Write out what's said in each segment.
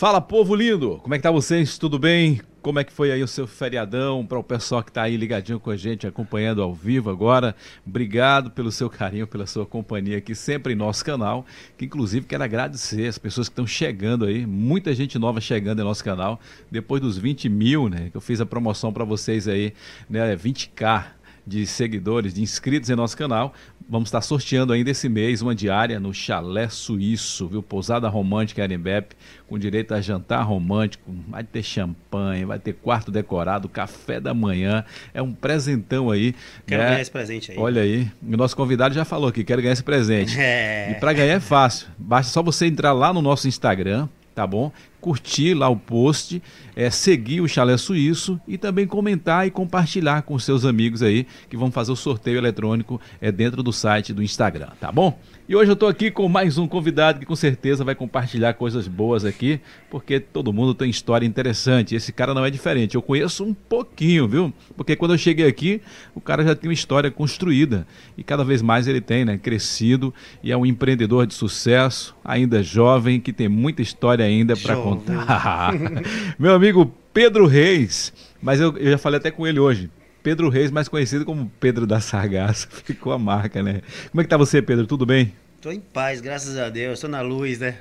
Fala, povo lindo! Como é que tá vocês? Tudo bem? Como é que foi aí o seu feriadão? Para o pessoal que está aí ligadinho com a gente, acompanhando ao vivo agora, obrigado pelo seu carinho, pela sua companhia aqui sempre em nosso canal, que inclusive quero agradecer as pessoas que estão chegando aí, muita gente nova chegando em nosso canal, depois dos 20 mil, né, que eu fiz a promoção para vocês aí, né, 20k de seguidores, de inscritos em nosso canal. Vamos estar sorteando ainda esse mês uma diária no Chalé Suíço, viu? Pousada Romântica Arembepe, com direito a jantar romântico, vai ter champanhe, vai ter quarto decorado, café da manhã. É um presentão aí. Quero né? ganhar esse presente aí. Olha aí, o nosso convidado já falou que quer ganhar esse presente. É. E para ganhar é fácil. Basta só você entrar lá no nosso Instagram, tá bom? Curtir lá o post, é, seguir o Chalé Suíço e também comentar e compartilhar com seus amigos aí que vão fazer o sorteio eletrônico é, dentro do site do Instagram, tá bom? E hoje eu estou aqui com mais um convidado que com certeza vai compartilhar coisas boas aqui, porque todo mundo tem história interessante. Esse cara não é diferente. Eu conheço um pouquinho, viu? Porque quando eu cheguei aqui, o cara já tinha uma história construída e cada vez mais ele tem, né? Crescido e é um empreendedor de sucesso, ainda jovem, que tem muita história ainda para contar. Meu amigo Pedro Reis, mas eu, eu já falei até com ele hoje. Pedro Reis, mais conhecido como Pedro da Sargaça. Ficou a marca, né? Como é que tá você, Pedro? Tudo bem? Tô em paz, graças a Deus. Tô na luz, né?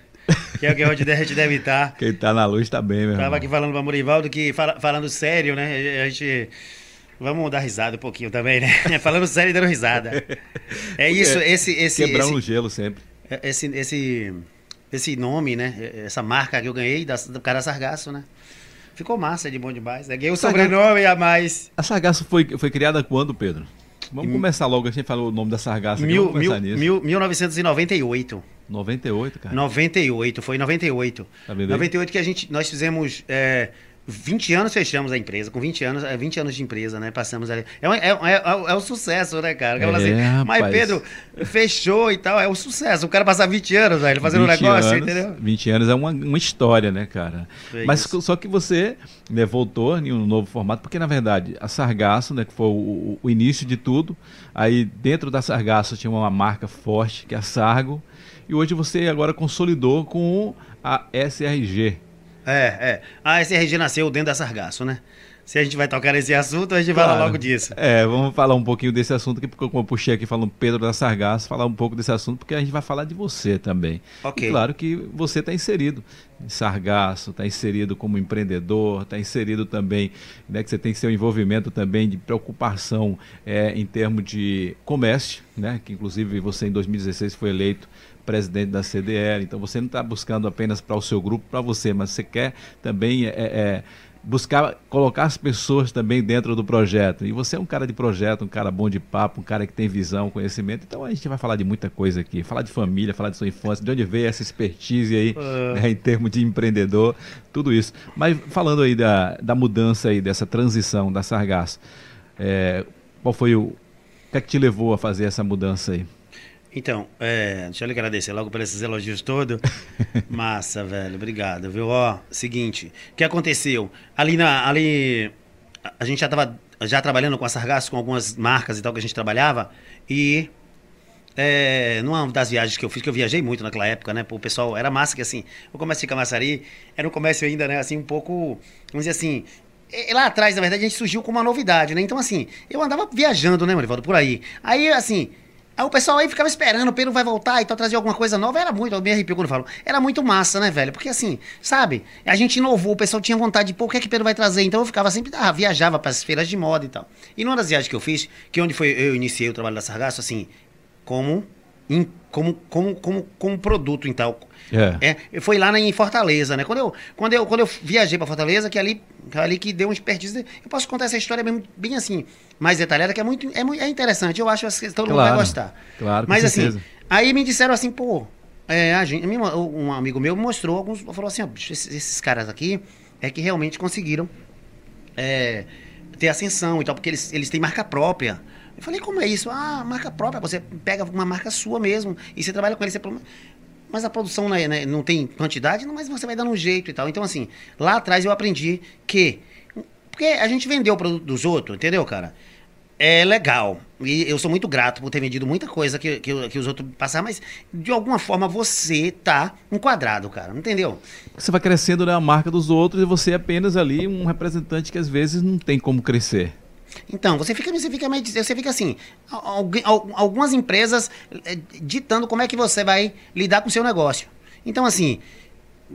Que é o que onde a gente deve estar. Quem tá na luz tá bem, meu Tava irmão. aqui falando pra Murivaldo que, fala, falando sério, né? A gente... Vamos dar risada um pouquinho também, né? falando sério e dando risada. É isso, esse... esse Quebrando o gelo sempre. Esse, esse, esse nome, né? Essa marca que eu ganhei da, do cara Sargaço, né? Ficou massa de bom demais. É ganhei o sobrenome a mais. A Sargaço foi, foi criada quando, Pedro? Vamos começar logo, a gente falou o nome da Sargasso. Mil, mil, mil, 1998. 98, cara? 98, foi em 98. Tá 98 que a gente, nós fizemos é, 20 anos fechamos a empresa, com 20 anos, 20 é, anos de empresa, né? Passamos ali. É, é, é, é, um sucesso, né, cara? É, assim, mas Pedro, fechou e tal, é um sucesso. O cara passar 20 anos, velho, fazendo um negócio, anos, entendeu? 20 anos é uma, uma história, né, cara? É mas isso. só que você né, voltou em um novo formato, porque na verdade a Sargasso, né, que foi o, o início de tudo, aí dentro da Sargasso tinha uma marca forte, que é a Sargo, e hoje você agora consolidou com a SRG, é, é. A SRG nasceu dentro da Sargaço, né? Se a gente vai tocar nesse assunto, a gente claro. fala logo disso. É, vamos falar um pouquinho desse assunto aqui, porque como eu puxei aqui falando Pedro da Sargaço, falar um pouco desse assunto, porque a gente vai falar de você também. Ok. E claro que você está inserido em Sargaço, está inserido como empreendedor, está inserido também, né, que você tem seu envolvimento também de preocupação é, em termos de comércio, né, que inclusive você em 2016 foi eleito presidente da CDL. Então você não está buscando apenas para o seu grupo, para você, mas você quer também é, é, buscar colocar as pessoas também dentro do projeto. E você é um cara de projeto, um cara bom de papo, um cara que tem visão, conhecimento. Então a gente vai falar de muita coisa aqui. Falar de família, falar de sua infância, de onde veio essa expertise aí uh... né, em termos de empreendedor, tudo isso. Mas falando aí da, da mudança aí, dessa transição da Sargasso, é, qual foi o... O que é que te levou a fazer essa mudança aí? Então, é, deixa eu lhe agradecer logo por esses elogios todos. Massa, velho, obrigado, viu? Ó, seguinte, o que aconteceu? Ali na, ali, a gente já estava já trabalhando com a Sargasso, com algumas marcas e tal que a gente trabalhava, e é, numa das viagens que eu fiz, que eu viajei muito naquela época, né? O pessoal, era massa que assim, o comércio de Camaçari era um comércio ainda, né? Assim, um pouco, vamos dizer assim, lá atrás, na verdade, a gente surgiu com uma novidade, né? Então, assim, eu andava viajando, né, Marivaldo, por aí. Aí, assim, Aí o pessoal aí ficava esperando, o Pedro vai voltar e tal, trazer alguma coisa nova. Era muito, eu me arrepio quando falo. Era muito massa, né, velho? Porque assim, sabe? A gente inovou, o pessoal tinha vontade de, pô, o que é que Pedro vai trazer? Então eu ficava sempre, ah, viajava para as feiras de moda e tal. E numa das viagens que eu fiz, que é onde foi eu iniciei o trabalho da Sargasso, assim, como, in, como, como, como, como produto, então. É. é. Foi lá em Fortaleza, né? Quando eu, quando eu, quando eu viajei para Fortaleza, que ali, ali que deu um expertise. Eu posso contar essa história bem, bem assim, mais detalhada, que é muito, é, muito, é interessante. Eu acho que todo claro, mundo vai gostar. Claro, Mas assim, aí me disseram assim, pô, é, a gente, um amigo meu mostrou alguns, falou assim, ó, esses, esses, caras aqui é que realmente conseguiram é, ter ascensão e tal, porque eles, eles têm marca própria. Eu falei, como é isso? Ah, marca própria. Você pega uma marca sua mesmo e você trabalha com ele. Você mas a produção né, né, não tem quantidade, mas você vai dando um jeito e tal. Então, assim, lá atrás eu aprendi que. Porque a gente vendeu o produto dos outros, entendeu, cara? é legal. E eu sou muito grato por ter vendido muita coisa que, que, que os outros passaram, mas de alguma forma você tá enquadrado, cara. Entendeu? Você vai crescendo na marca dos outros e você é apenas ali um representante que às vezes não tem como crescer. Então, você fica, você fica, você fica assim, algumas empresas eh, ditando como é que você vai lidar com o seu negócio. Então, assim,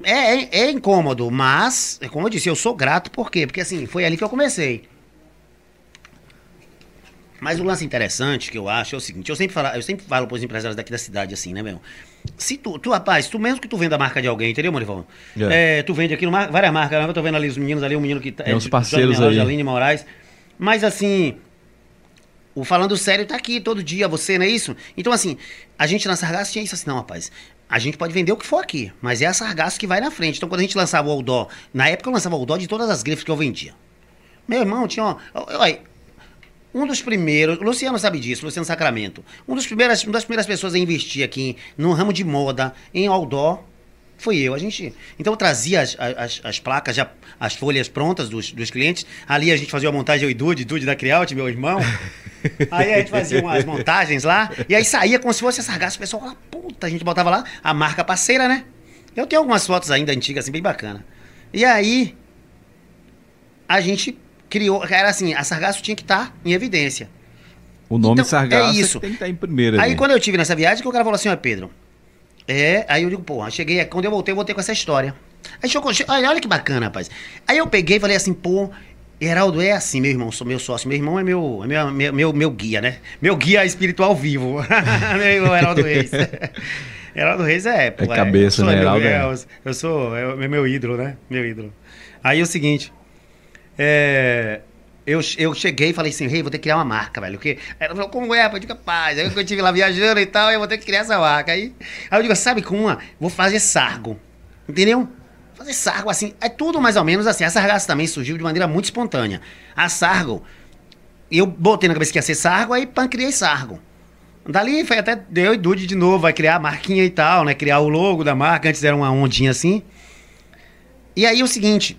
é, é, é incômodo, mas, é como eu disse, eu sou grato, por quê? Porque assim, foi ali que eu comecei. Mas o lance interessante que eu acho é o seguinte, eu sempre falo, eu sempre falo para os empresários daqui da cidade assim, né, meu? Se tu, tu, rapaz, tu mesmo que tu venda a marca de alguém, entendeu, Morivão? É. é. tu vende aqui numa, várias marcas, eu tô vendo ali os meninos ali, o um menino que tá, é, os parceiros aí. Aline Moraes. Mas assim, o falando sério tá aqui todo dia, você, não é isso? Então assim, a gente na Sargasso tinha isso assim, não, rapaz. A gente pode vender o que for aqui, mas é a Sargasso que vai na frente. Então quando a gente lançava o Outdoor, na época eu lançava o Outdoor de todas as grifes que eu vendia. Meu irmão tinha, ó, um dos primeiros, Luciano sabe disso, Luciano Sacramento. Um dos primeiras, uma das primeiras pessoas a investir aqui no ramo de moda, em outdoor, foi eu. A gente, então eu trazia as, as, as placas, já, as folhas prontas dos, dos clientes. Ali a gente fazia a montagem, eu e Dude, Dude da Crialt, meu irmão. Aí a gente fazia umas montagens lá, e aí saía como se fosse essa sargaço. O pessoal falava, puta, a gente botava lá a marca parceira, né? Eu tenho algumas fotos ainda antigas, assim, bem bacana. E aí, a gente criou. Era assim, a Sargasso tinha que estar tá em evidência. O nome então, Sargasso é isso. tem que estar tá em primeiro. Aí ali. quando eu tive nessa viagem, que o cara falou assim, ó, Pedro. É, aí eu digo, pô, cheguei, quando eu voltei, eu voltei com essa história. Aí chegou, olha que bacana, rapaz. Aí eu peguei e falei assim, pô, Heraldo é assim, meu irmão, sou meu sócio. Meu irmão é meu, é meu, meu, meu, meu guia, né? Meu guia espiritual vivo. meu irmão, Heraldo Reis. Heraldo Reis é, pô. É cabeça, é, né? Heraldo é. Eu, eu sou, é meu ídolo, né? Meu ídolo. Aí é o seguinte, é, eu, eu cheguei e falei assim, rei, hey, vou ter que criar uma marca, velho. Porque ela falou, como é? Eu digo, capaz. Aí eu estive lá viajando e tal, eu vou ter que criar essa marca. Aí, aí eu digo, sabe com uma? Vou fazer sargo. Entendeu? Fazer sargo, assim, é tudo mais ou menos assim. A sargaça também surgiu de maneira muito espontânea. A sargo, eu botei na cabeça que ia ser sargo, aí pan, criei sargo. Dali foi até deu e Dude de novo, vai criar a marquinha e tal, né? Criar o logo da marca, antes era uma ondinha assim. E aí o seguinte,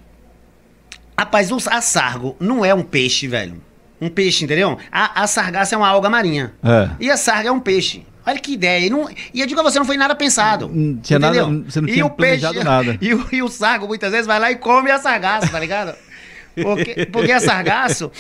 Rapaz, a sargo não é um peixe, velho. Um peixe, entendeu? A, a sargaça é uma alga marinha. É. E a sarga é um peixe. Olha que ideia. E, não, e eu digo a você, não foi nada pensado. Não tinha entendeu? nada, você não tinha planejado peixe, nada. E, e, o sargo muitas vezes vai lá e come a sargaça, tá ligado? Porque, porque a sargaço,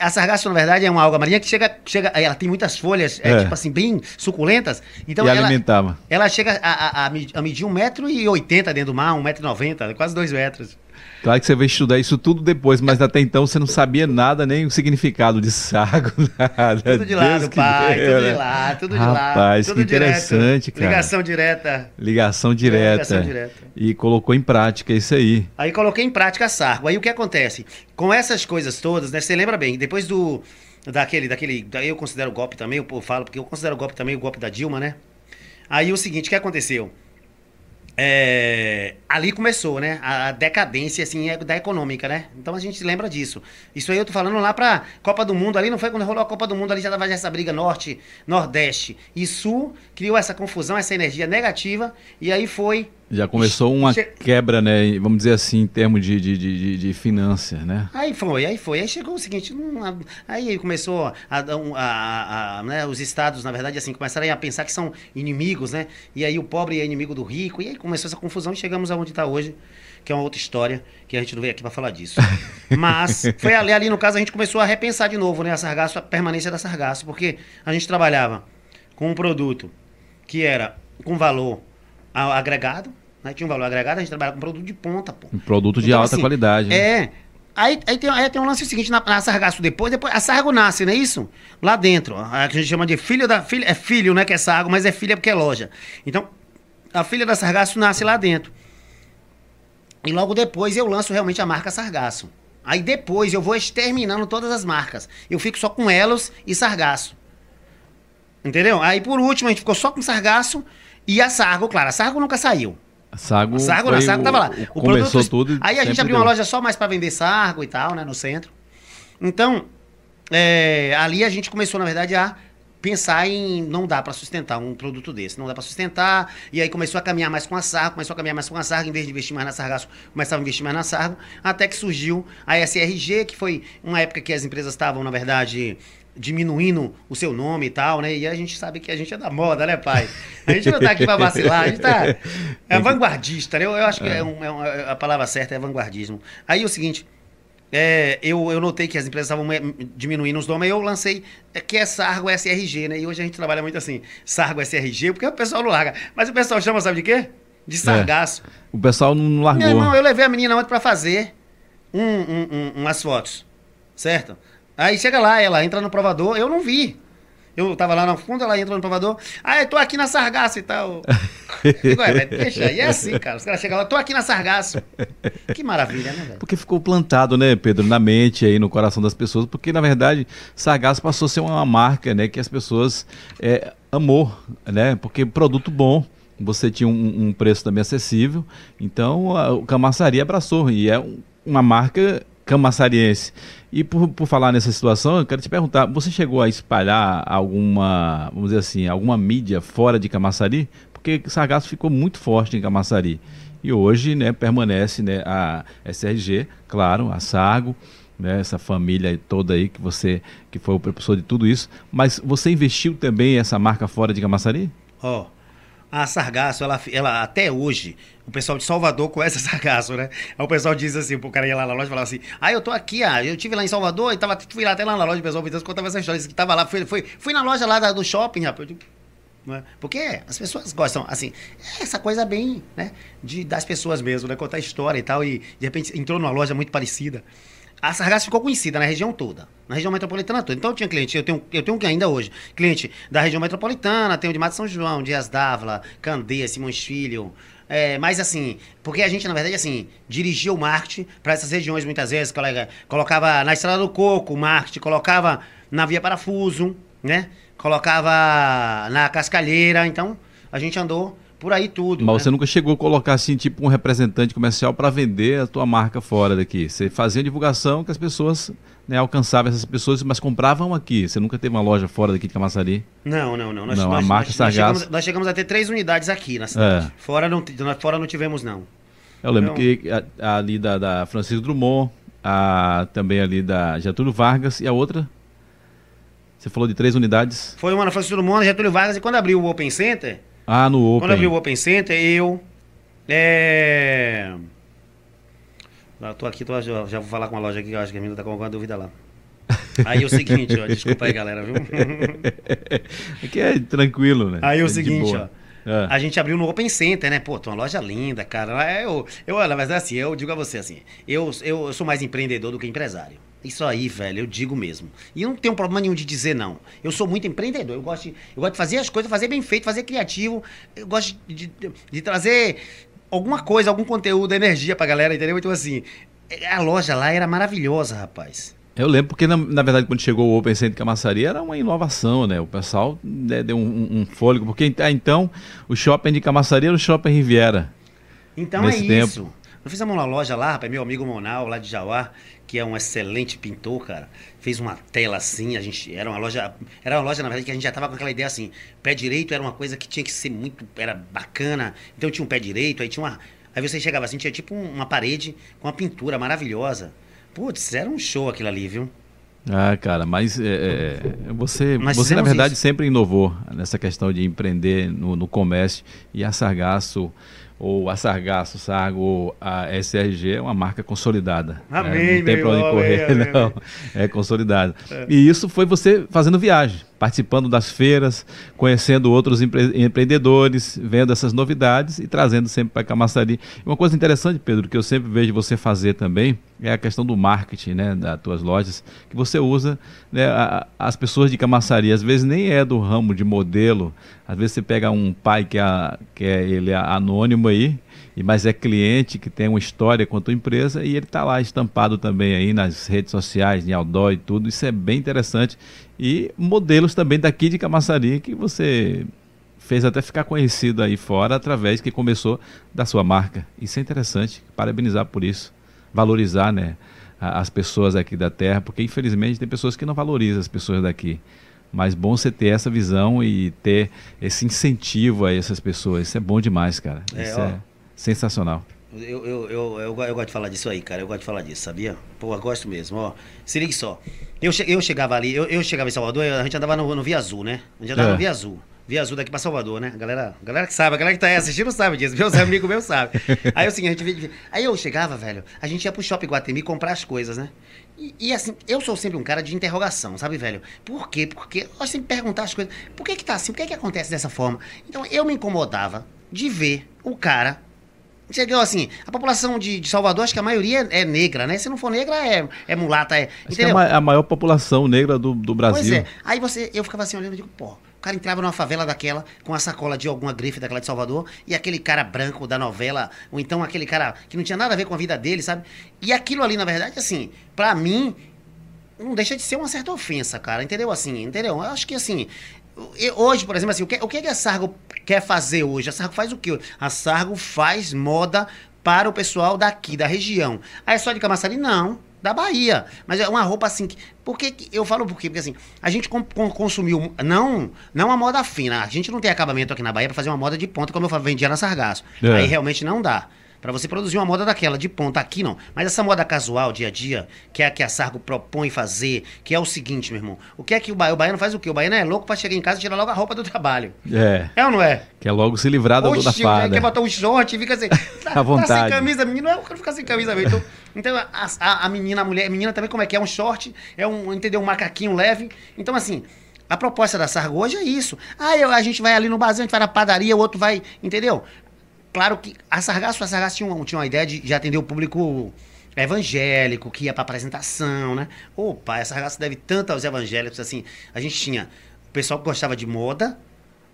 a sargaço, na verdade, é uma alga marinha que chega, chega ela tem muitas folhas, é, é. tipo assim, bem suculentas. Então e ela, alimentava. Ela chega a, a, a medir 1,80m dentro do mar, 1,90m, quase 2 metros. Claro que você vai estudar isso tudo depois, mas até então você não sabia nada, nem o significado de sago, nada. Tudo de lado, pai, tudo de lá, tudo de lá. Rapaz, que interessante, direto. cara. Ligação direta. Ligação direta. Ligação direta. E colocou em prática isso aí. Aí coloquei em prática sargo. Aí o que acontece? Com essas coisas todas, né? Você lembra bem, depois do. Daquele, daquele. Eu considero golpe também, eu falo, porque eu considero golpe também o golpe da Dilma, né? Aí o seguinte, o que aconteceu? É, ali começou, né? A decadência, assim, é da econômica, né? Então a gente lembra disso. Isso aí eu tô falando lá pra Copa do Mundo ali, não foi quando rolou a Copa do Mundo ali, já tava essa briga norte, nordeste e sul, criou essa confusão, essa energia negativa, e aí foi já começou uma che... quebra, né? Vamos dizer assim, em termos de, de, de, de finança, né? Aí foi, aí foi. Aí chegou o seguinte, aí começou a, a, a, né, os estados, na verdade, assim, começaram a pensar que são inimigos, né? E aí o pobre é inimigo do rico, e aí começou essa confusão e chegamos aonde está hoje, que é uma outra história, que a gente não veio aqui para falar disso. Mas foi ali, ali, no caso, a gente começou a repensar de novo, né? A sargaço, a permanência da sargaço, porque a gente trabalhava com um produto que era com valor agregado, né? Tinha um valor agregado, a gente trabalha com produto de ponta, pô. Um produto de então, alta assim, qualidade. Né? É. Aí, aí, tem, aí tem um lance seguinte, na, na sargaço depois, depois, a sargo nasce, não é isso? Lá dentro, a, que a gente chama de filho da, filho, é filho, né, que é sargo, mas é filha porque é loja. Então, a filha da sargaço nasce lá dentro. E logo depois eu lanço realmente a marca Sargaço. Aí depois eu vou exterminando todas as marcas. Eu fico só com Elos e Sargaço. Entendeu? Aí por último a gente ficou só com Sargaço e a Sargo, claro, a Sargo nunca saiu. Sargo, sargo não, Sargo tava lá. O, o começou produto, tudo. Aí a gente abriu deu. uma loja só mais para vender Sargo e tal, né, no centro. Então, é, ali a gente começou, na verdade, a pensar em não dá para sustentar um produto desse, não dá para sustentar, e aí começou a caminhar mais com a Sargo, começou a caminhar mais com a Sargo, em vez de investir mais na Sargaço, começava a investir mais na Sargo, até que surgiu a SRG, que foi uma época que as empresas estavam, na verdade, diminuindo o seu nome e tal, né? E a gente sabe que a gente é da moda, né, pai? A gente não tá aqui pra vacilar, a gente tá. É vanguardista, né? Eu, eu acho que é. É um, é a palavra certa é vanguardismo. Aí é o seguinte. É, eu, eu notei que as empresas estavam diminuindo os nomes, aí eu lancei que é Sargo SRG, né? E hoje a gente trabalha muito assim, Sargo SRG, porque o pessoal não larga. Mas o pessoal chama, sabe de quê? De sargaço. É, o pessoal não largou. Não, não, eu levei a menina ontem pra fazer um, um, um, umas fotos, certo? Aí chega lá, ela entra no provador, eu não vi. Eu tava lá no fundo, ela entra no provador. Ah, eu tô aqui na Sargaço e tal. Digo, é, deixa. E é assim, cara. Os caras chegam lá, tô aqui na Sargaço. Que maravilha, né, velho? Porque ficou plantado, né, Pedro, na mente aí, no coração das pessoas. Porque, na verdade, Sargaço passou a ser uma marca, né, que as pessoas é, amou, né? Porque produto bom você tinha um, um, preço também acessível, então a, o Camaçari abraçou e é uma marca camaçariense. E por, por falar nessa situação, eu quero te perguntar, você chegou a espalhar alguma, vamos dizer assim, alguma mídia fora de Camaçari? Porque Sargasso ficou muito forte em Camaçari. E hoje, né, permanece né, a SRG, claro, a Sargo, né, essa família toda aí que você que foi o propulsor de tudo isso. Mas você investiu também essa marca fora de Camaçari? Ó, oh a Sargasso, ela, ela até hoje, o pessoal de Salvador conhece a Sargasso, né? Aí o pessoal diz assim, o cara ia lá na loja e falava assim, ah, eu tô aqui, ah, eu tive lá em Salvador e tava, fui lá até lá na loja, o pessoal me contava essa história, que tava lá, fui, fui, fui na loja lá da, do shopping, rapaz, eu? Porque as pessoas gostam, assim, é essa coisa bem, né, de, das pessoas mesmo, né, contar história e tal, e de repente entrou numa loja muito parecida, a Sargasso ficou conhecida na região toda, na região metropolitana toda. Então eu tinha cliente, eu tenho, eu tenho ainda hoje, cliente da região metropolitana, tenho de Mato São João, Dias Dávila, Candeia, Simões Filho. É, mas assim, porque a gente, na verdade, assim, dirigia o marketing para essas regiões muitas vezes, colega, colocava na Estrada do Coco o marketing, colocava na Via Parafuso, né? Colocava na Cascalheira, então a gente andou por aí tudo. Mas né? você nunca chegou a colocar assim, tipo um representante comercial para vender a tua marca fora daqui. Você fazia divulgação que as pessoas né, alcançavam essas pessoas, mas compravam aqui. Você nunca teve uma loja fora daqui de Camaçari? Não, não, não. Nós, não, nós, a marca nós, nós, chegamos, nós chegamos a ter três unidades aqui na cidade. É. Fora, não, fora não tivemos, não. Eu lembro então... que a, ali da, da Francisco Drummond, a, também ali da Getúlio Vargas e a outra você falou de três unidades? Foi uma na Francisco Drummond, Getúlio Vargas, e quando abriu o Open Center, ah, no Open. Quando abri o Open Center, eu. É. Eu tô aqui, tô, já, já vou falar com uma loja aqui eu acho que a menina tá com alguma dúvida lá. Aí é o seguinte, ó, desculpa aí, galera, viu? Aqui é tranquilo, né? Aí é o seguinte, ó. É. A gente abriu no Open Center, né? Pô, tem uma loja linda, cara. É, eu, eu, na verdade, assim, eu digo a você assim, eu, eu, eu sou mais empreendedor do que empresário. Isso aí, velho, eu digo mesmo. E eu não tenho problema nenhum de dizer não. Eu sou muito empreendedor. Eu gosto de, eu gosto de fazer as coisas, fazer bem feito, fazer criativo. Eu gosto de, de, de trazer alguma coisa, algum conteúdo, energia pra galera, entendeu? Então, assim, a loja lá era maravilhosa, rapaz. Eu lembro porque, na, na, verdade, quando chegou o Open Center Camaçari, era uma inovação, né? O pessoal né, deu um, um, fôlego, porque então o shopping de Camaçari era o shopping Riviera. Então é tempo. isso. Nós fizemos uma loja lá, rapaz, meu amigo Monal, lá de Jauá, que é um excelente pintor, cara, fez uma tela assim, a gente era uma loja, era uma loja na verdade que a gente já tava com aquela ideia assim, pé direito era uma coisa que tinha que ser muito, era bacana. Então tinha um pé direito, aí tinha uma, aí você chegava assim, tinha tipo uma parede com uma pintura maravilhosa. Putz, era um show aquilo ali, viu? Ah, cara, mas é, é você, você na verdade isso. sempre inovou nessa questão de empreender no, no comércio e a Sargaço ou a Sargaço, Sargo, ou a SRG é uma marca consolidada. Né? Amém, né? Não tem para onde correr, amém, não. Amém. É consolidada. É. E isso foi você fazendo viagem participando das feiras, conhecendo outros empre empreendedores, vendo essas novidades e trazendo sempre para a Camaçari. Uma coisa interessante, Pedro, que eu sempre vejo você fazer também, é a questão do marketing né, das tuas lojas, que você usa né, a, as pessoas de Camaçari, às vezes nem é do ramo de modelo, às vezes você pega um pai que é, que é ele é anônimo aí, mas é cliente que tem uma história com a tua empresa e ele está lá estampado também aí nas redes sociais, em outdoor e tudo. Isso é bem interessante. E modelos também daqui de Camaçari que você fez até ficar conhecido aí fora através que começou da sua marca. Isso é interessante. Parabenizar por isso. Valorizar, né? As pessoas aqui da terra, porque infelizmente tem pessoas que não valorizam as pessoas daqui. Mas bom você ter essa visão e ter esse incentivo a essas pessoas. Isso é bom demais, cara. É, Isso ó, é Sensacional. Eu, eu, eu, eu, eu gosto de falar disso aí, cara. Eu gosto de falar disso, sabia? Pô, eu gosto mesmo. Ó, se ligue só. Eu, che, eu chegava ali, eu, eu chegava em Salvador, a gente andava no, no Via Azul, né? A gente andava é. no Via Azul. Via Azul daqui pra Salvador, né? A galera, a galera que sabe, a galera que tá aí assistindo sabe disso. Meus amigos meus sabem. Aí é o seguinte, a gente, aí eu chegava, velho, a gente ia pro Shopping Guatemi comprar as coisas, né? E, e, assim, eu sou sempre um cara de interrogação, sabe, velho? Por quê? Porque eu gosto sempre perguntar as coisas. Por que que tá assim? Por que que acontece dessa forma? Então eu me incomodava de ver o cara Chegou assim, a população de, de, Salvador, acho que a maioria é negra, né? Se não for negra, é, é mulata, é. Acho entendeu? é a maior população negra do, do Brasil. Pois é. Aí você, eu ficava assim olhando e digo, pô, o cara entrava numa favela daquela, com a sacola de alguma grife daquela de Salvador, e aquele cara branco da novela, ou então aquele cara que não tinha nada a ver com a vida dele, sabe? E aquilo ali, na verdade, assim, para mim, não deixa de ser uma certa ofensa, cara, entendeu? Assim, entendeu? Eu acho que assim, Hoje, por exemplo, assim, o que, o que a Sargo quer fazer hoje? A Sargo faz o quê? A Sargo faz moda para o pessoal daqui, da região. Aí é só de Camaçari? Não, da Bahia. Mas é uma roupa assim. Por que eu falo por quê? Porque assim, a gente consumiu, não não a moda fina. A gente não tem acabamento aqui na Bahia para fazer uma moda de ponta como eu vendia na Sargaço. É. Aí realmente não dá para você produzir uma moda daquela, de ponta, aqui não. Mas essa moda casual, dia a dia, que é a que a Sargo propõe fazer, que é o seguinte, meu irmão. O que é que o, ba o baiano faz o quê? O baiano é louco para chegar em casa e tirar logo a roupa do trabalho. É. É ou não é? Quer logo se livrar da Oxi, toda fada. Quer botar um short e fica assim... Tá, à vontade. Tá sem camisa, menino, eu quero ficar sem camisa mesmo. Então, então a, a, a, menina, a mulher, a menina também como é que é? Um short, é um, entendeu? Um macaquinho leve. Então, assim... A proposta da Sargo hoje é isso. Ah, eu, a gente vai ali no barzinho, a gente vai na padaria, o outro vai. Entendeu? Claro que a Sargasso, a Sargasso tinha, uma, tinha uma ideia de, de atender o público evangélico, que ia para apresentação, né? Opa, a Sargasso deve tanto aos evangélicos, assim. A gente tinha o pessoal que gostava de moda,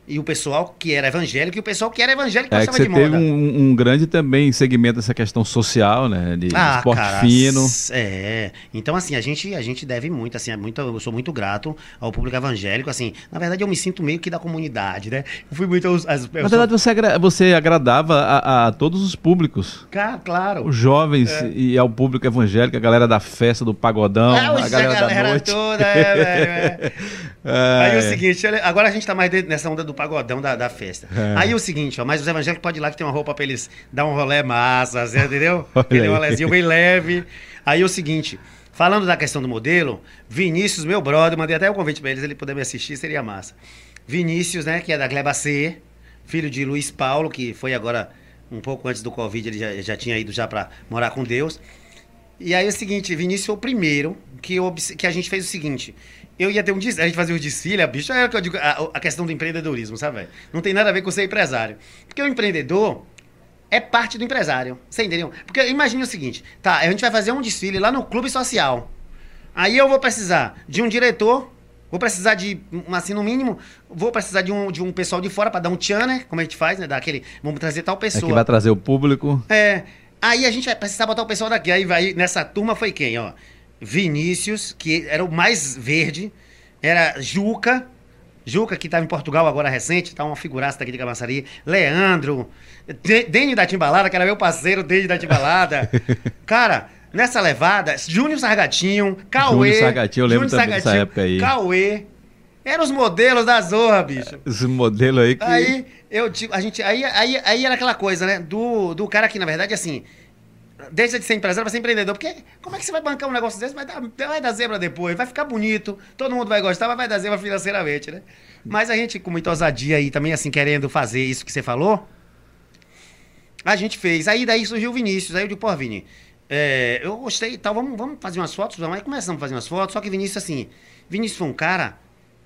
e o pessoal que era evangélico e o pessoal que era evangélico é, que você de moda. teve um, um, grande também segmento dessa questão social, né? De ah, esporte cara, fino. É. Então, assim, a gente, a gente deve muito, assim, é muito, eu sou muito grato ao público evangélico, assim. Na verdade, eu me sinto meio que da comunidade, né? Eu fui muito aos, as, Na verdade, você, agra você agradava a, a, todos os públicos. Cara, claro. Os jovens é. e ao público evangélico, a galera da festa, do pagodão, é, a galera, a galera da noite. toda, é, velho, é. Aí é o seguinte, agora a gente tá mais nessa onda do pagodão da, da festa. É. Aí o seguinte, ó, mas os evangélicos podem ir lá que tem uma roupa pra eles dar um rolé massa, entendeu? Aquele rolézinho bem leve. Aí o seguinte, falando da questão do modelo, Vinícius, meu brother, mandei até o um convite pra eles, ele puder me assistir, seria massa. Vinícius, né, que é da Gleba C, filho de Luiz Paulo, que foi agora um pouco antes do Covid, ele já, já tinha ido já para morar com Deus. E aí é o seguinte, Vinícius foi o primeiro que, que a gente fez o seguinte. Eu ia ter um desfile, a gente fazia um desfile, a bicha, é o que eu digo, a, a questão do empreendedorismo, sabe, velho? Não tem nada a ver com ser empresário. Porque o empreendedor é parte do empresário. Você entendeu? Porque imagine o seguinte, tá, a gente vai fazer um desfile lá no clube social. Aí eu vou precisar de um diretor, vou precisar de, assim, no mínimo, vou precisar de um, de um pessoal de fora para dar um tchan, né? Como a gente faz, né? Daquele, vamos trazer tal pessoa. É que vai trazer o público. É. Aí a gente vai precisar botar o pessoal daqui. Aí vai, nessa turma foi quem, ó? Vinícius, que era o mais verde, era Juca, Juca, que estava em Portugal agora recente, tá uma figuraça daqui de Camaçari, Leandro, Dene da Timbalada, que era meu parceiro, Dene da Timbalada. Cara, nessa levada, Júnior Sargatinho, Cauê. Júnior Sargatinho, eu lembro também dessa época aí. Cauê. Eram os modelos da Zorra, bicho. Os modelos aí que. Aí, eu, a gente, aí, aí, aí era aquela coisa, né? Do, do cara que, na verdade, assim, deixa de ser empresário para ser empreendedor. Porque como é que você vai bancar um negócio desse? Vai dar, vai dar zebra depois, vai ficar bonito, todo mundo vai gostar, mas vai dar zebra financeiramente, né? Mas a gente, com muita ousadia aí, também assim, querendo fazer isso que você falou, a gente fez. Aí daí surgiu o Vinícius. Aí eu digo, pô, Vini, é, eu gostei e tal, vamos, vamos fazer umas fotos. Aí começamos a fazer umas fotos, só que Vinícius, assim, Vinícius foi um cara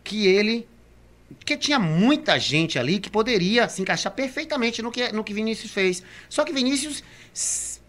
que ele porque tinha muita gente ali que poderia se encaixar perfeitamente no que, no que Vinícius fez. Só que Vinícius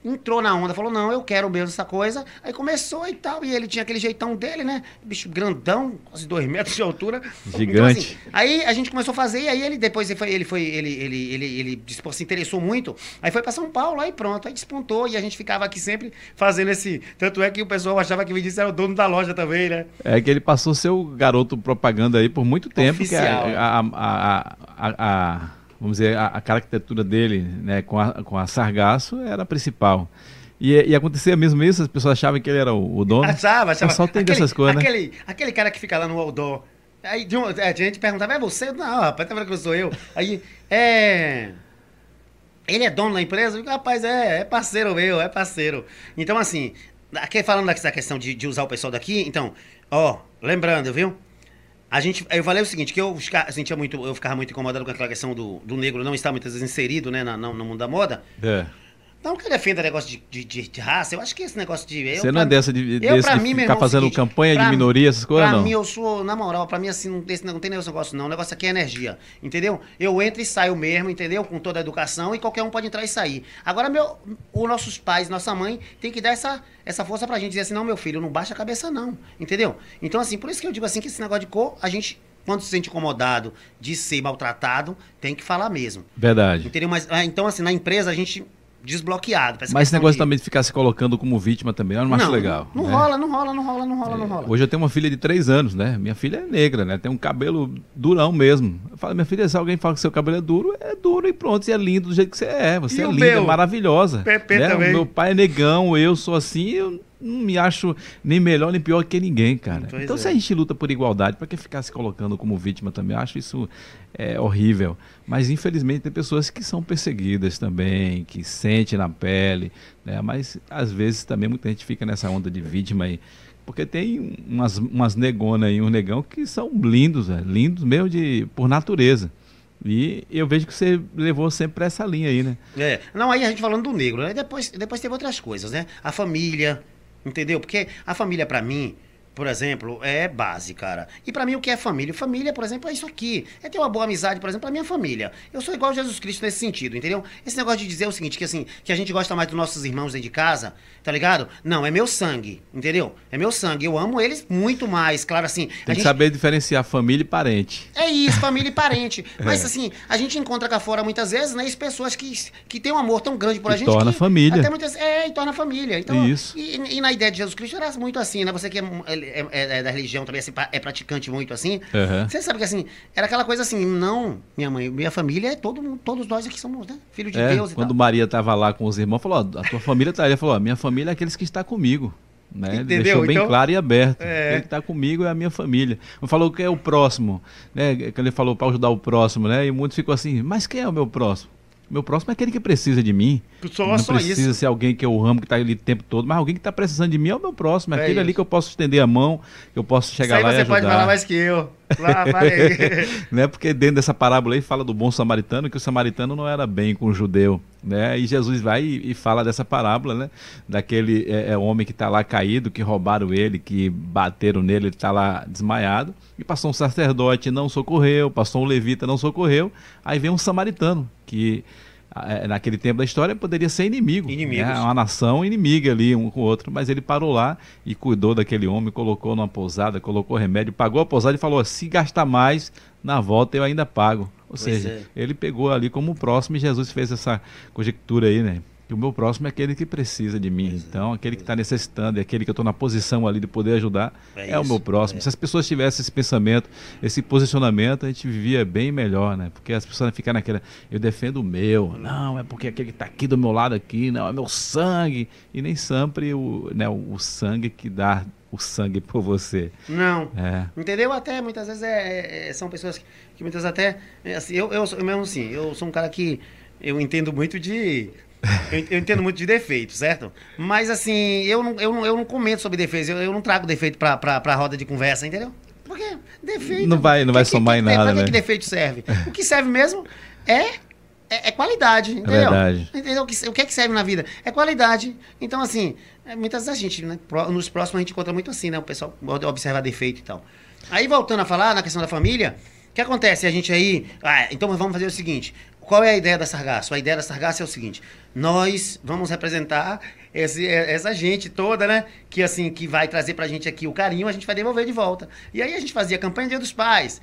entrou na onda, falou, não, eu quero mesmo essa coisa. Aí começou e tal, e ele tinha aquele jeitão dele, né? Bicho grandão, quase dois metros de altura. Gigante. Então, assim, aí a gente começou a fazer, e aí ele depois ele foi, ele foi, ele, ele, ele, ele, se interessou muito, aí foi para São Paulo, aí pronto, aí despontou, e a gente ficava aqui sempre fazendo esse. Tanto é que o pessoal achava que o Vinícius era o dono da loja também, né? É que ele passou o garoto propaganda aí por muito tempo, Oficial. que a, a, a, a, a vamos dizer, a, a caricatura dele né, com, a, com a Sargaço era a principal. E, e acontecia mesmo isso? As pessoas achavam que ele era o, o dono? Achava, achava. Só tem aquele, dessas coisas, né? aquele, né? Aquele cara que fica lá no outdoor. Aí de um, é, a gente perguntava, é você? Não, rapaz, tá vendo que eu sou eu? Aí, é... Ele é dono da empresa? Eu digo, rapaz, é, é parceiro meu, é parceiro. Então, assim, aqui falando dessa questão de, de usar o pessoal daqui, então, ó, lembrando, viu? A gente, eu falei o seguinte, que eu sentia muito, eu ficava muito incomodado com aquela questão do, do negro não estar muitas vezes inserido, né, na, no mundo da moda. É. Não que eu defenda negócio de, de, de, raça, eu acho que esse negócio de. Eu, Você não é dessa de, eu, desse de mim, ficar fazendo seguinte, campanha de minoria, essas coisas, pra não? Pra mim, eu sou, na moral, pra mim, assim, não, esse, não tem negócio, não. O negócio aqui é energia, entendeu? Eu entro e saio mesmo, entendeu? Com toda a educação e qualquer um pode entrar e sair. Agora, meu, os nossos pais, nossa mãe, tem que dar essa, essa força pra gente dizer assim: não, meu filho, não baixa a cabeça, não, entendeu? Então, assim, por isso que eu digo assim que esse negócio de cor, a gente quando se sente incomodado de ser maltratado, tem que falar mesmo. Verdade. Entendeu? Mas, ah, então, assim, na empresa a gente desbloqueado. Mas esse negócio de... também de ficar se colocando como vítima também, eu não, não acho legal. Não, né? rola, não rola, não rola, não rola, é, não rola. Hoje eu tenho uma filha de três anos, né? Minha filha é negra, né? Tem um cabelo durão mesmo. Eu falo, minha filha, se alguém fala que seu cabelo é duro, é duro e pronto, e é lindo do jeito que você é. Você e é linda, é maravilhosa. Pepe né? também. meu pai é negão, eu sou assim, eu não me acho nem melhor nem pior que ninguém, cara. Pois então, é. se a gente luta por igualdade, para que ficar se colocando como vítima também? Eu acho isso é, horrível. Mas, infelizmente, tem pessoas que são perseguidas também, que sentem na pele, né? Mas, às vezes, também muita gente fica nessa onda de vítima aí. Porque tem umas, umas negonas aí, um negão que são lindos, é, lindos mesmo de, por natureza. E eu vejo que você levou sempre para essa linha aí, né? É. Não, aí a gente falando do negro, né? Depois, depois teve outras coisas, né? A família, Entendeu? Porque a família, para mim, por exemplo, é base, cara. E para mim o que é família? Família, por exemplo, é isso aqui. É ter uma boa amizade, por exemplo, pra minha família. Eu sou igual a Jesus Cristo nesse sentido, entendeu? Esse negócio de dizer o seguinte, que assim, que a gente gosta mais dos nossos irmãos dentro de casa, tá ligado? Não, é meu sangue, entendeu? É meu sangue. Eu amo eles muito mais, claro assim. Tem que gente... saber diferenciar família e parente. É isso, família e parente. Mas é. assim, a gente encontra cá fora muitas vezes, né, pessoas que, que têm um amor tão grande por a gente. Torna que família. Até muitas, é, e torna família. Então, isso. E, e, na ideia de Jesus Cristo era muito assim, né? Você que é, é, é, é da religião também assim, é praticante muito assim. Uhum. Você sabe que assim, era aquela coisa assim, não, minha mãe, minha família é todo todos nós aqui somos, né? Filho de é, Deus e quando tal. Maria estava lá com os irmãos, falou, ó, a tua família tá, ele falou, ó, minha família é aqueles que está comigo. Né? Entendeu? Deixou bem então, claro e aberto. É... Ele está comigo é a minha família. Falou que é o próximo, né? Que ele falou para ajudar o próximo, né? E muitos ficou assim, mas quem é o meu próximo? Meu próximo é aquele que precisa de mim. Só, não só precisa isso. ser alguém que eu amo, que está ali o tempo todo, mas alguém que está precisando de mim é o meu próximo. É, é aquele isso. ali que eu posso estender a mão, que eu posso chegar lá e ajudar. você pode falar mais que eu. Né? Porque dentro dessa parábola aí fala do bom samaritano, que o samaritano não era bem com o judeu. Né? E Jesus vai e, e fala dessa parábola, né? Daquele é, é homem que está lá caído, que roubaram ele, que bateram nele, ele está lá desmaiado. E passou um sacerdote, não socorreu, passou um levita, não socorreu. Aí vem um samaritano, que naquele tempo da história poderia ser inimigo. Né? Uma nação inimiga ali, um com o outro. Mas ele parou lá e cuidou daquele homem, colocou numa pousada, colocou remédio, pagou a pousada e falou: se gastar mais, na volta eu ainda pago. Ou pois seja, é. ele pegou ali como próximo e Jesus fez essa conjectura aí, né? O meu próximo é aquele que precisa de mim. Pois então, é, aquele que está necessitando, é aquele que eu estou na posição ali de poder ajudar, é, é o meu próximo. É. Se as pessoas tivessem esse pensamento, esse posicionamento, a gente vivia bem melhor, né? Porque as pessoas ficam naquela, eu defendo o meu, não, é porque aquele que está aqui do meu lado aqui, não, é meu sangue. E nem sempre o, né, o sangue que dá o sangue por você. Não. É. Entendeu? Até muitas vezes é, é, são pessoas que, que muitas até. Assim, eu, eu, eu mesmo assim, eu sou um cara que eu entendo muito de eu, eu, entendo muito de defeito, certo? Mas assim, eu não, eu não, eu não comento sobre defeitos, eu, eu não trago defeito pra, pra, pra roda de conversa, entendeu? Porque defeito. Não vai, não vai que, somar que, em nada. Pra né? que defeito serve? O que serve mesmo é é, é, qualidade, é entendeu? É verdade. Entendeu? O que é que serve na vida? É qualidade. Então, assim, é, muitas da gente, né? Nos próximos a gente encontra muito assim, né? O pessoal observa defeito e tal. Aí, voltando a falar na questão da família, o que acontece? A gente aí. Ah, então vamos fazer o seguinte: qual é a ideia da Sargasso? A ideia da Sargasso é o seguinte: nós vamos representar esse, essa gente toda, né? Que assim, que vai trazer pra gente aqui o carinho, a gente vai devolver de volta. E aí a gente fazia campanha Dia dos Pais.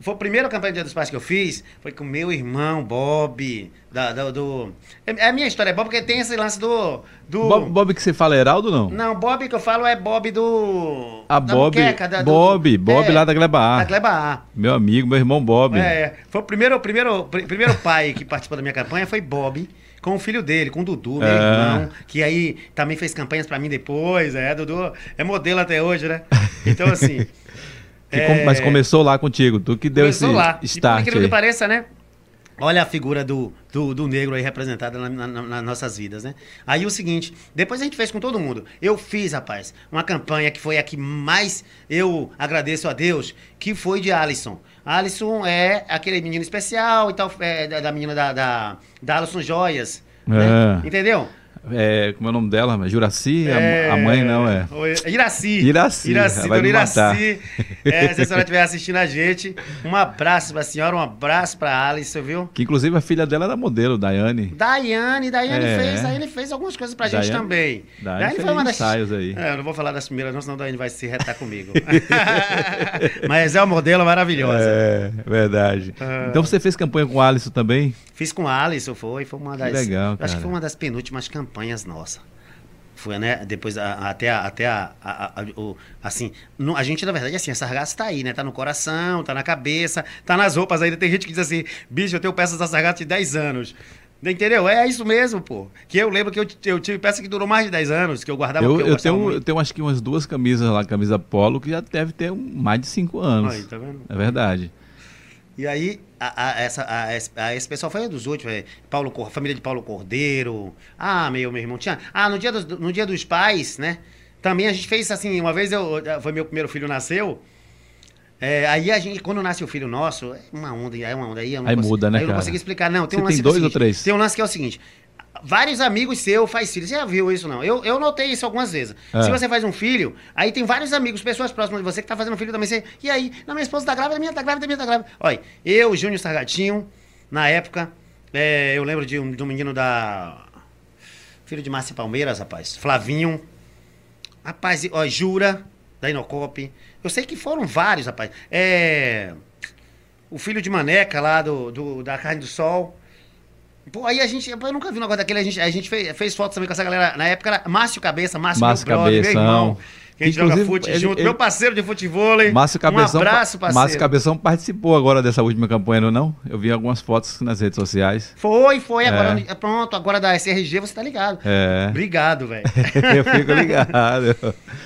Foi a primeira campanha Dia dos Pais que eu fiz, foi com meu irmão, Bob, da, do, do... É a minha história, é Bob, porque tem esse lance do... do... Bob, Bob que você fala é Heraldo, não? Não, Bob que eu falo é Bob do... A Bob, Muqueca, da, Bob, do... Bob é, lá da Gleba A. Da Gleba A. Meu amigo, meu irmão Bob. É, foi o primeiro, primeiro, primeiro pai que participou da minha campanha, foi Bob com o filho dele, com o Dudu, meu é. irmão, que aí também fez campanhas para mim depois, é, Dudu é modelo até hoje, né? Então, assim... É... Mas começou lá contigo, tu que deu começou esse lá. start. E por que pareça, né? Olha a figura do, do, do negro aí representada na, na, nas nossas vidas, né? Aí o seguinte, depois a gente fez com todo mundo. Eu fiz, rapaz, uma campanha que foi a que mais eu agradeço a Deus, que foi de Alisson. Alisson é aquele menino especial e tal, é, da, da menina da, da, da Alisson Joias. Né? É. Entendeu? É, como é o nome dela? Juraci? É... A, mãe não é. Iraci. Iraci. Iraci, dona Iraci. É, se a senhora estiver assistindo a gente, um abraço pra senhora, um abraço pra Alice, viu? Que inclusive a filha dela era modelo, Daiane. Daiane, Daiane é. fez, Daiane fez algumas coisas pra Daiane, gente também. Daiane, Daiane foi uma das. ensaios aí. É, eu não vou falar das primeiras, não, senão Daiane vai se retar comigo. Mas é uma modelo maravilhosa. É, verdade. Ah. Então você fez campanha com o Alisson também? Fiz com o Alisson, foi. Foi uma das. Que legal. Acho que foi uma das penúltimas campanhas campanhas nossas. Foi, né? Depois, a, até, a, até a, a, a, o, assim, no, a gente, na verdade, assim, a sargaço tá aí, né? Tá no coração, tá na cabeça, tá nas roupas ainda. Tem gente que diz assim, bicho, eu tenho peças da sargaço de 10 anos. Entendeu? É isso mesmo, pô. Que eu lembro que eu, eu tive peça que durou mais de 10 anos, que eu guardava eu, eu, eu tenho, eu tenho acho que umas duas camisas lá, camisa polo, que já deve ter mais de 5 anos. Aí, tá vendo? É verdade. E aí, a, a, essa, a, esse pessoal foi dos últimos, é, Paulo, família de Paulo Cordeiro. Ah, meu, meu irmão tinha. Ah, no dia, dos, no dia dos pais, né? Também a gente fez assim, uma vez eu, foi meu primeiro filho nasceu. É, aí a gente, quando nasce o filho nosso, é uma onda, é uma onda aí. Eu não aí consigo, muda, né? Aí eu não consigo explicar, não. Tem um lance tem dois seguinte, ou três? Tem um lance que é o seguinte: vários amigos seus faz filho. Você já viu isso, não? Eu, eu notei isso algumas vezes. É. Se você faz um filho, aí tem vários amigos, pessoas próximas de você que tá fazendo filho também. Você, e aí? Não, minha esposa tá grávida, minha tá grávida, minha tá grávida. Olha, eu, Júnior Sargatinho, na época, é, eu lembro de um, de um menino da... Filho de Márcia Palmeiras, rapaz. Flavinho. Rapaz, ó, Jura, da Inocop. Eu sei que foram vários, rapaz. É... O filho de Maneca lá do, do da Carne do Sol. Pô, aí a gente, eu nunca vi um negócio daquele, a gente, a gente fez, fez fotos também com essa galera. Na época era Márcio Cabeça, Márcio, Márcio meu brother, Cabeção. meu irmão. Que a gente Inclusive, joga fute ele, junto. Ele, meu parceiro de futebol. Márcio Cabeção, um abraço, parceiro. Márcio Cabeção participou agora dessa última campanha, não? não? Eu vi algumas fotos nas redes sociais. Foi, foi. É. Agora, pronto, agora da SRG você tá ligado. É. Obrigado, velho. eu fico ligado.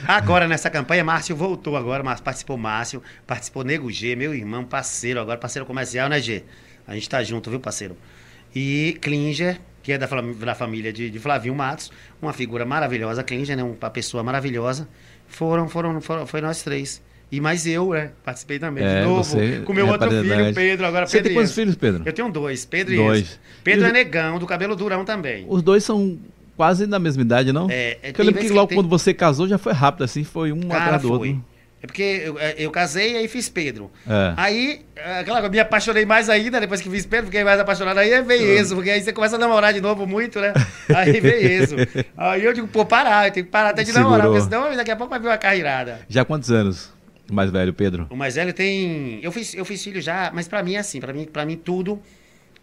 agora nessa campanha, Márcio voltou agora, Márcio, participou Márcio, participou Nego G, meu irmão, parceiro, agora parceiro comercial, né, G? A gente tá junto, viu, parceiro? E Klinger, que é da, da família de, de Flavinho Matos, uma figura maravilhosa, Klinger, né, uma pessoa maravilhosa. Foram, foram, foram, foi nós três. E mais eu, né? Participei também. É, de novo. Com meu é outro filho, Pedro. Agora você Pedro tem quantos filhos, Pedro? Eu tenho dois, Pedro dois. e Enzo. Pedro é negão, do cabelo durão também. Os dois são quase da mesma idade, não? É, é eu lembro que logo tem... quando você casou já foi rápido, assim, foi um Cara, atrás do foi. É porque eu, é, eu casei e aí fiz Pedro. É. Aí, aquela me apaixonei mais ainda, depois que fiz Pedro, fiquei mais apaixonado. Aí veio uhum. Enzo, porque aí você começa a namorar de novo muito, né? Aí veio Enzo. Aí eu digo, pô, parar, eu tenho que parar até de Segurou. namorar, porque senão daqui a pouco vai vir uma carreirada. Já quantos anos? O mais velho, Pedro? O mais velho tem. Eu fiz, eu fiz filho já, mas pra mim é assim, pra mim, pra mim tudo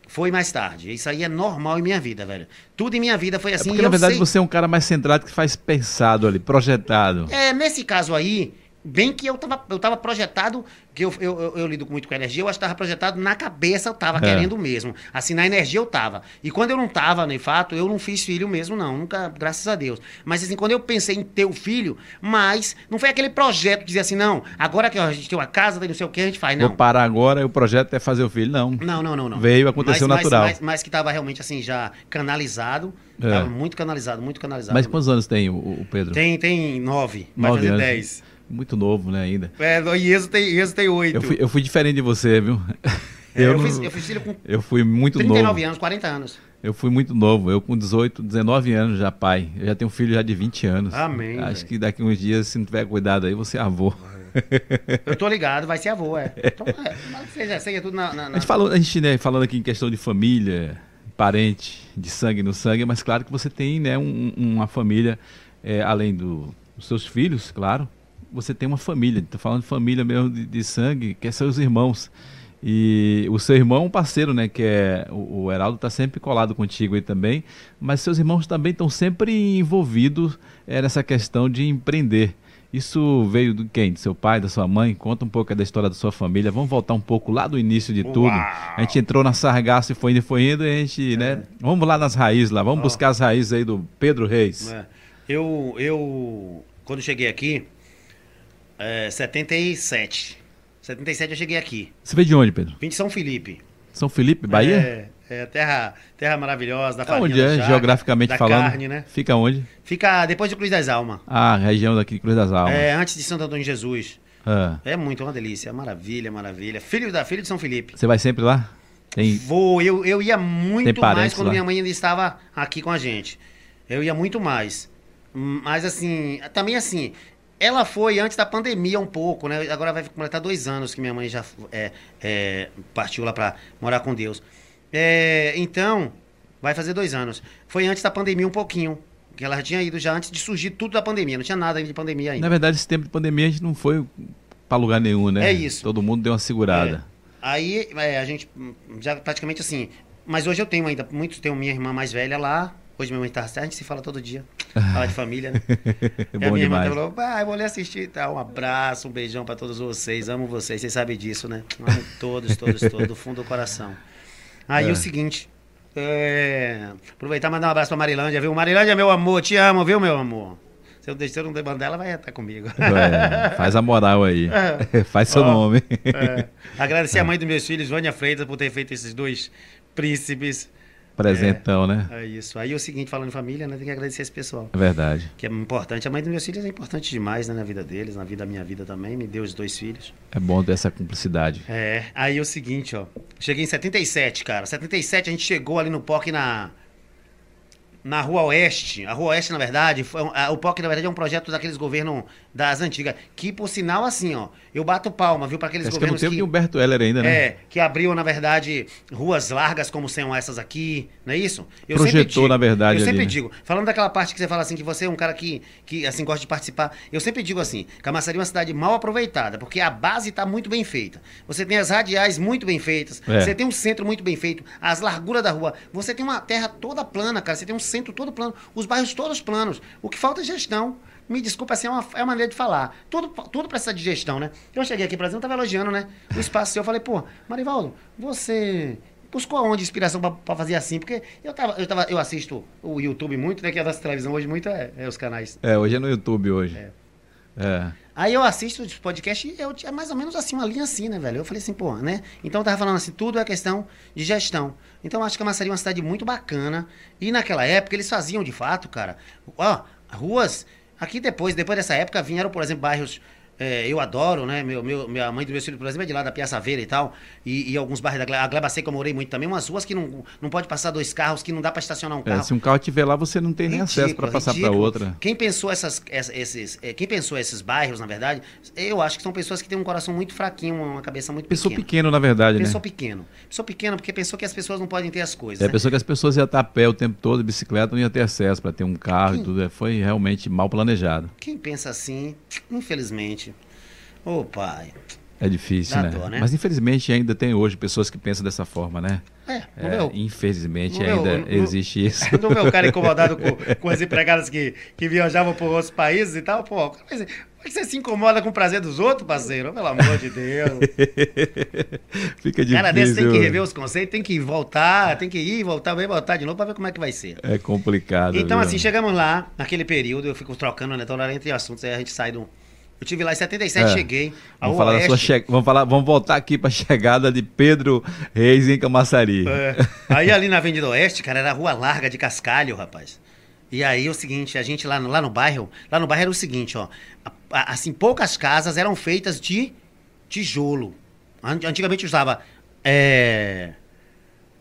foi mais tarde. Isso aí é normal em minha vida, velho. Tudo em minha vida foi é assim. É porque, na verdade, sei... você é um cara mais centrado que faz pensado ali, projetado. É, nesse caso aí, Bem que eu tava, eu tava projetado, que eu, eu, eu, eu lido muito com energia, eu acho que tava projetado na cabeça, eu tava é. querendo mesmo. Assim, na energia eu tava. E quando eu não tava, de fato, eu não fiz filho mesmo, não. Nunca, graças a Deus. Mas assim, quando eu pensei em ter o filho, mas não foi aquele projeto que dizia assim, não, agora que a gente tem uma casa, tem não sei o que, a gente faz, não. Vou parar agora e o projeto é fazer o filho, não. Não, não, não, não. Veio, aconteceu mas, natural. Mas, mas, mas, que tava realmente assim, já canalizado. É. Tava muito canalizado, muito canalizado. Mas quantos anos tem o, o Pedro? Tem, tem nove, vai fazer anos. dez. Muito novo, né, ainda. É, e Enzo tem, oito. Eu fui, eu fui diferente de você, viu? É, eu, eu, fiz, eu fiz filho com eu fui muito 39 novo. anos, 40 anos. Eu fui muito novo. Eu com 18, 19 anos já pai. Eu já tenho um filho já de 20 anos. Amém. Acho véio. que daqui uns dias, se não tiver cuidado aí, você é avô. Eu tô ligado, vai ser avô, é. Então, é seja, seja tudo na, na, na... A gente, falou, a gente né, falando aqui em questão de família, parente, de sangue no sangue, mas claro que você tem né, um, uma família, é, além do, dos seus filhos, claro, você tem uma família, está falando de família mesmo de, de, sangue, que é seus irmãos. E o seu irmão, um parceiro, né, que é o, o Heraldo, está sempre colado contigo aí também, mas seus irmãos também estão sempre envolvidos é, nessa questão de empreender. Isso veio do quem? Do seu pai, da sua mãe? Conta um pouco da história da sua família. Vamos voltar um pouco lá do início de tudo. Uau. A gente entrou na Sargaço e foi indo, foi indo, e a gente, é. né? Vamos lá nas raízes lá, vamos oh. buscar as raízes aí do Pedro Reis. É. Eu, eu, quando cheguei aqui, é, 77. 77 eu cheguei aqui. Você veio de onde, Pedro? Vim de São Felipe. São Felipe, Bahia? É, é terra, terra maravilhosa, da é Onde é, geograficamente da falando? carne, né? Fica onde? Fica depois de Cruz das Almas. Ah, região daqui de Cruz das Almas. É, antes de Santo Antônio de Jesus. Ah. É muito, é uma delícia, maravilha, maravilha. Filho da filho de São Felipe. Você vai sempre lá? Tem... Vou, eu, eu ia muito mais quando lá? minha mãe ainda estava aqui com a gente. Eu ia muito mais. Mas assim, também assim, ela foi antes da pandemia um pouco, né? Agora vai completar dois anos que minha mãe já é, é, partiu lá para morar com Deus. É, então, vai fazer dois anos. Foi antes da pandemia um pouquinho. Que ela já tinha ido já antes de surgir tudo da pandemia. Não tinha nada de pandemia ainda. Na verdade, esse tempo de pandemia a gente não foi para lugar nenhum, né? É isso. Todo mundo deu uma segurada. É. Aí é, a gente já praticamente assim. Mas hoje eu tenho ainda, muitos tenho minha irmã mais velha lá. Hoje minha mãe tá a gente se fala todo dia. Fala de família, né? E a minha irmã falou, pai, vou lhe assistir e tal. Um abraço, um beijão para todos vocês. Amo vocês, vocês sabem disso, né? Amo todos, todos, todos, do fundo do coração. Aí É. o seguinte. É... Aproveitar e mandar um abraço pra Marilândia, viu? Marilândia, meu amor, te amo, viu, meu amor? Se eu deixar não mandar, ela vai estar comigo. É, faz a moral aí. É. faz seu Ó, nome. É. Agradecer a mãe dos meus filhos, Vânia Freitas, por ter feito esses dois príncipes. Presentão, né? É isso. Aí é o seguinte, falando em família, né? Tem que agradecer esse pessoal. É verdade. Que é importante. A mãe dos meus filhos é importante demais, né? Na vida deles, na vida da minha vida também. Me deu os dois filhos. É bom ter essa cumplicidade. É. Aí é o seguinte, ó. Cheguei em 77, cara. 77 a gente chegou ali no POC na. Na Rua Oeste. A Rua Oeste, na verdade, foi, a- o POC, na verdade, é um projeto daqueles governos das antigas. Que, por sinal, assim, ó. Eu bato palma, viu, para aqueles Acho que é no governos tempo que. de Humberto Heller ainda, né? É, que abriu, na verdade, ruas largas como são essas aqui, não é isso? Eu Projetou, sempre digo- na verdade, Eu sempre ali, né? digo, falando daquela parte que você fala assim, que você é um cara que, que assim, gosta de participar, eu sempre digo assim, Camaçari é uma cidade mal aproveitada, porque a base está muito bem feita. Você tem as radiais muito bem feitas, É. você tem um centro muito bem feito, as larguras da rua, você tem uma terra toda plana, cara, você tem um centro todo plano, os bairros todos planos. O que falta é gestão. Me desculpa, assim, é uma, é uma maneira de falar. Tudo, tudo precisa de gestão, né? Eu cheguei aqui, por exemplo, tava elogiando, né? O espaço seu. Eu falei, pô, Marivaldo, você buscou aonde inspiração pra, pra fazer assim? Porque eu tava, eu tava, eu assisto o YouTube muito, né? Que a nossa televisão hoje muito é, é os canais. É, hoje é no YouTube hoje. É. É. Aí eu assisto os podcasts e eu tinha mais ou menos assim, uma linha assim, né, velho? Eu falei assim, pô, né? Então eu tava falando assim, tudo é questão de gestão. Então eu acho que a Massari é uma cidade muito bacana. E naquela época eles faziam de fato, cara, ó, ruas. Aqui depois, depois dessa época, vieram, por exemplo, bairros. É, eu adoro, né? Meu, meu, minha mãe do meu filho, por exemplo, é de lá da Piaça Veira e tal. E, e alguns bairros da Gleba, a Gleba Seca eu morei muito também. Umas ruas que não, não pode passar dois carros, que não dá pra estacionar um É, carro. se um carro estiver lá, você não tem nem acesso para Ridículo, passar para ridículo. outra. Quem pensou essas, essa- esses, eh, quem pensou esses bairros, na verdade, eu acho que são pessoas que têm um coração muito fraquinho, uma cabeça muito Pessoa pequena. pequeno, na verdade, Pessoa né? pequeno. Pessoa pequena porque pensou que as pessoas não podem ter as coisas. É, né? pensou que as pessoas iam estar a pé o tempo todo, bicicleta, não ia ter acesso para ter um carro e Sim. tudo. É, Foi realmente mal planejado. Quem pensa assim, infelizmente. Ô pai. É difícil, né? dó, né? Mas infelizmente ainda tem hoje pessoas que pensam dessa forma, né? É, É, meu, infelizmente no meu- ainda no- existe isso. no meu cara incomodado com, com as empregadas que, que viajavam por outros países e tal, pô, mas, é que você se incomoda com o prazer dos outros, parceiro? Pelo amor de Deus. Fica difícil. Cara desse tem que rever os conceitos, tem que voltar, tem que ir, voltar, vai voltar de novo pra ver como é que vai ser. É complicado. Então, viu? assim, chegamos lá, naquele período, eu fico trocando, né? Toda hora entre assuntos, aí a gente sai do. Eu tive lá em 77, É. cheguei. Vamos falar Oeste, che... vamos falar, vamos voltar aqui para a chegada de Pedro Reis em Camaçari. é, aí ali na Avenida Oeste, cara, era a rua larga de cascalho, rapaz. E aí é o seguinte, a gente lá no, lá no bairro, lá no bairro era o seguinte, ó. assim, poucas casas eram feitas de tijolo. An- Antigamente usava. é,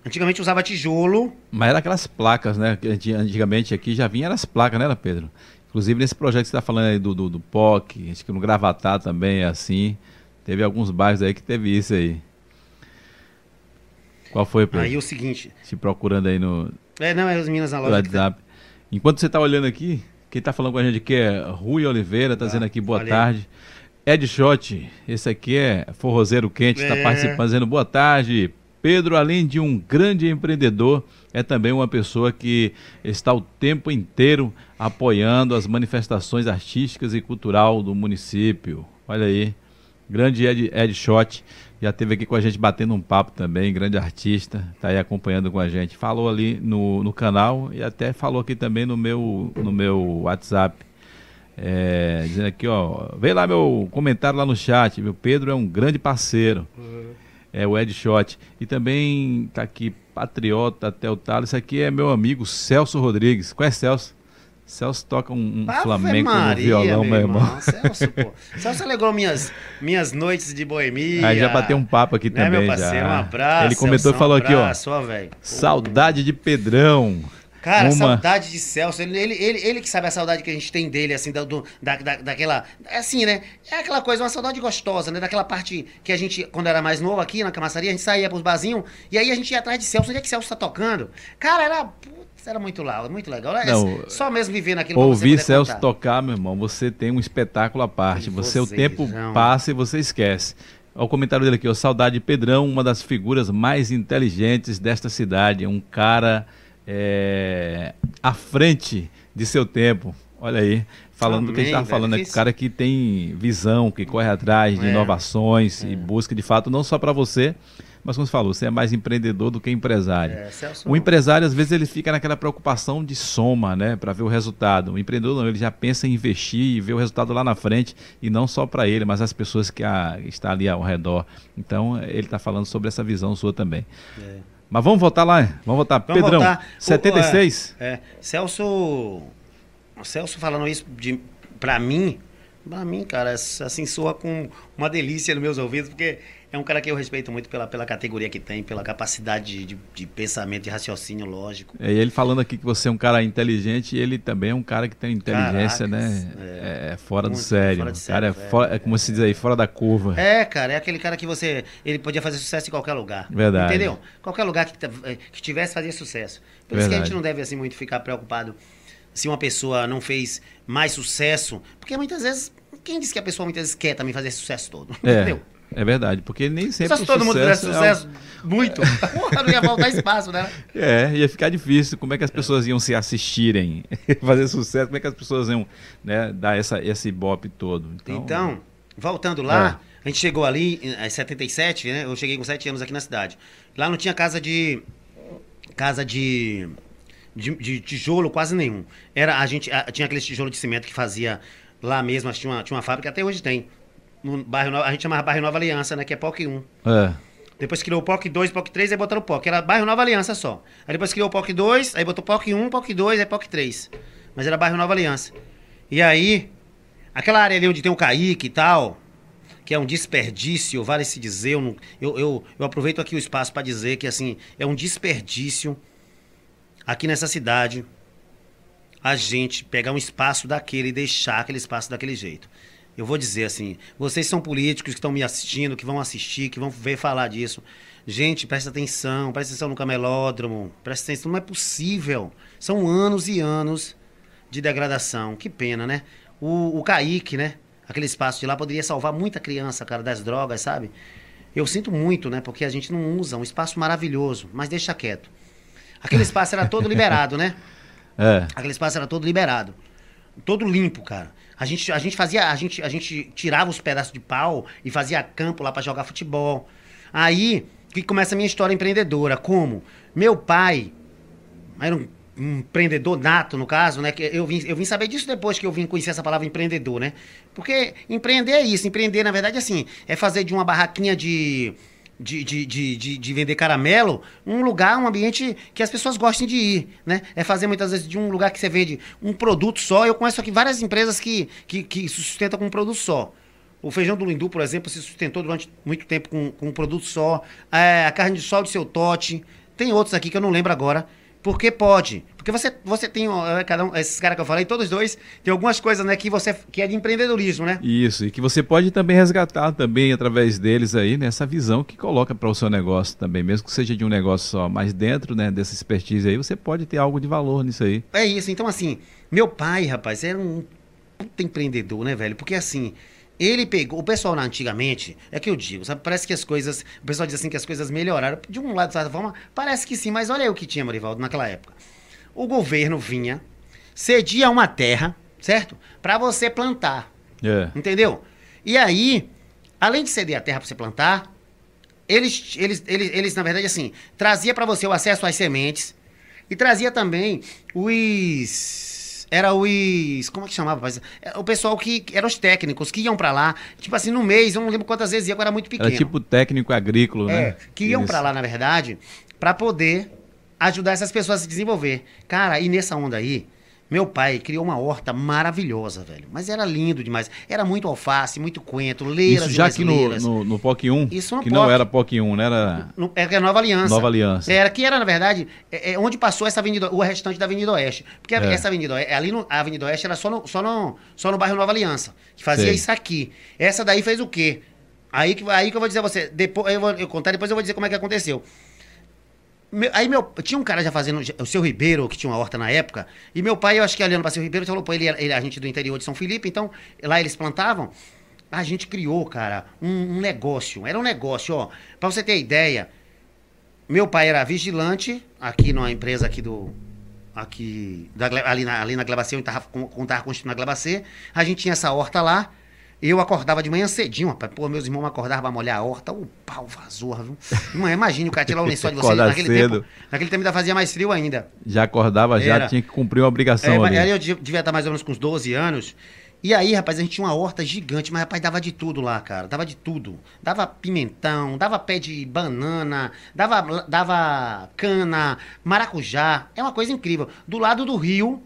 Antigamente usava tijolo. Mas era aquelas placas, né? Antigamente aqui já vinha as placas, né, Pedro? Inclusive nesse projeto que você está falando aí do, do, do POC, acho que no Gravatá também é assim. Teve alguns bairros aí que teve isso aí. Qual foi, Pedro? Aí é o seguinte. Se procurando aí no, É, não, é os meninos na loja. WhatsApp. Enquanto você está olhando aqui, quem está falando com a gente aqui é Rui Oliveira, está Tá, dizendo aqui boa valeu. tarde. Ed Shot, esse aqui é Forrozeiro Quente, está É. participando, dizendo boa tarde. Pedro, além de um grande empreendedor, é também uma pessoa que está o tempo inteiro apoiando as manifestações artísticas e cultural do município. Olha aí, grande Ed, Ed Shot, já esteve aqui com a gente batendo um papo também, grande artista, está aí acompanhando com a gente. Falou ali no, no canal e até falou aqui também no meu, no meu WhatsApp. É, dizendo aqui, ó, vem lá meu comentário lá no chat, meu Pedro é um grande parceiro. é o Ed Shot. E também tá aqui Patriota Teltalo. Isso aqui é meu amigo Celso Rodrigues. Conhece Celso? Celso toca um, um flamenco Maria, no violão, meu irmão. irmão. Celso, pô. Celso alegrou minhas, minhas noites de boemia. Aí já bateu um papo aqui né, também. Meu parceiro, já. um abraço. Ele comentou e falou um abraço, aqui, ó. ó saudade de Pedrão. Cara, uma... saudade de Celso. Ele, ele, ele, ele, que sabe a saudade que a gente tem dele, assim, da, do, da, da, daquela. É assim, né? É aquela coisa, uma saudade gostosa, né? Daquela parte que a gente, quando era mais novo aqui na camaçaria, a gente saía pros barzinhos e aí a gente ia atrás de Celso. Onde é que Celso tá tocando? Cara, era era muito legal, muito legal. É Não, só mesmo viver naquilo Ouvir Celso contar. tocar, meu irmão, você tem um espetáculo à parte. Você, o tempo passa e você esquece. Olha o comentário dele aqui, ó, saudade de Pedrão, uma das figuras mais inteligentes desta cidade, um cara é, à frente de seu tempo. Olha aí, falando do que a gente estava falando, é um cara que tem visão, que corre atrás de é, inovações é. e busca de fato não só para você, mas como você falou, você é mais empreendedor do que empresário. É, o empresário, às vezes, ele fica naquela preocupação de soma, né? Para ver o resultado. O empreendedor não, ele já pensa em investir e ver o resultado lá na frente, e não só para ele, mas as pessoas que a, estão ali ao redor. Então, ele está falando sobre essa visão sua também. É. Mas vamos voltar lá, vamos voltar. Vamos Pedrão, voltar. 76? O, é, é, Celso, Celso falando isso de, pra mim, pra mim, cara, assim, soa com uma delícia nos meus ouvidos, porque é um cara que eu respeito muito pela, pela categoria que tem, pela capacidade de, de pensamento, de raciocínio lógico. É, e ele falando aqui que você é um cara inteligente, ele também é um cara que tem inteligência, Caracas, né? É, é fora muito, do sério. Fora de sério cara é, fora, é, como se diz aí, fora da curva. É, cara, é aquele cara que você. Ele podia fazer sucesso em qualquer lugar. Verdade. Entendeu? Qualquer lugar que, eh, que tivesse, fazia sucesso. Por Verdade. isso que a gente não deve assim muito ficar preocupado se uma pessoa não fez mais sucesso. Porque muitas vezes. Quem disse que a pessoa muitas vezes quer também fazer sucesso todo? É. Entendeu? É verdade, porque nem sempre. Se todo mundo tivesse sucesso, é muito, porra, não ia faltar espaço, né? É, ia ficar difícil. Como é que as pessoas iam se assistirem, fazer sucesso? Como é que as pessoas iam né, dar essa, esse bop todo? Então, então voltando lá, é. a gente chegou ali em 77, né? Eu cheguei com 7 anos aqui na cidade. Lá não tinha casa de. Casa de. De, de tijolo quase nenhum. Era, a gente a, tinha aquele tijolo de cimento que fazia lá mesmo, tinha uma, tinha uma fábrica, até hoje tem no bairro a gente chamava bairro Nova Aliança, né? Que é POC 1. É. Depois criou o POC 2, POC 3, aí botaram o POC. Era bairro Nova Aliança só. Aí depois criou o POC 2, aí botou POC 1, POC 2, aí POC 3. Mas era bairro Nova Aliança. E aí, aquela área ali onde tem o Caíque e tal, que é um desperdício, vale se dizer, eu, não, eu, eu, eu aproveito aqui o espaço para dizer que assim, é um desperdício aqui nessa cidade a gente pegar um espaço daquele e deixar aquele espaço daquele jeito eu vou dizer assim, vocês são políticos que estão me assistindo, que vão assistir, que vão ver falar disso. Gente, presta atenção, presta atenção no camelódromo, presta atenção, não é possível. São anos e anos de degradação. Que pena, né? O, o Kaique, né? Aquele espaço de lá poderia salvar muita criança, cara, das drogas, sabe? Eu sinto muito, né? Porque a gente não usa um espaço maravilhoso, mas deixa quieto. Aquele espaço era todo liberado, né? É. Aquele espaço era todo liberado. Todo limpo, cara. A gente, a gente fazia, a gente, a gente tirava os pedaços de pau e fazia campo lá para jogar futebol. Aí que começa a minha história empreendedora. Como? Meu pai era um, um empreendedor nato, no caso, né? Que eu vim, eu vim saber disso depois que eu vim conhecer essa palavra empreendedor, né? Porque empreender é isso. Empreender, na verdade, assim, é fazer de uma barraquinha de de, de, de, de, de vender caramelo, um lugar, um ambiente que as pessoas gostem de ir, né? É fazer muitas vezes de um lugar que você vende um produto só. Eu conheço aqui várias empresas que, que, que se sustentam com um produto só. O feijão do Lindu, por exemplo, se sustentou durante muito tempo com, com um produto só. É, a carne de sol de seu Tote. Tem outros aqui que eu não lembro agora. Porque pode. Porque você, você tem, é, cada um, esses caras que eu falei, todos dois, tem algumas coisas, né, que você que é de empreendedorismo, né? Isso, e que você pode também resgatar também através deles aí, nessa né, visão que coloca para o seu negócio também, mesmo que seja de um negócio só, mas dentro, né, dessa expertise aí, você pode ter algo de valor nisso aí. É isso, então assim, meu pai, rapaz, era um puta empreendedor, né, velho? Porque assim, ele pegou. O pessoal na, antigamente, é que eu digo, sabe? Parece que as coisas. O pessoal diz assim que as coisas melhoraram. De um lado, de certa forma, parece que sim, mas olha aí o que tinha, Marivaldo, naquela época. O governo vinha, cedia uma terra, certo? Para você plantar. É. Entendeu? E aí, além de ceder a terra para você plantar, eles, eles, eles, eles, na verdade, assim, trazia para você o acesso às sementes e trazia também os Era os. Como é que chamava? É, o pessoal que. Eram os técnicos que iam pra lá. Tipo assim, no mês, eu não lembro quantas vezes ia, eu era muito pequeno. Era tipo técnico agrícola, É, né? que iam pra lá, na verdade, pra poder ajudar essas pessoas a se desenvolver. Cara, e nessa onda aí, meu pai criou uma horta maravilhosa, velho. Mas era lindo demais. Era muito alface, muito coentro, leiras Isso já aqui no, no, no POC 1, Isso que não POC. era POC 1, né? Era No- Era Nova Aliança. Nova Aliança. Era que era, na verdade, é, é onde passou essa avenida, o restante da Avenida Oeste. Porque a- É. essa Avenida Oeste, ali no, a Avenida Oeste era só no, só, no, só no bairro Nova Aliança, que fazia Sei. isso aqui. Essa daí fez o quê? Aí que, aí que eu vou dizer a você, depois eu vou eu contar, depois eu vou dizer como é que aconteceu. Aí meu, tinha um cara já fazendo, o seu Ribeiro, que tinha uma horta na época, e meu pai, eu acho que olhando para seu Ribeiro, falou, pô, ele, ele é a gente do interior de São Felipe, então lá eles plantavam. A gente criou, cara, um, um negócio. Era um negócio, ó. Pra você ter ideia, meu pai era vigilante aqui numa empresa aqui do. Aqui. Da, ali, na, ali na Glebacê, onde tava, com- quando tava construindo a Glebacê. A gente tinha essa horta lá. Eu acordava de manhã cedinho, rapaz. Pô, meus irmãos me acordavam pra molhar a horta. O pau vazou, viu? Imagine o cara tirar o lençol de vocês. Naquele cedo. tempo, naquele tempo ainda fazia mais frio ainda. Já acordava, já Era. tinha que cumprir uma obrigação É, ali. eu de- devia estar mais ou menos com uns 12 anos. E aí, rapaz, a gente tinha uma horta gigante, mas, rapaz, dava de tudo lá, cara. Dava de tudo. Dava pimentão, dava pé de banana, dava, dava cana, maracujá. É uma coisa incrível. Do lado do rio,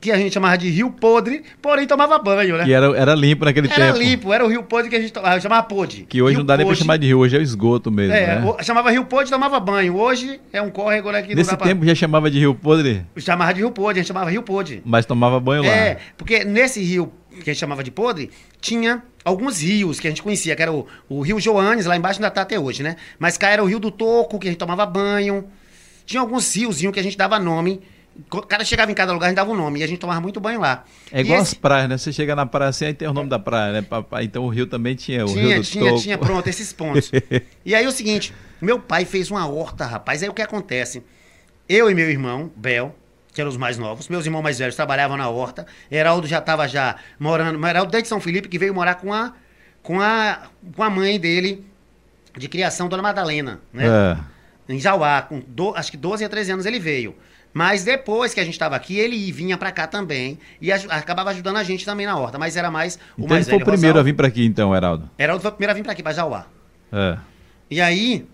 que a gente chamava de rio podre, porém tomava banho, né? Que era, era limpo naquele Era tempo. limpo, era o rio podre que a gente tomava, chamava podre. Que hoje Rio não dá nem pra chamar de rio, hoje é o esgoto mesmo, É, né? o- chamava rio podre e tomava banho. Hoje é um córrego né, que Nesse dá pra... tempo já chamava de rio podre, Chamava de rio podre, a gente chamava rio podre. mas tomava banho lá. É, porque nesse rio que a gente chamava de podre, tinha alguns rios que a gente conhecia, que era o, o Rio Joanes, lá embaixo ainda tá até hoje, né? Mas cá era o Rio do Toco, que a gente tomava banho. Tinha alguns riozinhos que a gente dava nome. Co- Cada chegava em cada lugar, a gente dava um nome. E a gente tomava muito banho lá. É E igual esse- as praias, né? Você chega na praia assim, aí tem o nome da praia, né? Então o rio também tinha, o tinha, rio do tinha, Toco. tinha, pronto, esses pontos. e aí o seguinte, meu pai fez uma horta, rapaz. Aí o que acontece? Eu e meu irmão, Bel, que eram os mais novos, meus irmãos mais velhos trabalhavam na horta. Heraldo já estava já morando, Heraldo desde São Felipe, que veio morar com a, com a, com a mãe dele de criação, Dona Madalena, né? É. em Jauá, com do- acho que 12 a 13 anos ele veio. Mas depois que a gente estava aqui, ele vinha pra cá também e aju- acabava ajudando a gente também na horta, mas era mais o Então mais ele foi o primeiro a vir pra aqui, então, Heraldo. Heraldo foi o primeiro a vir pra aqui, pra Jauá. É. E aí.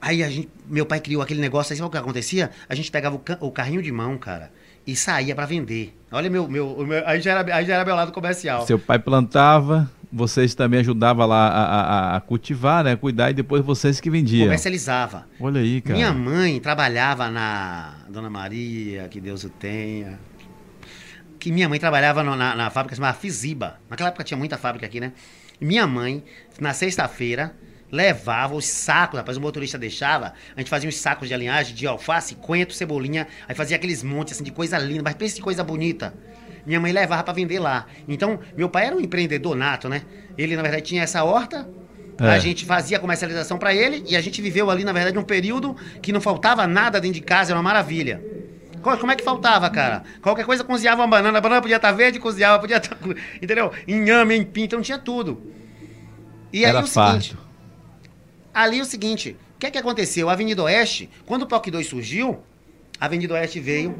Aí a gente, meu pai criou aquele negócio, aí sabe o que acontecia? A gente pegava o, ca- o carrinho de mão, cara, e saía pra vender. Olha meu, meu, meu- aí, já era, aí já era meu lado comercial. Seu pai plantava, vocês também ajudavam lá a, a- a cultivar, né? Cuidar, e depois vocês que vendiam. Comercializava. Olha aí, cara. Minha mãe trabalhava na Dona Maria, que Deus o tenha. Que minha mãe trabalhava no- na, na fábrica chamada Fiziba. Naquela época tinha muita fábrica aqui, né? Minha mãe, na sexta-feira, levava os sacos, rapaz, o motorista deixava, a gente fazia uns sacos de alinhagem de alface, coentro, cebolinha, aí fazia aqueles montes assim de coisa linda, mas pensa que coisa bonita. Minha mãe levava pra vender lá. Então, meu pai era um empreendedor nato, né? Ele, na verdade, tinha essa horta, É. a gente fazia comercialização pra ele e a gente viveu ali, na verdade, um período que não faltava nada dentro de casa, era uma maravilha. Co- Como é que faltava, cara? Qualquer coisa cozinhava uma banana, a banana podia estar verde, cozinhava, podia estar. Entendeu? Inhame, empim, então tinha tudo. E aí Era o seguinte. farto. Ali o seguinte, o que é que aconteceu? A Avenida Oeste, quando o POC 2 surgiu, a Avenida Oeste veio,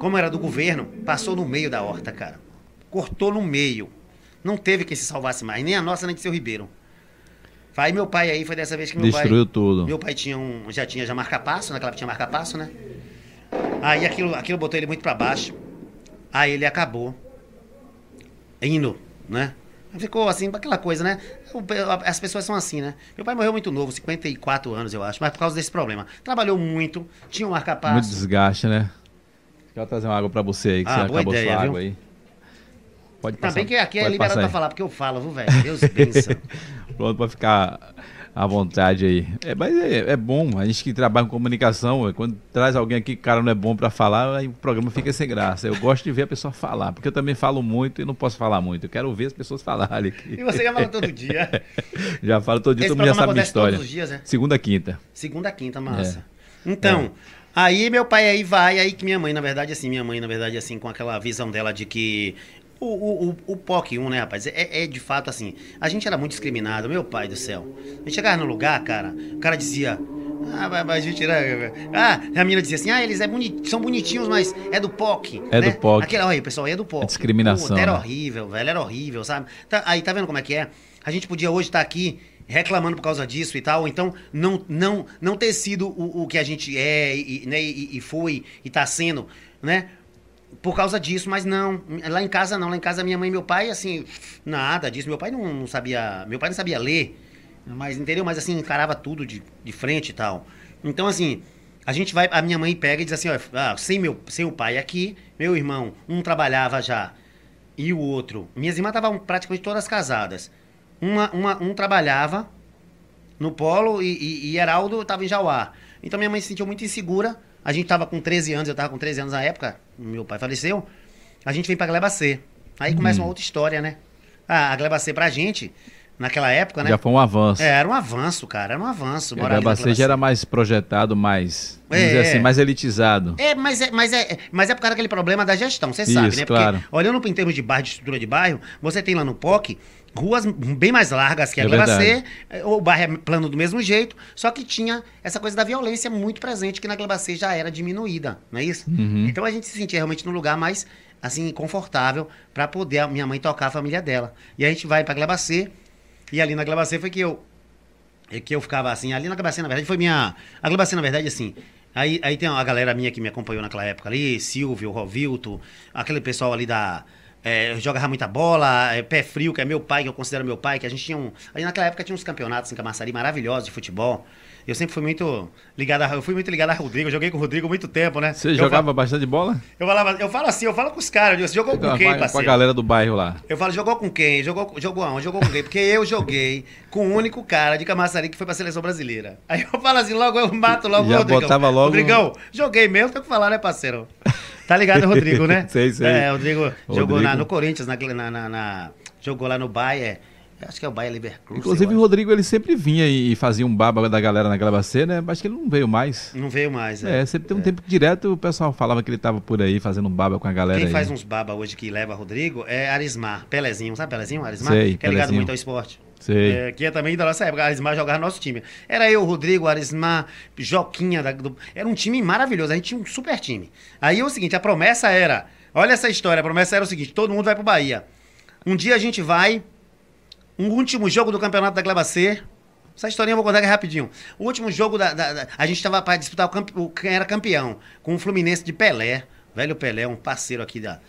como era do governo, passou no meio da horta, cara. Cortou no meio. Não teve quem se salvasse mais, nem a nossa, nem de seu Ribeiro. Aí meu pai aí, foi dessa vez que meu Destruiu pai... tudo. Meu pai tinha um, já tinha já marca-passo, naquela tinha marca-passo, né? Aí aquilo, aquilo botou ele muito pra baixo. Aí ele acabou indo, né? Ficou assim, aquela coisa, né? As pessoas são assim, né? Meu pai morreu muito novo, 54 anos, eu acho, mas por causa desse problema. Trabalhou muito, tinha um Muito marca-passo. desgaste, né? Quero trazer uma água pra você aí, que Ah, você acabou ideia, sua viu? água aí. Pode passar. Também que aqui é pode liberado aí. falar, porque eu falo, viu, velho? Deus benção. Pronto pra ficar à vontade aí. É, mas é, é bom, a gente que trabalha com comunicação, é, quando traz alguém aqui que o cara não é bom pra falar, aí o programa fica sem graça. Eu gosto de ver a pessoa falar, porque eu também falo muito e não posso falar muito. Eu quero ouvir as pessoas falarem aqui. E você já fala todo dia. Já falo todo dia, Esse todo mundo já sabe minha história. todos os dias, né? Segunda, quinta. Segunda, quinta, massa. Então, aí meu pai aí vai, aí que minha mãe, na verdade, assim, minha mãe, na verdade, assim, com aquela visão dela de que o, o, o, o POC 1, né, rapaz, é, é de fato assim, a gente era muito discriminado, meu pai do céu. A gente chegava no lugar, cara, o cara dizia, Ah, mas mentira. Ah, a menina dizia assim: ah, eles é boni são bonitinhos, mas é do POC. É né? do POC. Aquele, olha, pessoal, é do POC. É discriminação. Puta, era né? horrível, velho, era horrível, sabe? Tá, aí tá vendo como é que é? A gente podia hoje estar tá aqui reclamando por causa disso e tal, então não, não, não ter sido o, o que a gente é e, né, e, e foi e tá sendo, né? por causa disso, mas não. Lá em casa não. Lá em casa minha mãe e meu pai, assim, nada disso. Meu pai não, não sabia. Meu pai não sabia ler. Mas, entendeu? Mas assim, encarava tudo de, de frente e tal. Então, assim, a gente vai. A minha mãe pega e diz assim, ó, ah, sem, meu, sem o pai aqui, meu irmão, um trabalhava já e o outro. Minhas irmãs estavam praticamente todas casadas. Uma, uma, um trabalhava no polo e, e, e Heraldo estava em Jauá. Então minha mãe se sentiu muito insegura a gente tava com 13 anos, eu tava com 13 anos na época, meu pai faleceu. A gente vem pra Gleba C. Aí começa hum. uma outra história, né? Ah, a Gleba C pra gente, naquela época, né? Já foi um avanço. É, era um avanço, cara, era um avanço. A Gleba C já era mais projetado, mais, vamos é, dizer assim, mais elitizado. É mas, é, mas, é, mas é por causa daquele problema da gestão, você sabe, né? Porque claro. olhando em termos de bairro, de estrutura de bairro, você tem lá no POC ruas bem mais largas que a é Gleba C, o bairro é plano do mesmo jeito, só que tinha essa coisa da violência muito presente que na Gleba C já era diminuída, não é isso? Uhum. Então a gente se sentia realmente num lugar mais assim confortável para poder a minha mãe tocar a família dela. E a gente vai para Gleba C, e ali na Gleba C foi que eu é que eu ficava assim, ali na Gleba C na verdade foi minha a Gleba C na verdade assim, Aí, aí tem a galera minha que me acompanhou naquela época ali, Silvio, Rovilto, aquele pessoal ali da, é, jogava muita bola, é, pé frio, que é meu pai, que eu considero meu pai, que a gente tinha um. Naquela época tinha uns campeonatos em Camaçari maravilhosos de futebol. Eu sempre fui muito ligado a, eu fui muito ligado a Rodrigo, eu joguei com o Rodrigo há muito tempo, né? Você eu jogava falo, bastante bola? Eu falava, eu falo assim, eu falo com os caras, você jogou com quem, parceiro? Com a galera do bairro lá. Eu falo, jogou com quem? Jogou, jogou aonde? Jogou com quem? Porque eu joguei com o único cara de Camaçari que foi pra seleção brasileira. Aí eu falo assim, logo eu mato logo Já o Rodrigão. botava logo... Rodrigão, joguei mesmo, tem que falar, né, parceiro? Tá ligado, Rodrigo, né? sei, sei. É, o Rodrigo, Rodrigo. jogou na, no Corinthians, na, na, na, jogou lá no Bayern. Acho que é o Baia Leverkusen. Inclusive, o Rodrigo ele sempre vinha e fazia um baba da galera na Glabacê, né? Acho que ele não veio mais. Não veio mais, é. É, sempre tem um é. tempo que direto o pessoal falava que ele tava por aí fazendo um baba com a galera. Quem aí. faz uns baba hoje que leva Rodrigo é Arismar, Pelezinho, sabe Pelezinho? Arismar? Sei, que é ligado muito ao esporte. Sei. É, que é também da nossa época. Arismar jogava no nosso time. Era eu, Rodrigo, Arismar, Joquinha. Da, do... Era um time maravilhoso. A gente tinha um super time. Aí é o seguinte: a promessa era. Olha essa história. A promessa era o seguinte: todo mundo vai pro Bahia. Um dia a gente vai um último jogo do campeonato da Gleba C. Essa historinha eu vou contar aqui rapidinho. O último jogo da. da, da a gente estava para disputar o, o, quem era campeão, com o Fluminense de Pelé. Velho Pelé, um parceiro aqui da,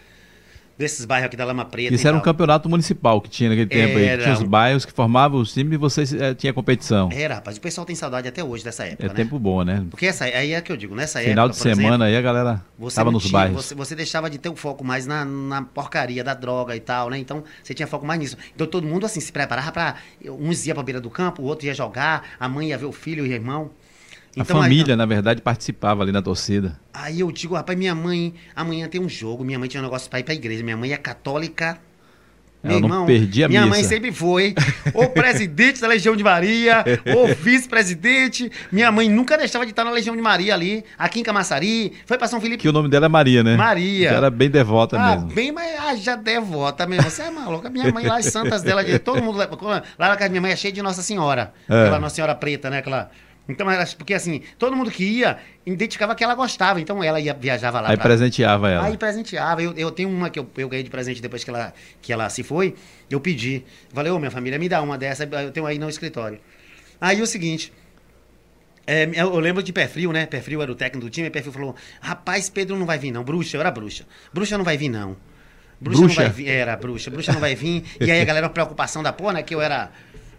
desses bairros aqui da Lama Preta. Isso era um campeonato municipal que tinha naquele tempo era... aí. Tinha os bairros que formavam os times e vocês é, tinha competição. Era, rapaz. O pessoal tem saudade até hoje dessa época. É né? tempo bom, né? Porque essa, aí é que eu digo, nessa Final época. Final de semana exemplo, aí a galera estava nos tinha, bairros. Você, você, deixava de ter o foco mais na, na, porcaria da droga e tal, né? Então você tinha foco mais nisso. Então todo mundo assim se preparava para. Uns ia pra beira do campo, o outro ia jogar, a mãe ia ver o filho e o irmão. Então, a família, aí, na verdade, participava ali na torcida. Aí eu digo, rapaz, minha mãe, amanhã tem um jogo, minha mãe tinha um negócio pra ir pra igreja, minha mãe é católica. Meu Ela irmão, a minha missa. mãe sempre foi ou presidente da Legião de Maria, ou vice-presidente. Minha mãe nunca deixava de estar na Legião de Maria ali, aqui em Camaçari. Foi para São Felipe. Que o nome dela é Maria, né? Maria. Que era bem devota ah, mesmo. Bem, mas ah, já devota mesmo. Você é maluca. Minha mãe lá, as santas dela, todo mundo. Lá na casa da minha mãe é cheia de Nossa Senhora. É. Aquela Nossa Senhora Preta, né? Aquela então, porque assim, todo mundo que ia identificava que ela gostava, então ela ia, viajava lá. Aí pra... presenteava ela. Aí presenteava. Eu, eu tenho uma que eu, eu ganhei de presente depois que ela, que ela se foi, eu pedi. Falei, ô minha família, me dá uma dessa, eu tenho aí no escritório. Aí o seguinte. É, eu lembro de Perfil, né? Perfil era o técnico do time, e Perfil falou: Rapaz, Pedro não vai vir, não. Bruxa, eu era bruxa. Bruxa não vai vir, não. Bruxa, bruxa. não vai vir. Era, bruxa. Bruxa não vai vir. E aí a galera, uma preocupação da porra, né? Que eu era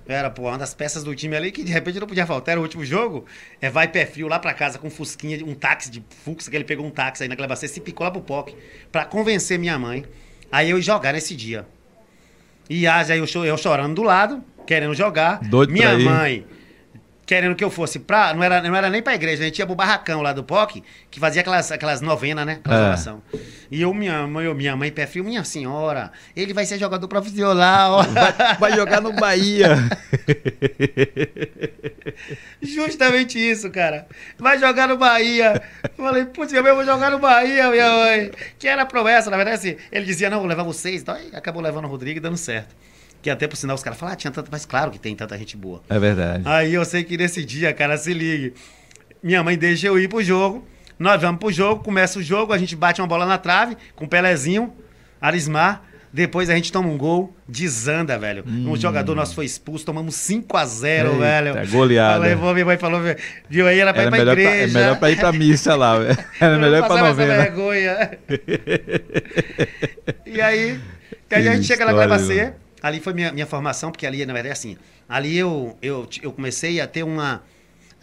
era, pô, uma das peças do time ali que de repente não podia faltar. Era o último jogo. É, vai pé frio lá pra casa com um fusquinha, um táxi de Fux, que ele pegou um táxi aí na Glebacê, se picou lá pro POC pra convencer minha mãe. Aí eu ia jogar nesse dia. E aí eu, eu chorando do lado, querendo jogar. Doido minha mãe querendo que eu fosse pra. Não era, não era nem pra igreja, a gente ia pro barracão lá do POC, que fazia aquelas, aquelas novenas, né? Aquelas é. oração. E eu, minha mãe, eu, minha mãe, frio, minha senhora, ele vai ser jogador profissional. Vai, vai jogar no Bahia. Justamente isso, cara. Vai jogar no Bahia. Eu falei, putz, eu vou jogar no Bahia, minha mãe. Que era promessa, na verdade, assim. Ele dizia, não, vou levar vocês. Então, acabou levando o Rodrigo e dando certo. Que até por sinal os caras falam, ah, tinha tanta. Mas claro que tem tanta gente boa. É verdade. Aí eu sei que nesse dia, cara, se ligue. minha mãe deixa eu ir pro jogo. Nós vamos pro jogo, começa o jogo, a gente bate uma bola na trave com o Pelezinho, Arismar. Depois a gente toma um gol, desanda, velho. Hum. Um jogador nosso foi expulso, tomamos 5 a 0 Eita, velho. goleada. Levou, minha mãe falou, viu aí, era pra era ir pra igreja. Pra, é melhor pra ir pra missa lá, velho. Era melhor ir pra novena. Vergonha. e aí, que a gente chega na Glebacê, ali foi minha, minha formação, porque ali, na verdade, é assim, ali eu, eu, eu comecei a ter uma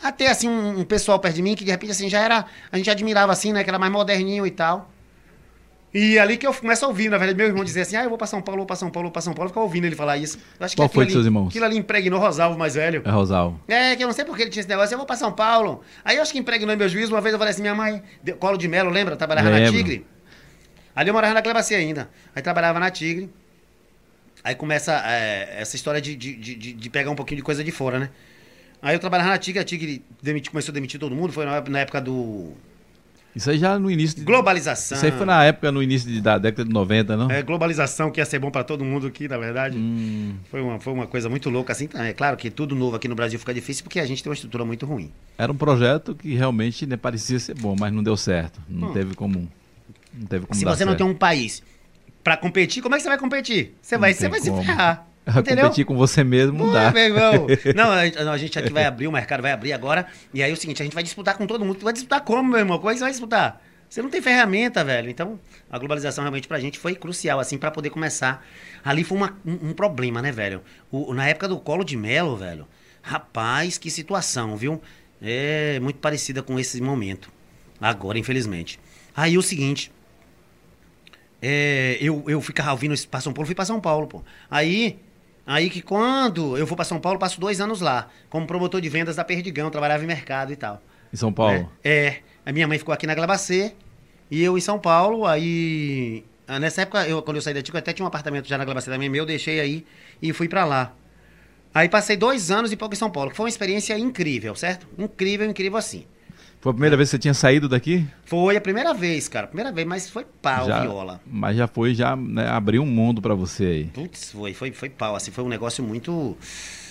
até assim um, um, pessoal perto de mim que de repente assim já era a gente admirava assim né que era mais moderninho e tal e ali que eu começo a ouvir, na verdade, meu irmão dizia assim: ah, eu vou pra São Paulo, vou pra São Paulo, vou pra São Paulo. Eu ficava ouvindo ele falar isso. Eu acho Qual que foi de seus irmãos? Aquilo ali impregnou Rosalvo mais velho. É Rosalvo. É, que eu não sei porque ele tinha esse negócio, eu vou pra São Paulo. Aí eu acho que impregnou meu juízo. Uma vez eu falei assim: minha mãe, Colo de Melo, lembra? Eu trabalhava Lembro. na Tigre. Ali eu morava na Clebacia ainda. Aí trabalhava na Tigre. Aí começa é, essa história de, de, de, de, pegar um pouquinho de coisa de fora, né? Aí eu trabalhava na Tigre, a Tigre demiti, começou a demitir todo mundo. Foi na época do isso aí já no início. De... Globalização. Isso aí foi na época, no início de, da década de 90, não? É, globalização que ia ser bom para todo mundo aqui, na verdade. Hum. Foi, uma, foi uma coisa muito louca, assim. É claro que tudo novo aqui no Brasil fica difícil porque a gente tem uma estrutura muito ruim. Era um projeto que realmente né, parecia ser bom, mas não deu certo. Não hum. teve como. Não teve como Se você certo. não tem um país para competir, como é que você vai competir? Você vai, você vai se ferrar. Entendeu? Competir com você mesmo não dá. Meu irmão. Não, a, a, gente aqui vai abrir, o mercado vai abrir agora. E aí é o seguinte, a gente vai disputar com todo mundo. Vai disputar como, meu irmão? Como é que você vai disputar? Você não tem ferramenta, velho. Então, a globalização realmente pra gente foi crucial, assim, para poder começar. Ali foi uma, um, um, problema, né, velho? O, na época do colo de melo, velho. Rapaz, que situação, viu? É muito parecida com esse momento. Agora, infelizmente. Aí o seguinte. É, eu, eu ficava ouvindo esse pra São Paulo, fui pra São Paulo, pô. Aí, aí que quando eu vou pra São Paulo, passo dois anos lá, como promotor de vendas da Perdigão, trabalhava em mercado e tal. Em São Paulo? É. é. A minha mãe ficou aqui na Glabacê e eu em São Paulo. Aí, ah, nessa época, eu, quando eu saí da Tico, eu até tinha um apartamento já na Glabacê também meu, deixei aí e fui para lá. Aí passei dois anos e pouco em São Paulo, que foi uma experiência incrível, certo? Incrível, incrível assim. Foi a primeira é. vez que você tinha saído daqui? Foi a primeira vez, cara. Primeira vez, mas foi pau, já, viola. Mas já foi, já né, abriu um mundo para você aí. Putz, foi, foi, foi pau. Assim, foi um negócio muito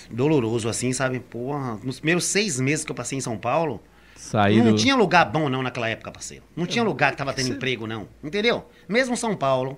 doloroso, assim, sabe? Porra, nos primeiros seis meses que eu passei em São Paulo, Saído... Não tinha lugar bom, não, naquela época, parceiro. Não tinha lugar que tava tendo emprego, não. Entendeu? Mesmo São Paulo,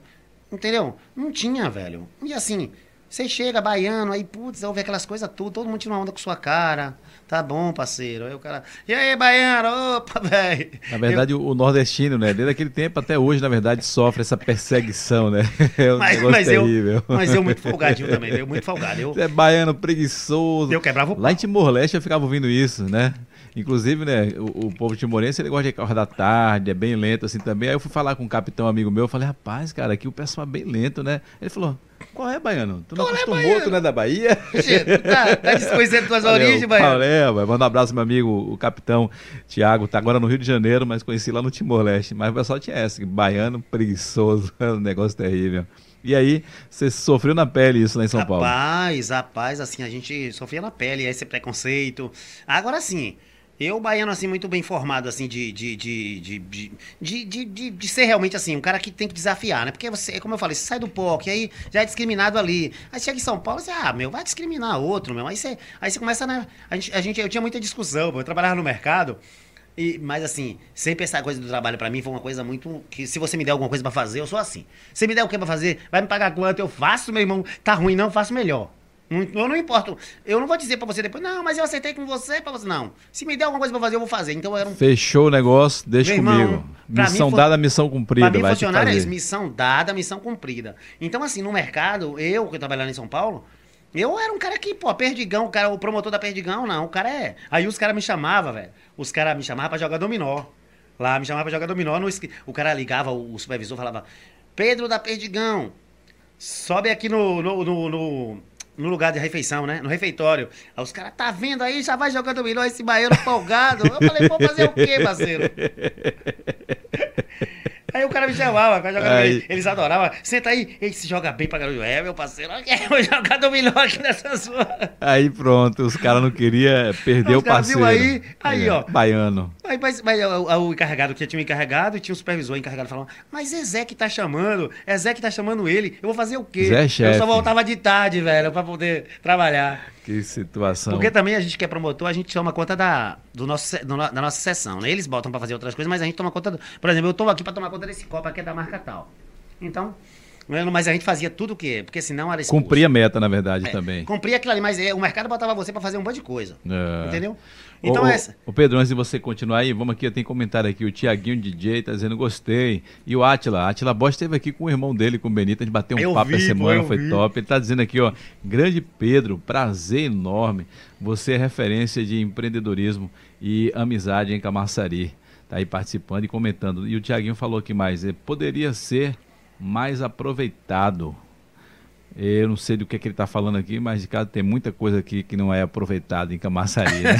entendeu? Não tinha, velho. E assim, você chega baiano, aí, putz, ouve aquelas coisas tudo, todo mundo tira uma onda com sua cara. Tá bom, parceiro. Aí o cara. E aí, baiano? Opa, velho. Na verdade, eu... o nordestino, né? Desde aquele tempo até hoje, na verdade, sofre essa perseguição, né? É um mas, mas terrível. Eu, mas eu muito folgadinho também, eu muito folgado. Eu... Você é baiano preguiçoso. Eu quebrava o Lá em Timor-Leste eu ficava ouvindo isso, né? Inclusive, né, o, o povo timorense, ele gosta de carro da tarde, é bem lento assim também. Aí eu fui falar com um capitão amigo meu, eu falei, rapaz, cara, aqui o pessoal é bem lento, né? Ele falou, qual é, baiano? Tu não qual é, acostumou, é, tu não é da Bahia? Gente, tá, tá desconhecendo tuas origens, baiano. É, manda um abraço, meu amigo, o capitão Tiago, tá agora no Rio de Janeiro, mas conheci lá no Timor-Leste. Mas o pessoal tinha essa, baiano preguiçoso, é um negócio terrível. E aí, você sofreu na pele isso lá em São rapaz, Paulo? Rapaz, rapaz, assim, a gente sofria na pele esse preconceito. Agora sim, eu, baiano, assim, muito bem formado, assim, de de de, de, de, de, de, ser realmente, assim, um cara que tem que desafiar, né? Porque você, como eu falei, você sai do POC, aí já é discriminado ali. Aí chega em São Paulo, você, ah, meu, vai discriminar outro, meu. Aí você, aí você começa, né? A gente, a gente, eu tinha muita discussão, eu trabalhava no mercado, e, mas assim, sempre essa coisa do trabalho para mim foi uma coisa muito. que se você me der alguma coisa para fazer, eu sou assim. Se me der o que pra fazer, vai me pagar quanto? Eu faço, meu irmão. Tá ruim, não, faço melhor. Eu não importo. Eu não vou dizer pra você depois, não, mas eu aceitei com você pra você. Não. Se me der alguma coisa pra fazer, eu vou fazer. Então era um... Fechou o negócio, deixa Meu comigo. Irmão, missão mim, dada, missão cumprida. Pra mim, funcionário é isso, missão dada, missão cumprida. Então, assim, no mercado, eu que trabalhando em São Paulo, eu era um cara que, pô, perdigão, o, cara, o promotor da perdigão, não, o cara é. Aí os caras me chamavam, velho. Os caras me chamavam pra jogar dominó. Lá, me chamavam pra jogar dominó. No, o cara ligava, o supervisor falava: Pedro da Perdigão, sobe aqui no, no, no, no no lugar de refeição, né? No refeitório. Aí os caras, tá vendo aí, já vai jogando milhão esse baiano folgado. Eu falei, vou fazer o quê, parceiro? Aí o cara me chamava, aí... eles adoravam. Senta aí, ele se joga bem pra garoto. É, meu parceiro, eu vou jogar dominó aqui nessa sua. Aí pronto, os caras não queriam perder os o parceiro. Aí, aí, é, ó. Baiano. Mas, mas, mas o, o, encarregado, que tinha um encarregado e tinha um supervisor encarregado falando, mas é Zé que tá chamando, é Zé que tá chamando ele, eu vou fazer o quê? Zé é chefe. Eu só voltava de tarde, velho, pra poder trabalhar. Que situação. Porque também a gente que é promotor, a gente toma conta da, do nosso, do, da nossa sessão, né? Eles botam para fazer outras coisas, mas a gente toma conta. Do, por exemplo, eu estou aqui para tomar conta desse copo aqui é da marca tal. Então, mas a gente fazia tudo o quê? Porque senão era expulso. Cumpria meta, na verdade, é, também. Cumpria aquilo ali, mas é, o mercado botava você para fazer um monte de coisa. É. Entendeu? Então, o, essa. O Pedro, antes de você continuar aí, vamos aqui, tenho comentário aqui. O Tiaguinho DJ tá dizendo gostei. E o Atila, Atila Bosch esteve aqui com o irmão dele, com o Benito, a gente bateu um eu papo vi, essa semana, foi vi. top. Ele tá dizendo aqui, ó, grande Pedro, prazer enorme. Você é referência de empreendedorismo e amizade em Camaçari. Tá aí participando e comentando. E o Tiaguinho falou aqui mais, é, poderia ser mais aproveitado. Eu não sei do que, é que ele está falando aqui, mas de casa tem muita coisa aqui que não é aproveitada em Camaçari, né?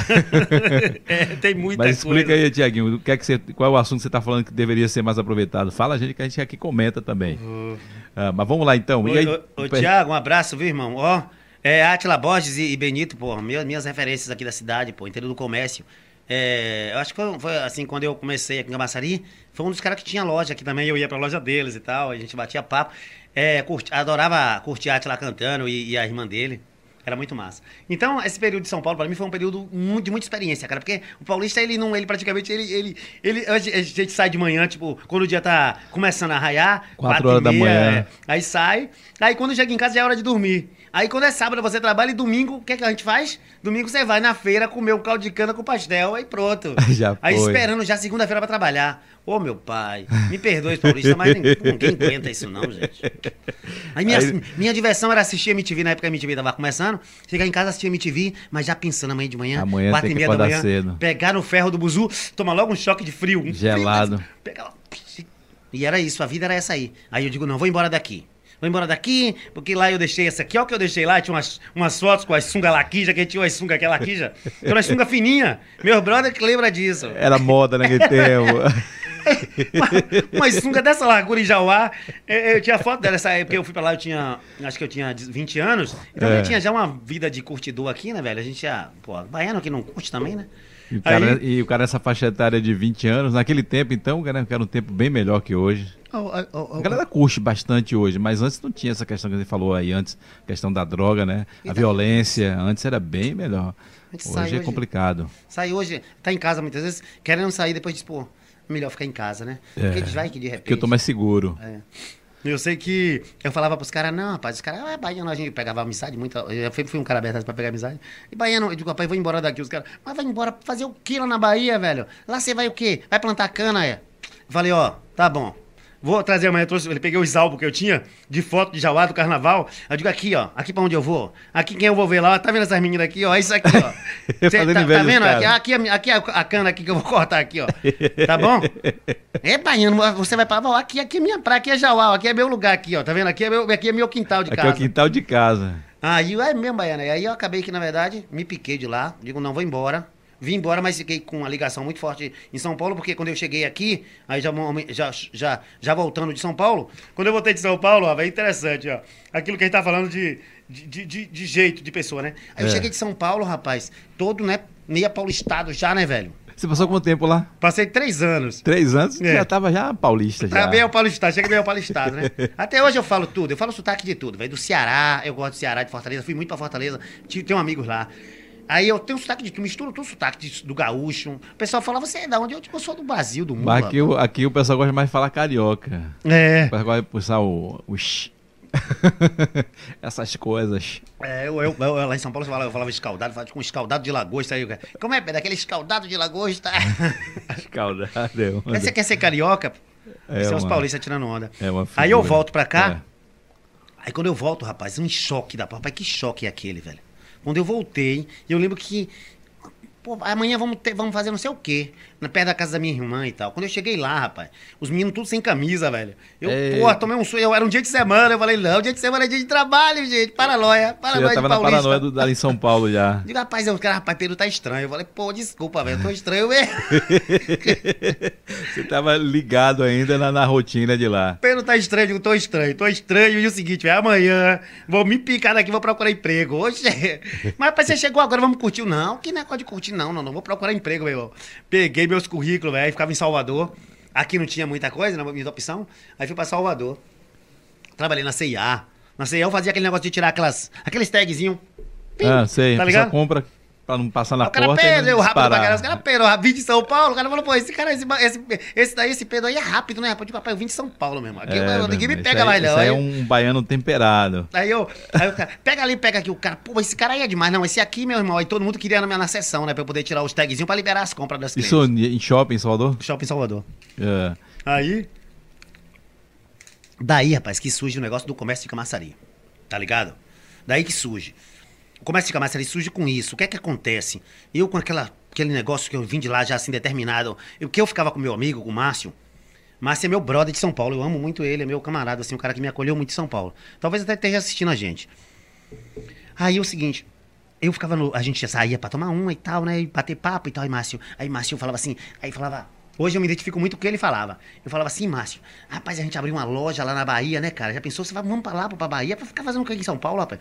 é, tem muita mas explica coisa. aí, Tiaguinho, que é que você, qual é o assunto que você está falando que deveria ser mais aproveitado? Fala a gente que a gente aqui comenta também. Uh. Ah, mas vamos lá então. Ô, ô, ô Tiago, um abraço, viu, irmão? Ó, é, Atila Borges e, e Benito, pô, minhas, minhas referências aqui da cidade, pô, interior do comércio. É, eu acho que foi, foi, assim, quando eu comecei aqui em Camaçari, foi um dos caras que tinha loja aqui também, eu ia pra loja deles e tal, a gente batia papo. É, curti, adorava curtir arte lá cantando e, e, a irmã dele. Era muito massa. Então, esse período de São Paulo, para mim, foi um período muito, de muita experiência, cara. Porque o paulista, ele não, ele praticamente, ele, ele, ele. A gente sai de manhã, tipo, quando o dia tá começando a raiar. Quatro horas meia, da manhã. É, aí sai. Aí quando chega em casa já é hora de dormir. Aí quando é sábado você trabalha e domingo, o que, é que a gente faz? Domingo você vai na feira comer um caldo de cana com pastel, aí pronto. já aí esperando já segunda-feira pra trabalhar. Ô meu pai, me perdoe, Paulista, mas ninguém, ninguém aguenta isso não, gente. Aí minha, aí minha diversão era assistir MTV, na época a MTV tava começando. Chegar em casa assistir MTV, mas já pensando amanhã de manhã, amanhã quatro e meia da manhã, cedo. pegar no ferro do buzu, tomar logo um choque de frio. Um Gelado. Frio, pegar... E era isso, a vida era essa aí. Aí eu digo, não, vou embora daqui vou embora daqui, porque lá eu deixei essa aqui, olha o que eu deixei lá, tinha umas, umas fotos com as sunga laquija, que tinha umas sunga que é laquija, tinha uma sunga fininha, meu brother que lembra disso. Era moda naquele tempo. uma, uma sunga dessa largura em Jauá, eu, eu tinha foto dela, essa época eu fui pra lá, eu tinha, acho que eu tinha 20 anos, então é. eu tinha já uma vida de curtidor aqui, né, velho, a gente já, pô, baiano que não curte também, né. E o, cara, Aí... e o cara nessa faixa etária de 20 anos, naquele tempo então, cara, era um tempo bem melhor que hoje. Oh, oh, oh, a galera curte bastante hoje, mas antes não tinha essa questão que você falou aí antes, questão da droga, né? A então, violência, antes era bem melhor. Hoje é hoje, complicado. Sai hoje, tá em casa muitas vezes, querendo sair, depois diz, pô, melhor ficar em casa, né? É, Porque vai que de repente. Porque eu tô mais seguro. É. Eu sei que eu falava pros caras, não, rapaz, os caras, é baiano, a gente pegava amizade, muita. Eu fui, fui um cara aberto pra pegar amizade. E baiano, eu digo, rapaz, vou embora daqui. Os caras, mas vai embora fazer o que lá na Bahia, velho? Lá você vai o quê? Vai plantar cana, é? Falei, ó, tá bom. Vou trazer amanhã, trouxe, ele peguei os álbuns que eu tinha de foto de Jauá do carnaval. Eu digo aqui, ó, aqui pra onde eu vou. Aqui quem eu vou ver lá, tá vendo essas meninas aqui, ó? É isso aqui, ó. Cê, tá, tá, vendo? Aqui, aqui, aqui a, a cana aqui que eu vou cortar aqui, ó. Tá bom? É, baiano, você vai pra lá, aqui, aqui é minha praia, aqui é Jauá, aqui é meu lugar aqui, ó. Tá vendo? Aqui é meu, aqui é meu quintal de aqui casa. Aqui é o quintal de casa. Aí, é mesmo, baiano. Aí eu acabei que, na verdade, me piquei de lá. Digo, não, vou embora. Vim embora, mas fiquei com uma ligação muito forte em São Paulo, porque quando eu cheguei aqui, aí já, já, já, já voltando de São Paulo, quando eu voltei de São Paulo, ó, é interessante, ó. Aquilo que a gente tá falando de, de, de, de jeito de pessoa, né? Aí é. eu cheguei de São Paulo, rapaz, todo, né, meia paulistado já, né, velho? Você passou quanto tempo lá? Passei três anos. Três anos? É. Já tava já paulista já. Tá meio paulistado, chega meio paulistado, né? Até hoje eu falo tudo, eu falo sotaque de tudo, velho. Do Ceará, eu gosto do Ceará, de Fortaleza, fui muito pra Fortaleza, tenho amigos lá. Aí eu tenho um sotaque de tu, misturo todo sotaque de, do gaúcho. O pessoal fala, você é da onde? Eu, tipo, eu sou do Brasil, do mundo. Mas aqui, o, aqui o pessoal gosta mais de falar carioca. É. O pessoal gosta de puxar o, o Essas coisas. É, eu, eu, eu, lá em São Paulo eu falava, eu falava escaldado, falava com escaldado de lagosta. Aí, como é, daquele escaldado de lagosta? escaldado, é. Você quer ser carioca? É é os paulistas tirando onda. É uma aí eu volto pra cá. É. Aí quando eu volto, rapaz, um choque da papai, que choque é aquele, velho? Quando eu voltei, eu lembro que. Pô, amanhã vamos, ter, vamos fazer não sei o quê perto da casa da minha irmã e tal. Quando eu cheguei lá, rapaz, os meninos tudo sem camisa, velho. Eu, é... porra, tomei um sonho. Eu era um dia de semana. Eu falei, não, dia de semana é dia de trabalho, gente. Paranoia. Paranoia Você já tava na paranoia do, ali em São Paulo já. Digo, rapaz, eu, cara, rapaz, Pedro tá estranho. Eu falei, pô, desculpa, velho. Tô estranho mesmo. Você tava ligado ainda na, na rotina de lá. Pedro tá estranho, eu digo, tô estranho, tô estranho. E o seguinte, velho, amanhã vou me picar daqui, vou procurar emprego. Hoje. Mas, rapaz, você chegou agora, vamos curtir. Não, que negócio de curtir, não, não, não. Vou procurar emprego, meu irmão. Peguei meus currículos, velho ficava em Salvador. Aqui não tinha muita coisa, na minha opção. Aí fui pra Salvador. Trabalhei na CIA. Na CIA eu fazia aquele negócio de tirar aquelas, aqueles tagzinhos. Ah, sei. Tá ligado? compra pra não passar na o cara porta. Pedro, eu rápido pra caralho. Os caras eu vim de São Paulo. O cara falou, pô, esse cara, esse, esse, esse daí, esse Pedro aí é rápido, né? Pô, papai, eu vim de São Paulo mesmo. Aqui é, eu, ninguém me pega aí, mais, não. Isso aí é um baiano temperado. Aí eu, aí o cara, pega ali, pega aqui. O cara, pô, esse cara aí é demais. Não, esse aqui, meu irmão. Aí todo mundo queria na minha na sessão, né? Pra eu poder tirar os tagzinhos pra liberar as compras das Isso em shopping em Salvador? Shopping em Salvador. É. Aí. Daí, rapaz, que surge o negócio do comércio de camaçaria. Tá ligado? Daí que surge. O comércio de camaçaria surge com isso. O que é que acontece? Eu com aquela, aquele negócio que eu vim de lá já assim determinado, o que eu ficava com meu amigo, com o Márcio. Márcio é meu brother de São Paulo, eu amo muito ele, é meu camarada, assim, um cara que me acolheu muito em São Paulo. Talvez até esteja assistindo a gente. Aí o seguinte, eu ficava no. A gente saía pra tomar uma e tal, né? E bater papo e tal. E Márcio. Aí Márcio falava assim. Aí falava. Hoje eu me identifico muito com o que ele falava. Eu falava assim, Márcio, rapaz, a gente abriu uma loja lá na Bahia, né, cara? Já pensou, você vai, vamos pra lá, pra Bahia, pra ficar fazendo o que aqui em São Paulo, rapaz?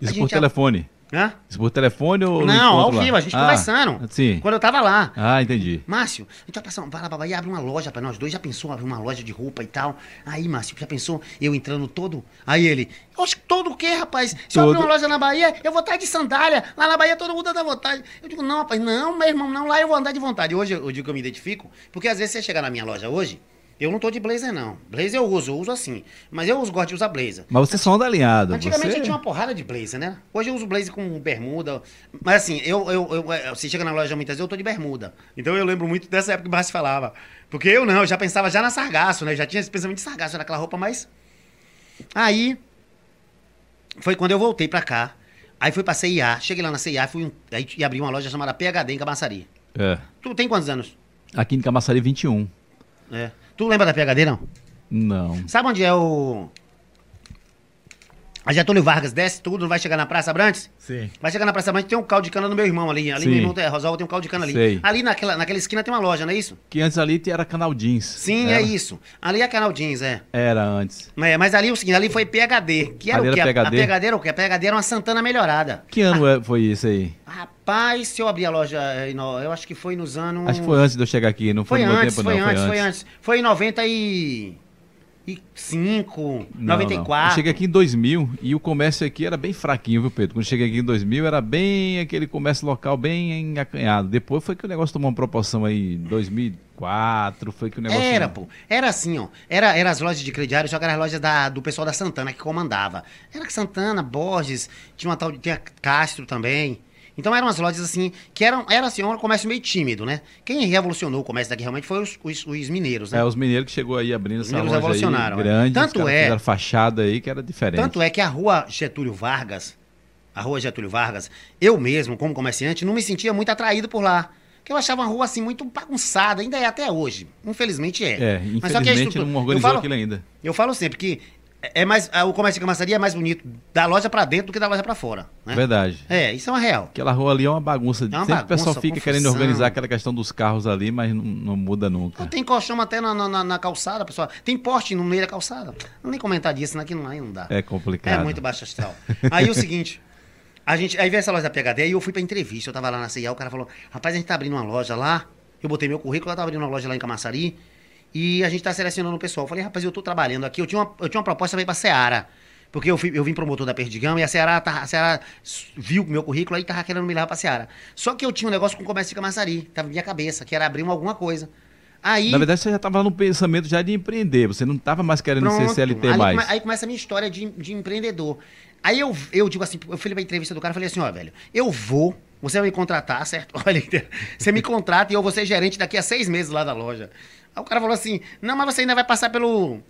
Isso por telefone. Hã? Isso por telefone ou. Não, ao vivo, a gente ah, conversando. Sim. Quando eu tava lá. Ah, entendi. Márcio, a gente vai passar vai lá pra Bahia, abre uma loja pra nós dois. Já pensou abrir uma loja de roupa e tal? Aí, Márcio, já pensou eu entrando todo? Aí ele, Oxe, todo o quê, rapaz? Se todo... eu abrir uma loja na Bahia, eu vou estar de sandália. Lá na Bahia todo mundo anda à vontade. Eu digo, não, rapaz, não, meu irmão, não, lá eu vou andar de vontade. Hoje eu digo que eu me identifico, porque às vezes você chegar na minha loja hoje, eu não tô de blazer, não. Blazer eu uso, eu uso assim. Mas eu gosto de usar blazer. Mas você só anda alinhado. Antigamente você... eu tinha uma porrada de blazer, né? Hoje eu uso blazer com bermuda. Mas assim, eu, eu, eu, você chega na loja muitas vezes, eu tô de bermuda. Então eu lembro muito dessa época que o Barça falava. Porque eu não, eu já pensava já na sargaço, né? Eu já tinha esse pensamento de sargaço, naquela roupa, mas. Aí. Foi quando eu voltei pra cá. Aí fui pra CIA. Cheguei lá na CIA fui, aí, e abri uma loja chamada PHD em Camaçari. É. Tu tem quantos anos? Aqui em Camaçari, 21. É. Tu lembra da PHD, não? Não. Sabe onde é o. A Getúlio Vargas desce tudo, não vai chegar na Praça Abrantes? Sim. Vai chegar na Praça Abrantes, tem um caldo de cana no meu irmão ali. Ali Sim. meu irmão tem, Rosalvo tem um caldo de cana ali. Sei. Ali naquela, naquela esquina tem uma loja, não é isso? Que antes ali era Canal Jeans. Sim, era? é isso. Ali é Canal Jeans, é. Era antes. É, mas ali o seguinte, ali foi PHD. Que era ali o quê? Era PHD? A, a PHD era o quê? A PHD era uma Santana melhorada. Que ano ah, foi isso aí? Rapaz, se eu abrir a loja, eh, eu acho que foi nos anos. Acho que foi antes de eu chegar aqui, não foi, foi no antes, tempo, foi não. Antes, foi antes, foi em 90 e. 95, não, 94. Não. Eu cheguei aqui em 2000 e o comércio aqui era bem fraquinho, viu, Pedro? Quando cheguei aqui em 2000 era bem aquele comércio local bem acanhado. Depois foi que o negócio tomou uma proporção aí, 2004, foi que o negócio... Era, pô. Era assim, ó. Era, era as lojas de crediário, só que eram as lojas da, do pessoal da Santana que comandava. Era Santana, Borges, tinha uma tal de... Tinha Castro também. Então eram as lojas assim, que eram, era assim, um comércio meio tímido, né? Quem revolucionou o comércio daqui realmente foi os, os, os mineiros, né? É, os mineiros que chegou aí abrindo essa loja revolucionaram. Aí, grande, tanto é, fachada aí que era diferente. Tanto é que a rua Getúlio Vargas, a rua Getúlio Vargas, eu mesmo, como comerciante, não me sentia muito atraído por lá. Que eu achava uma rua assim muito bagunçada, ainda é até hoje. Infelizmente é. É, infelizmente Mas só que a estrutura, não organizou falo, aquilo ainda. Eu falo sempre que é mais o comércio de camaçaria é mais bonito da loja para dentro do que da loja para fora. Né? Verdade. É, isso é uma real. Aquela rua ali é uma bagunça. É uma Sempre bagunça, o pessoal fica confusão. querendo organizar aquela questão dos carros ali, mas não, não muda nunca. Não, tem colchão até na, na, na, calçada, pessoal. Tem poste no meio da calçada. Não nem comentar disso, né? Que não, aí não dá. É complicado. É muito baixo astral. aí o seguinte. A gente, aí veio essa loja da PHD, aí eu fui pra entrevista, eu tava lá na CIA, o cara falou, rapaz, a gente tá abrindo uma loja lá, eu botei meu currículo, ela tava abrindo uma loja lá em Camaçari, e a gente está selecionando o pessoal. Eu falei, rapaz, eu estou trabalhando aqui. Eu tinha uma, eu tinha uma proposta para ir para Seara. Porque eu, fui, eu vim promotor da Perdigão e a Seara, tá, a viu o meu currículo aí e tava querendo me levar pra Seara. Só que eu tinha um negócio com o comércio de Camaçari, tava na minha cabeça, que era abrir uma, alguma coisa. Aí, na verdade, você já estava no pensamento já de empreender, você não estava mais querendo pronto, ser CLT aí, mais. Aí começa a minha história de, de empreendedor. Aí eu, eu digo assim, eu fui pra entrevista do cara e falei assim, ó, velho, eu vou, você vai me contratar, certo? Olha, você me contrata e eu vou ser gerente daqui a seis meses lá da loja. Aí o cara falou assim: não, mas você ainda vai passar pelo.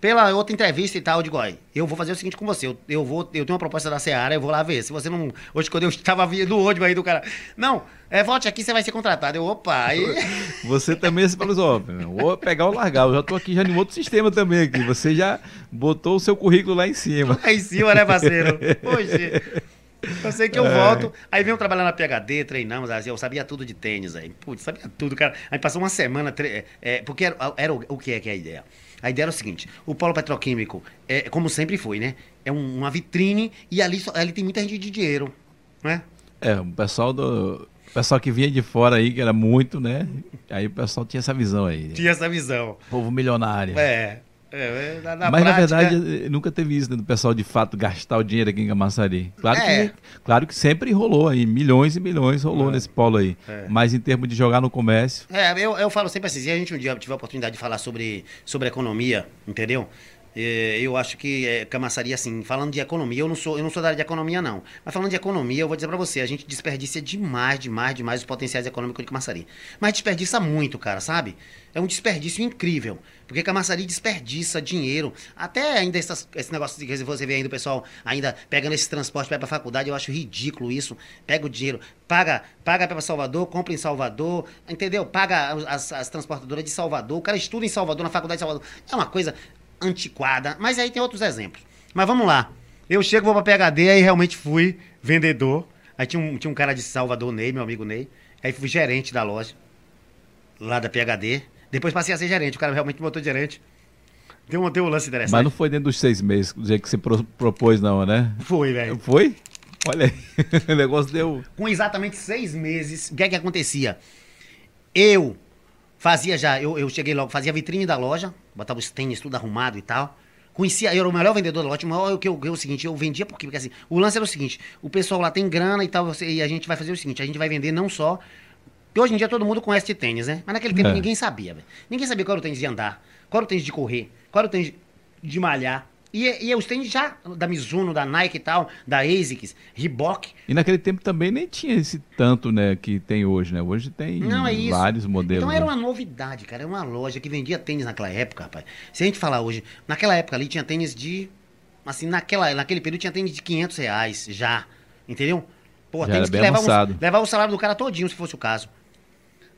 Pela outra entrevista e tal, eu digo, olha, eu vou fazer o seguinte com você, eu, eu vou, eu tenho uma proposta da Seara, eu vou lá ver. Se você não. Hoje, quando eu estava vindo ônibus aí do cara. Não, é, volte aqui, você vai ser contratado. Eu, opa, aí. Você também se falou, ó, vou pegar ou largar. Eu já tô aqui já em outro sistema também aqui. Você já botou o seu currículo lá em cima. Lá em cima, né, parceiro? Poxa. Eu sei que eu é. volto. Aí venho trabalhar na PHD, treinamos, assim, eu sabia tudo de tênis aí. Putz, sabia tudo, cara. Aí passou uma semana. Tre... É, porque era, era o, o, que é que é a ideia? A ideia era o seguinte: o polo petroquímico, é, como sempre foi, né? É um, uma vitrine e ali, ali tem muita gente de dinheiro, né? É, o pessoal do. O pessoal que vinha de fora aí, que era muito, né? Aí o pessoal tinha essa visão aí. Tinha essa visão. Povo milionário. É. É, na, na Mas prática... na verdade nunca teve isso, né, do pessoal de fato gastar o dinheiro aqui em Camaçari. Claro, é. que, claro que sempre rolou aí, milhões e milhões rolou é. nesse polo aí. É. Mas em termos de jogar no comércio. É, eu, eu falo sempre assim, se a gente um dia tiver a oportunidade de falar sobre, sobre economia, entendeu? É, eu acho que é, Camaçari, assim, falando de economia, eu não sou, eu não sou da área de economia, não. Mas falando de economia, eu vou dizer para você, a gente desperdiça demais, demais, demais os potenciais econômicos de Camaçari. Mas desperdiça muito, cara, sabe? É um desperdício incrível. Porque Camaçari desperdiça dinheiro. Até ainda essas, esse negócio que você vê ainda o pessoal ainda pegando esse transporte para ir pra faculdade, eu acho ridículo isso. Pega o dinheiro, paga, paga para Salvador, compra em Salvador, entendeu? Paga as, as transportadoras de Salvador, o cara estuda em Salvador, na faculdade de Salvador. É uma coisa antiquada. Mas aí tem outros exemplos. Mas vamos lá. Eu chego, vou pra PHD, aí realmente fui vendedor. Aí tinha um, tinha um cara de Salvador, Ney, meu amigo Ney. Aí fui gerente da loja, lá da PHD. Depois passei a ser gerente, o cara realmente me botou gerente. Deu um, deu um lance interessante. Mas não foi dentro dos seis meses, do jeito que você pro, propôs, não, né? Foi, velho. Foi? Olha aí, o negócio deu. Com exatamente seis meses, o que é que acontecia? Eu Fazia já, eu, eu cheguei logo, fazia a vitrine da loja, botava os tênis tudo arrumado e tal. Conhecia, eu era o melhor vendedor da loja, mas o que eu, o seguinte, eu vendia porque, porque assim, o lance era o seguinte, o pessoal lá tem grana e tal, e a gente vai fazer o seguinte, a gente vai vender não só porque hoje em dia todo mundo conhece de tênis, né? Mas naquele tempo é. ninguém sabia, velho. Ninguém sabia qual era o tênis de andar, qual era o tênis de correr, qual era o tênis de malhar. E, e os tênis já da Mizuno, da Nike e tal, da ASICS, Reebok. E naquele tempo também nem tinha esse tanto, né, que tem hoje, né? Hoje tem Não, é vários modelos. Então era né? uma novidade, cara. Era uma loja que vendia tênis naquela época, rapaz. Se a gente falar hoje, naquela época ali tinha tênis de. Assim, naquela, naquele período tinha tênis de 500 reais já. Entendeu? Pô, já tênis que levava, levava o salário do cara todinho, se fosse o caso.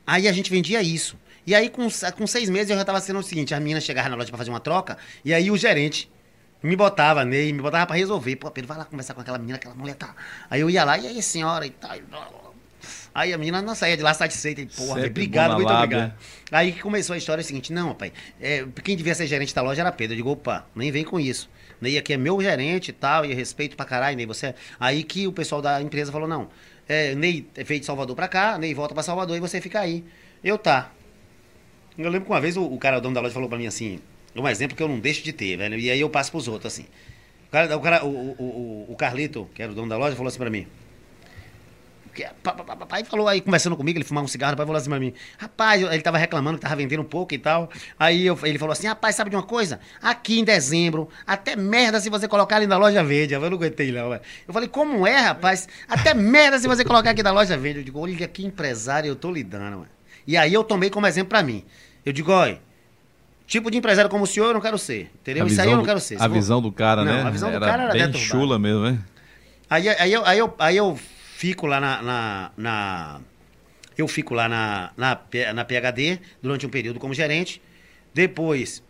Aí a gente vendia isso. E aí, com, com seis meses, eu já tava sendo o seguinte: as meninas chegavam na loja pra fazer uma troca, e aí o gerente me botava, Ney, me botava pra resolver. Pô, Pedro, vai lá conversar com aquela menina, aquela mulher tá. Aí eu ia lá, e aí, senhora, e tal. Aí a menina não saía de lá satisfeita. E, porra, Sempre obrigado, muito lábia. obrigado. Aí que começou a história é o seguinte: não, pai, é, quem devia ser gerente da loja era Pedro. Eu digo, opa, nem vem com isso. Ney aqui é meu gerente e tal, e respeito pra caralho, Ney, você. É... Aí que o pessoal da empresa falou: não, é, Ney é feito de Salvador pra cá, Ney volta pra Salvador e você fica aí. Eu tá. Eu lembro que uma vez o, o cara, o dono da loja, falou pra mim assim: um exemplo que eu não deixo de ter, velho. E aí eu passo pros outros, assim. O, cara, o, cara, o, o, o Carlito, que era o dono da loja, falou assim pra mim. Papai falou aí, conversando comigo, ele fumava um cigarro, papai falou assim pra mim, rapaz, ele tava reclamando que tava vendendo um pouco e tal. Aí eu, ele falou assim, rapaz, sabe de uma coisa? Aqui em dezembro, até merda se você colocar ali na loja verde. Eu não aguentei não, velho. Eu falei, como é, rapaz? Até merda se você colocar aqui na loja verde. Eu digo, olha que empresário eu tô lidando, mano. E aí eu tomei como exemplo pra mim. Eu digo, olha, Tipo de empresário como o senhor, eu não quero ser. Entendeu? Isso aí eu não quero ser. A visão do cara, não, né? A visão do era cara era bem chula mesmo, né? Aí, aí, eu, aí, eu, aí eu fico lá na, na, na eu fico lá na, na, na PHD durante um período como gerente. Depois,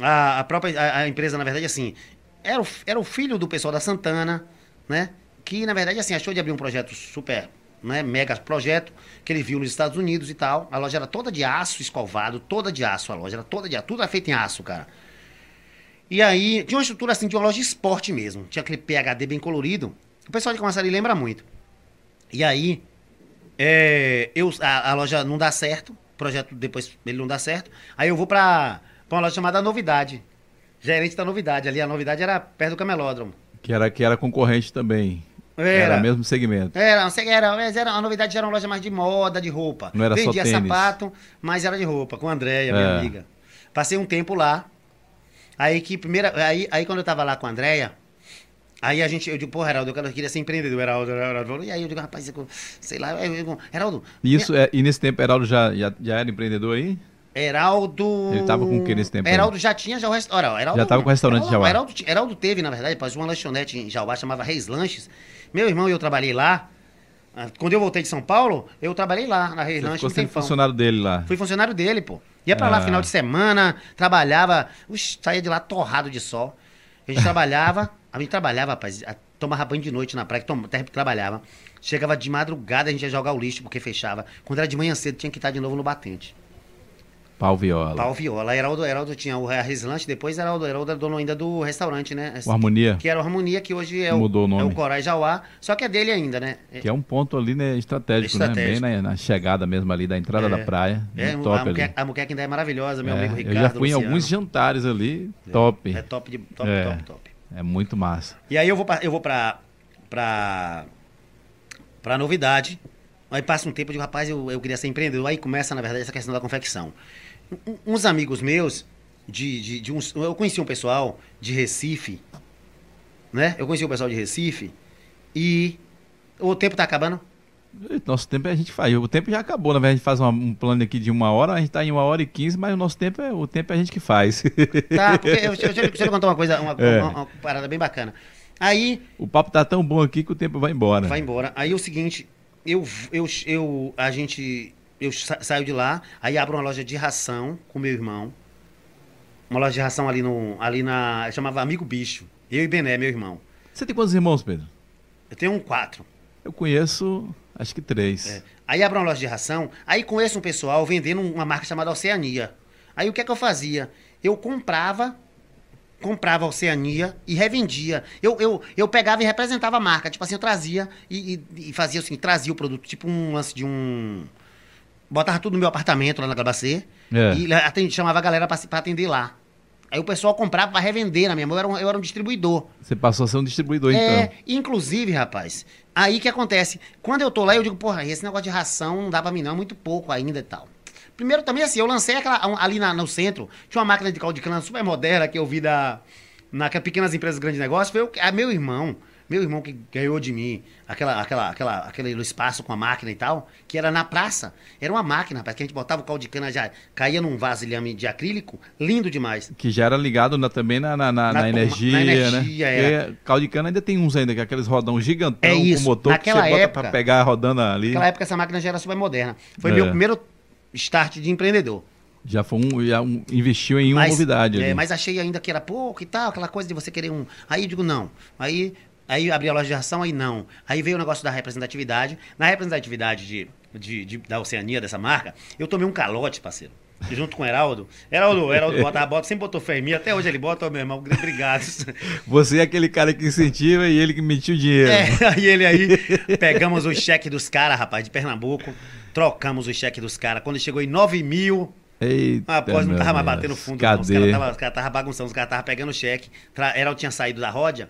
a, a própria a, a, empresa, na verdade, assim, era o, era o filho do pessoal da Santana, né? Que, na verdade, assim, achou de abrir um projeto super né, mega projeto que ele viu nos Estados Unidos e tal. A loja era toda de aço escovado, toda de aço a loja, era toda de aço, tudo era feito em aço, cara. E aí, tinha uma estrutura assim de uma loja de esporte mesmo, tinha aquele PHD bem colorido. O pessoal de Camaçari lembra muito. E aí, é, eu, a, a, loja não dá certo, o projeto depois ele não dá certo. Aí eu vou pra, pra uma loja chamada Novidade. Gerente da Novidade, ali a Novidade era perto do Camelódromo. Que era, que era concorrente também. Era, o mesmo segmento. Era, era, era, a novidade era uma loja mais de moda, de roupa. Não era Vendia só tênis. sapato, mas era de roupa, com a Andréia, minha é. amiga. Passei um tempo lá. Aí que primeira. Aí, aí quando eu tava lá com a Andréia, aí a gente, eu digo, pô, Heraldo, eu queria ser empreendedor, Heraldo, Heraldo. E aí eu digo, rapaz, sei lá, eu, Heraldo. Isso, minha... é, e nesse tempo, Heraldo já, já, já era empreendedor aí? Heraldo. Ele tava com o que nesse tempo? Heraldo aí? já tinha já o restaurante. Já tava com o restaurante Heraldo, Jauá. Heraldo, Heraldo teve, na verdade, uma lanchonete em Jauá, chamava Reis Lanches. Meu irmão e eu trabalhei lá. Ah, quando eu voltei de São Paulo, eu trabalhei lá, na Rei Lanche. Você foi funcionário dele lá? Fui funcionário dele, pô. Ia pra ah. lá final de semana, trabalhava, ux, saía de lá torrado de sol. A gente trabalhava, a gente trabalhava, rapaz, tomava banho de noite na praia, tom, trabalhava. Chegava de madrugada, a gente ia jogar o lixo porque fechava. Quando era de manhã cedo, tinha que estar de novo no batente. Pau Viola. Pau Viola. Heraldo, Heraldo tinha o Rislante, depois Heraldo, Heraldo era dono ainda do restaurante, né? O Harmonia. Que era o Harmonia, que hoje é Mudou o, nome. é o Corai Jauá, só que é dele ainda, né? Que é um ponto ali, né, estratégico, estratégico. né? Bem na, na, chegada mesmo ali da entrada é. da praia. É, top a, muqueca, a muqueca ainda é maravilhosa, meu é, amigo Ricardo. Eu já fui Luciano. em alguns jantares ali, top. É top, de, top, é, top, top. É muito massa. E aí eu vou pra, eu vou pra, pra, pra novidade. Aí passa um tempo, digo, rapaz, eu, eu queria ser empreendedor. Aí começa, na verdade, essa questão da confecção uns amigos meus, de, de, de uns, eu conheci um pessoal de Recife, né? Eu conheci um pessoal de Recife e o tempo tá acabando? Nosso tempo a gente faz. O tempo já acabou, na verdade, a gente faz uma, um plano aqui de uma hora, a gente está em uma hora e quinze, mas o nosso tempo é o tempo é a gente que faz. Tá, porque eu, eu, eu, eu contar uma coisa, uma, é. uma, uma, parada bem bacana. Aí. O papo tá tão bom aqui que o tempo vai embora. Vai embora. Aí o seguinte, eu, eu, eu, a gente eu sa saio de lá, aí abro uma loja de ração com meu irmão. Uma loja de ração ali no. Ali na. Chamava Amigo Bicho. Eu e Bené, meu irmão. Você tem quantos irmãos, Pedro? Eu tenho um quatro. Eu conheço, acho que três. É. Aí abro uma loja de ração, aí conheço um pessoal vendendo uma marca chamada Oceania. Aí o que é que eu fazia? Eu comprava comprava a Oceania e revendia. Eu, eu, eu pegava e representava a marca. Tipo assim, eu trazia e, e, e fazia assim, trazia o produto, tipo um lance de um botava tudo no meu apartamento lá na Glabacê é. e atendi, chamava a galera para atender lá. Aí o pessoal comprava para revender na minha mão, eu era, um, eu era um distribuidor. Você passou a ser um distribuidor, é, então. Inclusive, rapaz, aí que acontece? Quando eu tô lá, eu digo, porra, esse negócio de ração não dá pra mim não, é muito pouco ainda e tal. Primeiro também assim, eu lancei aquela, ali na, no centro, tinha uma máquina de caldo de cana super moderna que eu vi da, na pequenas empresas grandes negócios, foi o, a meu irmão meu irmão que ganhou de mim aquela, aquela, aquela, aquele espaço com a máquina e tal, que era na praça. Era uma máquina, rapaz, que a gente botava o caldo de cana, já caía num vasilhame de acrílico, lindo demais. Que já era ligado na, também na, na, na, na energia, na energia né? É. caldo de cana ainda tem uns ainda, que é aqueles rodão gigantão é isso. com motor Naquela que você época, bota pra pegar rodando ali. Naquela época essa máquina já era super moderna. Foi é. meu primeiro start de empreendedor. Já foi um, já um, investiu em uma mas, novidade. É, mas achei ainda que era pouco e tal, aquela coisa de você querer um. Aí eu digo, não. Aí Aí abri a loja de ração, aí não. Aí veio o negócio da representatividade. Na representatividade de, de, de da Oceania, dessa marca, eu tomei um calote, parceiro. Junto com o Heraldo. Heraldo, Heraldo bota a bota, sempre botou fé em mim. Até hoje ele bota, ó, meu irmão. Obrigado. Você é aquele cara que incentiva e ele que metiu o dinheiro. É, aí ele aí. Pegamos o cheque dos caras, rapaz, de Pernambuco. Trocamos o cheque dos caras. Quando chegou em 9 mil. Eita, Após não tava mais batendo fundo. Cadê? Não. Os caras tava, cara bagunçando, os caras tava pegando o cheque. Heraldo tinha saído da roda.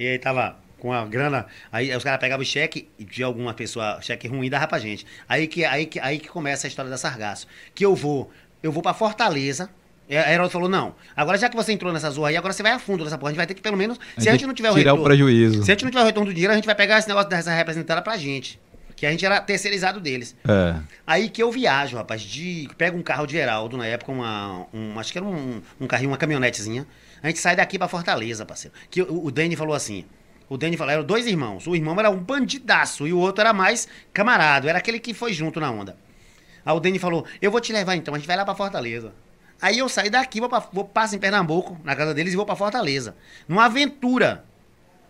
E aí tava com a grana. Aí os caras pegavam o cheque de alguma pessoa, cheque ruim, dava pra gente. Aí que, aí, que, aí que começa a história da Sargaço. Que eu vou, eu vou pra Fortaleza. A Herói falou, não, agora já que você entrou nessa zorra aí, agora você vai a fundo nessa porra. A gente vai ter que, pelo menos, se a gente não tiver o retorno... o prejuízo. Se a gente não tiver o retorno do dinheiro, a gente vai pegar esse negócio dessa representada pra gente. Que a gente era terceirizado deles. É. Aí que eu viajo, rapaz, de... Pego um carro de Heraldo, na época, uma... Um, acho que era um, um carrinho, uma caminhonetezinha. A gente sai daqui pra Fortaleza, parceiro. Que o, o Danny falou assim: o Danny falou, eram dois irmãos. O irmão era um bandidaço e o outro era mais camarado. Era aquele que foi junto na onda. Aí o Danny falou, eu vou te levar então, a gente vai lá pra Fortaleza. Aí eu saí daqui, vou, pra, vou passo em Pernambuco, na casa deles, e vou pra Fortaleza. Numa aventura.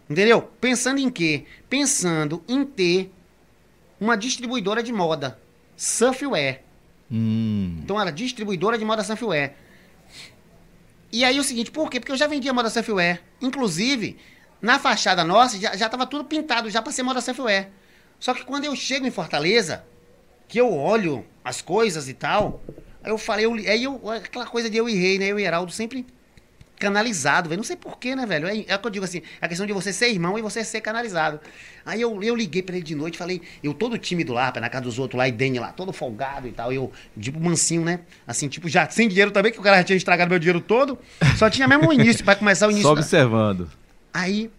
Entendeu? Pensando em quê? Pensando em ter uma distribuidora de moda. Surfwear. Hum. Então era distribuidora de moda Surfwear. E aí o seguinte, por quê? Porque eu já vendia moda Surfwear. Inclusive, na fachada nossa já, já tava tudo pintado, já pra ser moda Surfwear. Só que quando eu chego em Fortaleza, que eu olho as coisas e tal, aí eu falei, eu, aí eu, aquela coisa de eu e rei, né? Eu e Heraldo sempre canalizado, velho. Não sei porquê, né, velho? É, é o que eu digo assim, a questão de você ser irmão e você ser canalizado. Aí eu, eu liguei pra ele de noite, falei, eu todo tímido lá, na casa dos outros lá, e Dani lá, todo folgado e tal. Eu, tipo, mansinho, né? Assim, tipo, já sem dinheiro também, que o cara já tinha estragado meu dinheiro todo. Só tinha mesmo o início, para começar o início. Só observando. Aí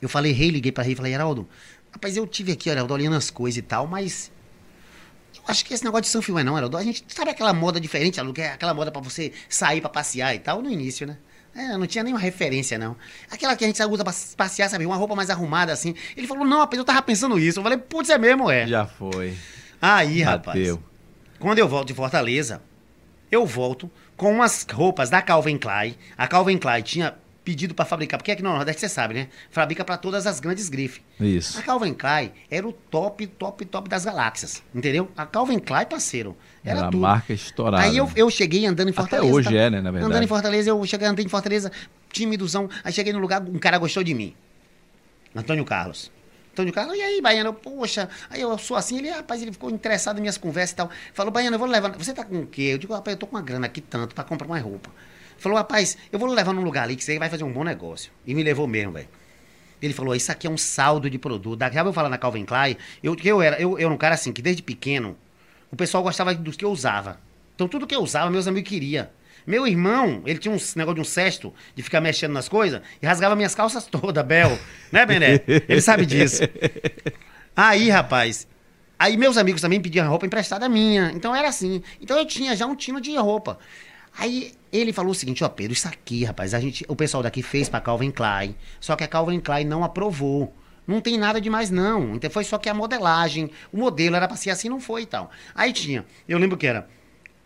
eu falei, rei, liguei pra rei, falei, Heraldo, rapaz, eu tive aqui, Heraldo, olhando as coisas e tal, mas acho que esse negócio de São Filme não, Heraldo. A gente sabe aquela moda diferente, é aquela moda para você sair para passear e tal, no início, né? É, não tinha nenhuma referência, não. Aquela que a gente usa pra passear, sabe? Uma roupa mais arrumada, assim. Ele falou, não, rapaz, eu tava pensando isso. Eu falei, putz, é mesmo, é. Já foi. Aí, Bateu. rapaz. Quando eu volto de Fortaleza, eu volto com umas roupas da Calvin Klein. A Calvin Klein tinha pedido para fabricar, porque aqui no Nordeste você sabe, né? Fabrica para todas as grandes grifes. Isso. A Calvin Klein era o top, top, top das galáxias, entendeu? A Calvin Klein, parceiro, era, era tudo. a marca estourada. Aí eu, eu cheguei andando em Fortaleza. Até hoje tá? é, né, na verdade. Andando em Fortaleza, eu cheguei andando em Fortaleza, timidozão. Aí cheguei no lugar, um cara gostou de mim. Antônio Carlos. Antônio Carlos, e aí, Baiano? Poxa, aí eu sou assim, ele, rapaz, ele ficou interessado em minhas conversas e tal. Falou, Baiano, eu vou levar. Você tá com o quê? Eu digo, rapaz, eu tô com uma grana aqui tanto para comprar mais roupa. Falou, rapaz, eu vou levar num lugar ali que você vai fazer um bom negócio. E me levou mesmo, velho. Ele falou, isso aqui é um saldo de produto. A eu falar na Calvin Klein, eu, eu, era, eu, eu era um cara assim, que desde pequeno, o pessoal gostava dos que eu usava. Então tudo que eu usava, meus amigos queriam. Meu irmão, ele tinha um negócio de um cesto, de ficar mexendo nas coisas, e rasgava minhas calças todas, Bel. Né, Bené? Ele sabe disso. Aí, rapaz, aí meus amigos também pediam roupa emprestada minha. Então era assim. Então eu tinha já um tino de roupa. Aí ele falou o seguinte, ó, Pedro, isso aqui, rapaz, a gente, o pessoal daqui fez pra Calvin Klein, só que a Calvin Klein não aprovou. Não tem nada demais, não. Então foi só que a modelagem, o modelo era pra ser assim, não foi e tal. Aí tinha, eu lembro que era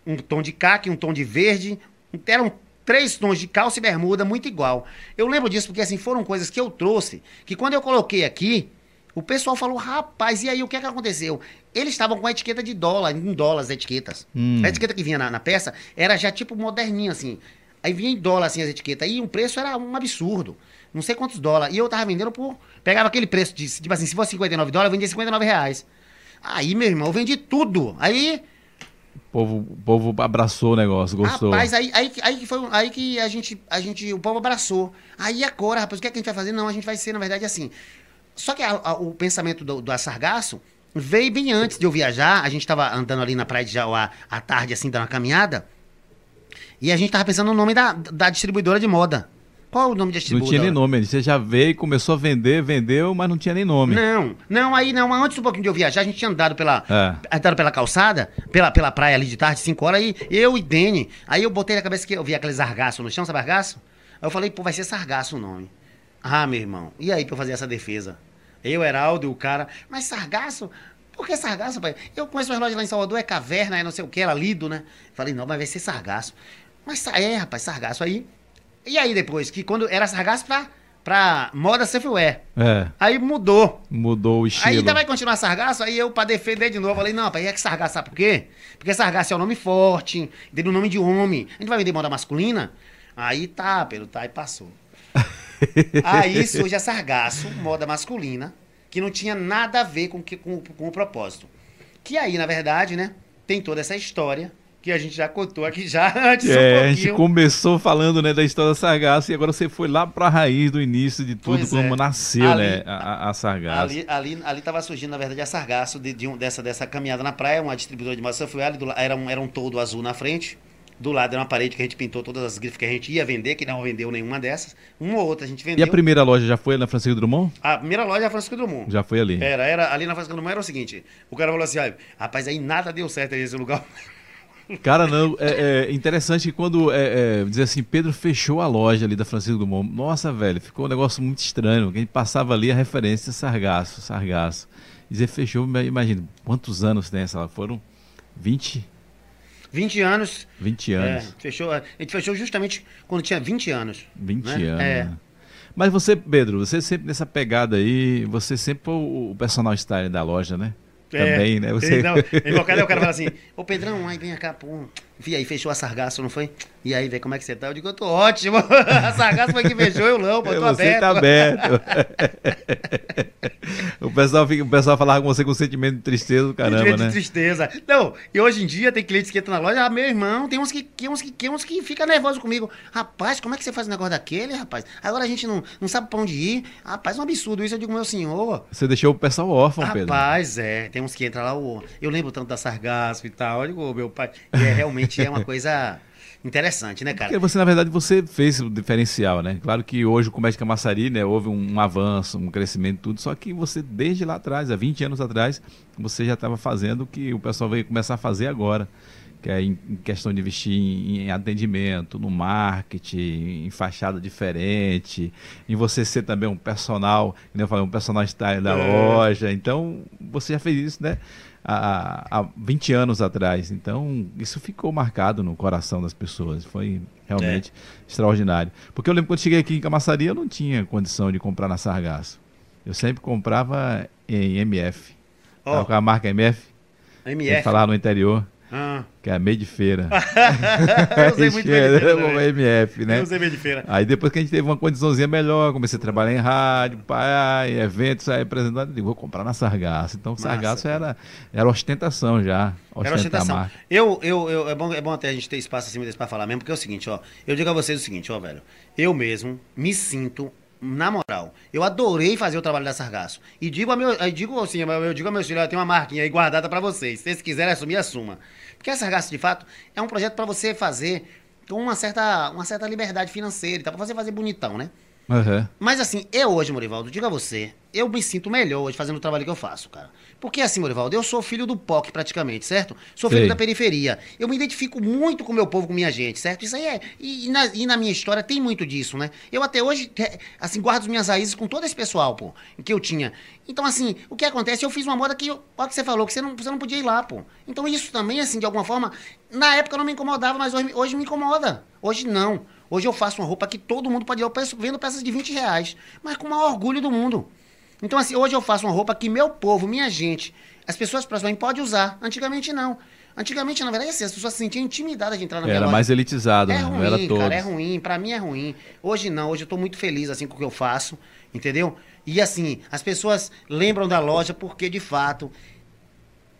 um tom de caque, um tom de verde, eram três tons de calça e bermuda muito igual. Eu lembro disso porque assim foram coisas que eu trouxe, que quando eu coloquei aqui, o pessoal falou, rapaz, e aí o que é que aconteceu? Eles estavam com a etiqueta de dólar, em dólar as etiquetas. Hum. A etiqueta que vinha na, na, peça era já tipo moderninho, assim. Aí vinha em dólar, assim, as etiquetas. E o preço era um absurdo. Não sei quantos dólares. E eu tava vendendo por... Pegava aquele preço de, tipo assim, se fosse 59 dólares, eu vendia 59 reais. Aí, meu irmão, eu vendi tudo. Aí... O povo, o povo abraçou o negócio, gostou. Rapaz, aí, aí, aí, que foi aí que a gente, a gente, o povo abraçou. Aí agora, rapaz, o que, é que a gente vai fazer? Não, a gente vai ser, na verdade, assim. Só que a, a, o pensamento do, do Sargaço veio bem antes de eu viajar. A gente estava andando ali na praia de Jauá à tarde, assim, dando uma caminhada. E a gente tava pensando no nome da, da distribuidora de moda. Qual é o nome da distribuidora? Não tinha nem nome. Você já veio, começou a vender, vendeu, mas não tinha nem nome. Não, não, aí não. Antes um pouquinho de eu viajar, a gente tinha andado pela, é. andado pela calçada, pela, pela praia ali de tarde, 5 horas, aí eu e Dene. Aí eu botei na cabeça que eu vi aqueles argaços no chão, sabe argaço? Aí eu falei, pô, vai ser sargaço o nome. Ah, meu irmão. E aí pra eu fazer essa defesa? Eu, Heraldo e o cara. Mas sargaço? Por que sargaço, pai? Eu conheço umas lojas lá em Salvador, é caverna, é não sei o que, era lido, né? Falei, não, mas vai ser sargaço. Mas é, rapaz, sargaço aí. E aí depois, que quando era sargaço pra, pra moda surfwear. É. Aí mudou. Mudou o estilo. Aí ainda vai continuar sargaço, aí eu pra defender de novo, falei, não, rapaz, é que sargaço, sabe por quê? Porque sargaço é um nome forte, tem um nome de homem. A gente vai vender moda masculina? Aí tá, pelo tá, e passou. Aí surge a sargaço, moda masculina, que não tinha nada a ver com, com, com o propósito. Que aí, na verdade, né, tem toda essa história que a gente já contou aqui já antes é, um A gente começou falando né, da história da Sargaço e agora você foi lá para a raiz do início de tudo, pois como é. nasceu ali, né, a, a Sargaço. Ali, ali, ali tava surgindo, na verdade, a Sargaço de, de um, dessa, dessa caminhada na praia, uma distribuidora de massa foi ali, era um, era um todo azul na frente, do lado era uma parede que a gente pintou todas as grifes que a gente ia vender, que não vendeu nenhuma dessas. Uma ou outra a gente vendeu. E a primeira loja já foi na Francisco Drummond? A primeira loja é a Francisco Drummond. Já foi ali. Era, era ali na Francisco Drummond era o seguinte: o cara falou assim, ah, rapaz, aí nada deu certo nesse lugar. Cara, não, é, é interessante que quando é, é, dizer assim, Pedro fechou a loja ali da Francisco Drummond. Nossa, velho, ficou um negócio muito estranho. A gente passava ali a referência Sargaço, Sargaço. Dizer fechou, imagina, quantos anos tem essa? Foram 20? 20 anos. 20 anos. É, fechou, a gente fechou justamente quando tinha 20 anos. 20 né? anos. É. Mas você, Pedro, você sempre nessa pegada aí, você sempre o, o personal style da loja, né? É, Também, né? Você... Não, em qualquer o cara fala assim, ô Pedrão, aí vem cá, pô. Vi aí, fechou a sargaço, não foi? E aí, vê como é que você tá? Eu digo, eu tô ótimo. a sargaço foi que fechou, eu não, pô, eu tô você aberto. Tá aberto. o, pessoal fica, o pessoal falava com você com sentimento de tristeza caramba, sentimento né? de tristeza. Não, e hoje em dia tem clientes que entram na loja, ah, meu irmão, tem uns que, que, uns que, que, uns que fica nervoso comigo. Rapaz, como é que você faz um negócio daquele, rapaz? Agora a gente não, não sabe pra onde ir. Rapaz, é um absurdo isso, eu digo, meu senhor. Você deixou o pessoal órfão, rapaz, Pedro. Rapaz, é, tem uns que entram lá, eu lembro tanto da sargaço e tal, eu digo, meu pai, e é realmente é uma coisa interessante, né, cara? Porque você, na verdade, você fez o diferencial, né? Claro que hoje o Comércio Camaçari, né, houve um, um, avanço, um crescimento, tudo, só que você, desde lá atrás, há 20 anos atrás, você já estava fazendo o que o pessoal veio começar a fazer agora, que é em, questão de investir em, em, atendimento, no marketing, em fachada diferente, em você ser também um personal, como eu falei, um personal style da é. loja. Então, você já fez isso, né? Há, há 20 anos atrás. Então, isso ficou marcado no coração das pessoas. Foi realmente é. extraordinário. Porque eu lembro quando cheguei aqui em Camaçari, eu não tinha condição de comprar na Sargaço. Eu sempre comprava em MF. Oh. Com a marca MF. MF. Falar no interior. Ah. Que é meio de feira. eu usei muito meio de feira. MF, né? Eu usei meio de feira. Aí depois que a gente teve uma condiçãozinha melhor, comecei a trabalhar em rádio, pai, eventos, aí apresentando, digo, vou comprar na Sargaço. Então, Massa, Sargaço era, era ostentação já. Era ostentação. Eu, eu, eu, é, bom, é bom até a gente ter espaço desse para falar mesmo, porque é o seguinte, ó. Eu digo a vocês o seguinte, ó, velho. Eu mesmo me sinto na moral, eu adorei fazer o trabalho da Sargaço. E digo, a meu, eu digo assim, eu digo a meus filhos, eu tenho uma marquinha aí guardada para vocês. Se vocês quiserem assumir, assuma. Porque a Sargaço, de fato, é um projeto para você fazer com uma certa, uma certa liberdade financeira, tá? Pra você fazer bonitão, né? Uhum. Mas assim, eu hoje, Morivaldo, diga a você, eu me sinto melhor hoje fazendo o trabalho que eu faço, cara. Porque assim, Morivaldo, eu sou filho do POC praticamente, certo? Sou filho Sei. da periferia. Eu me identifico muito com o meu povo, com minha gente, certo? Isso aí é. E, e, na, e, na, minha história tem muito disso, né? Eu até hoje, assim, guardo as minhas raízes com todo esse pessoal, pô, que eu tinha. Então, assim, o que acontece? Eu fiz uma moda que, olha o que você falou, que você não, você não podia ir lá, pô. Então, isso também, assim, de alguma forma, na época não me incomodava, mas hoje, hoje me incomoda. Hoje não. Hoje eu faço uma roupa que todo mundo pode ir. Eu vendo peças de 20 reais, mas com o maior orgulho do mundo. Então, assim, hoje eu faço uma roupa que meu povo, minha gente, as pessoas próximas podem usar. Antigamente não. Antigamente, na verdade, assim, as pessoas se sentiam intimidadas de entrar na minha Era loja. mais elitizado, é né? Ruim, não era cara, é ruim. Pra mim é ruim. Hoje não, hoje eu tô muito feliz, assim, com o que eu faço, entendeu? E, assim, as pessoas lembram da loja porque, de fato,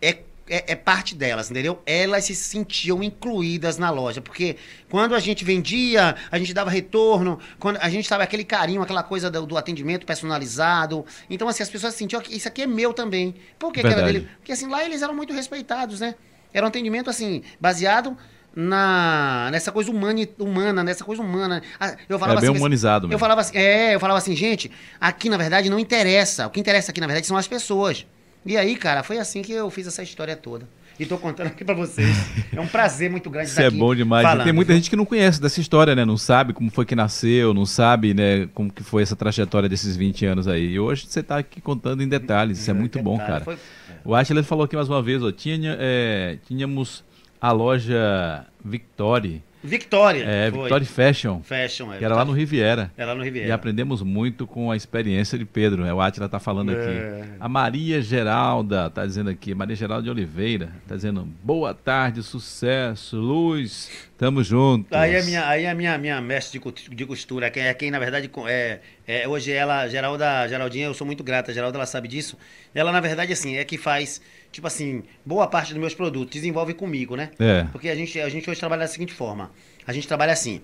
é é, é, parte delas, entendeu? Elas se sentiam incluídas na loja, porque quando a gente vendia, a gente dava retorno, quando a gente tava aquele carinho, aquela coisa do, do atendimento personalizado. Então, assim, as pessoas sentiam que isso aqui é meu também. Por que, que era dele? Porque, assim, lá eles eram muito respeitados, né? Era um atendimento, assim, baseado na nessa coisa humana, humana nessa coisa humana. Ah, eu falava é bem assim, humanizado mesmo. Eu falava assim, é, eu falava assim, gente, aqui na verdade não interessa. O que interessa aqui na verdade são as pessoas. E aí, cara, foi assim que eu fiz essa história toda. E tô contando aqui para vocês. É um prazer muito grande Isso é bom demais. Falando, tem muita gente que não conhece dessa história, né? Não sabe como foi que nasceu, não sabe, né, como que foi essa trajetória desses 20 anos aí. E hoje você tá aqui contando em detalhes. Isso é muito bom, cara. Foi... O Atila falou aqui mais uma vez, ó, tinha, é, tínhamos a loja Victory Victoria. É, foi. Victoria Fashion. Fashion, é. Que era lá no Riviera. Era no Riviera. E aprendemos muito com a experiência de Pedro. É, o Atila está falando é. aqui. A Maria Geralda está dizendo aqui. Maria Geralda de Oliveira está dizendo boa tarde, sucesso, luz. Tamo juntos. Aí a minha, aí a minha, minha mestre de, de costura, quem é quem na verdade é, é hoje ela, Geralda, Geraldinha, eu sou muito grata, Geralda ela sabe disso. Ela na verdade assim é que faz, tipo assim, boa parte dos meus produtos desenvolve comigo, né? É. Porque a gente a gente hoje trabalha da seguinte forma. A gente trabalha assim.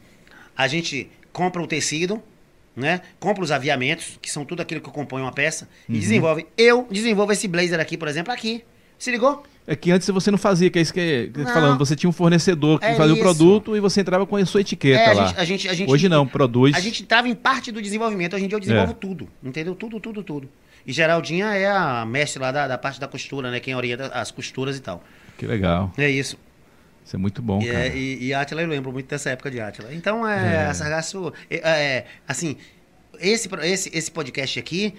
A gente compra o tecido, né? Compra os aviamentos, que são tudo aquilo que compõe uma peça uhum. e desenvolve. Eu desenvolvo esse blazer aqui, por exemplo, aqui. Se ligou? É que antes você não fazia, que é isso que, que falando. Você tinha um fornecedor que é fazia isso. o produto e você entrava com a sua etiqueta é, lá. A gente, a gente, Hoje não, produz. A gente estava em parte do desenvolvimento. Hoje em dia eu desenvolvo é. tudo. Entendeu? Tudo, tudo, tudo. E Geraldinha é a mestre lá da, da parte da costura, né? Quem orienta as costuras e tal. Que legal. É isso. Isso é muito bom, e, cara. E, e Atila, eu lembro muito dessa época de Atila. Então, é, é. a Sargasso... É, é, assim, esse, esse, esse podcast aqui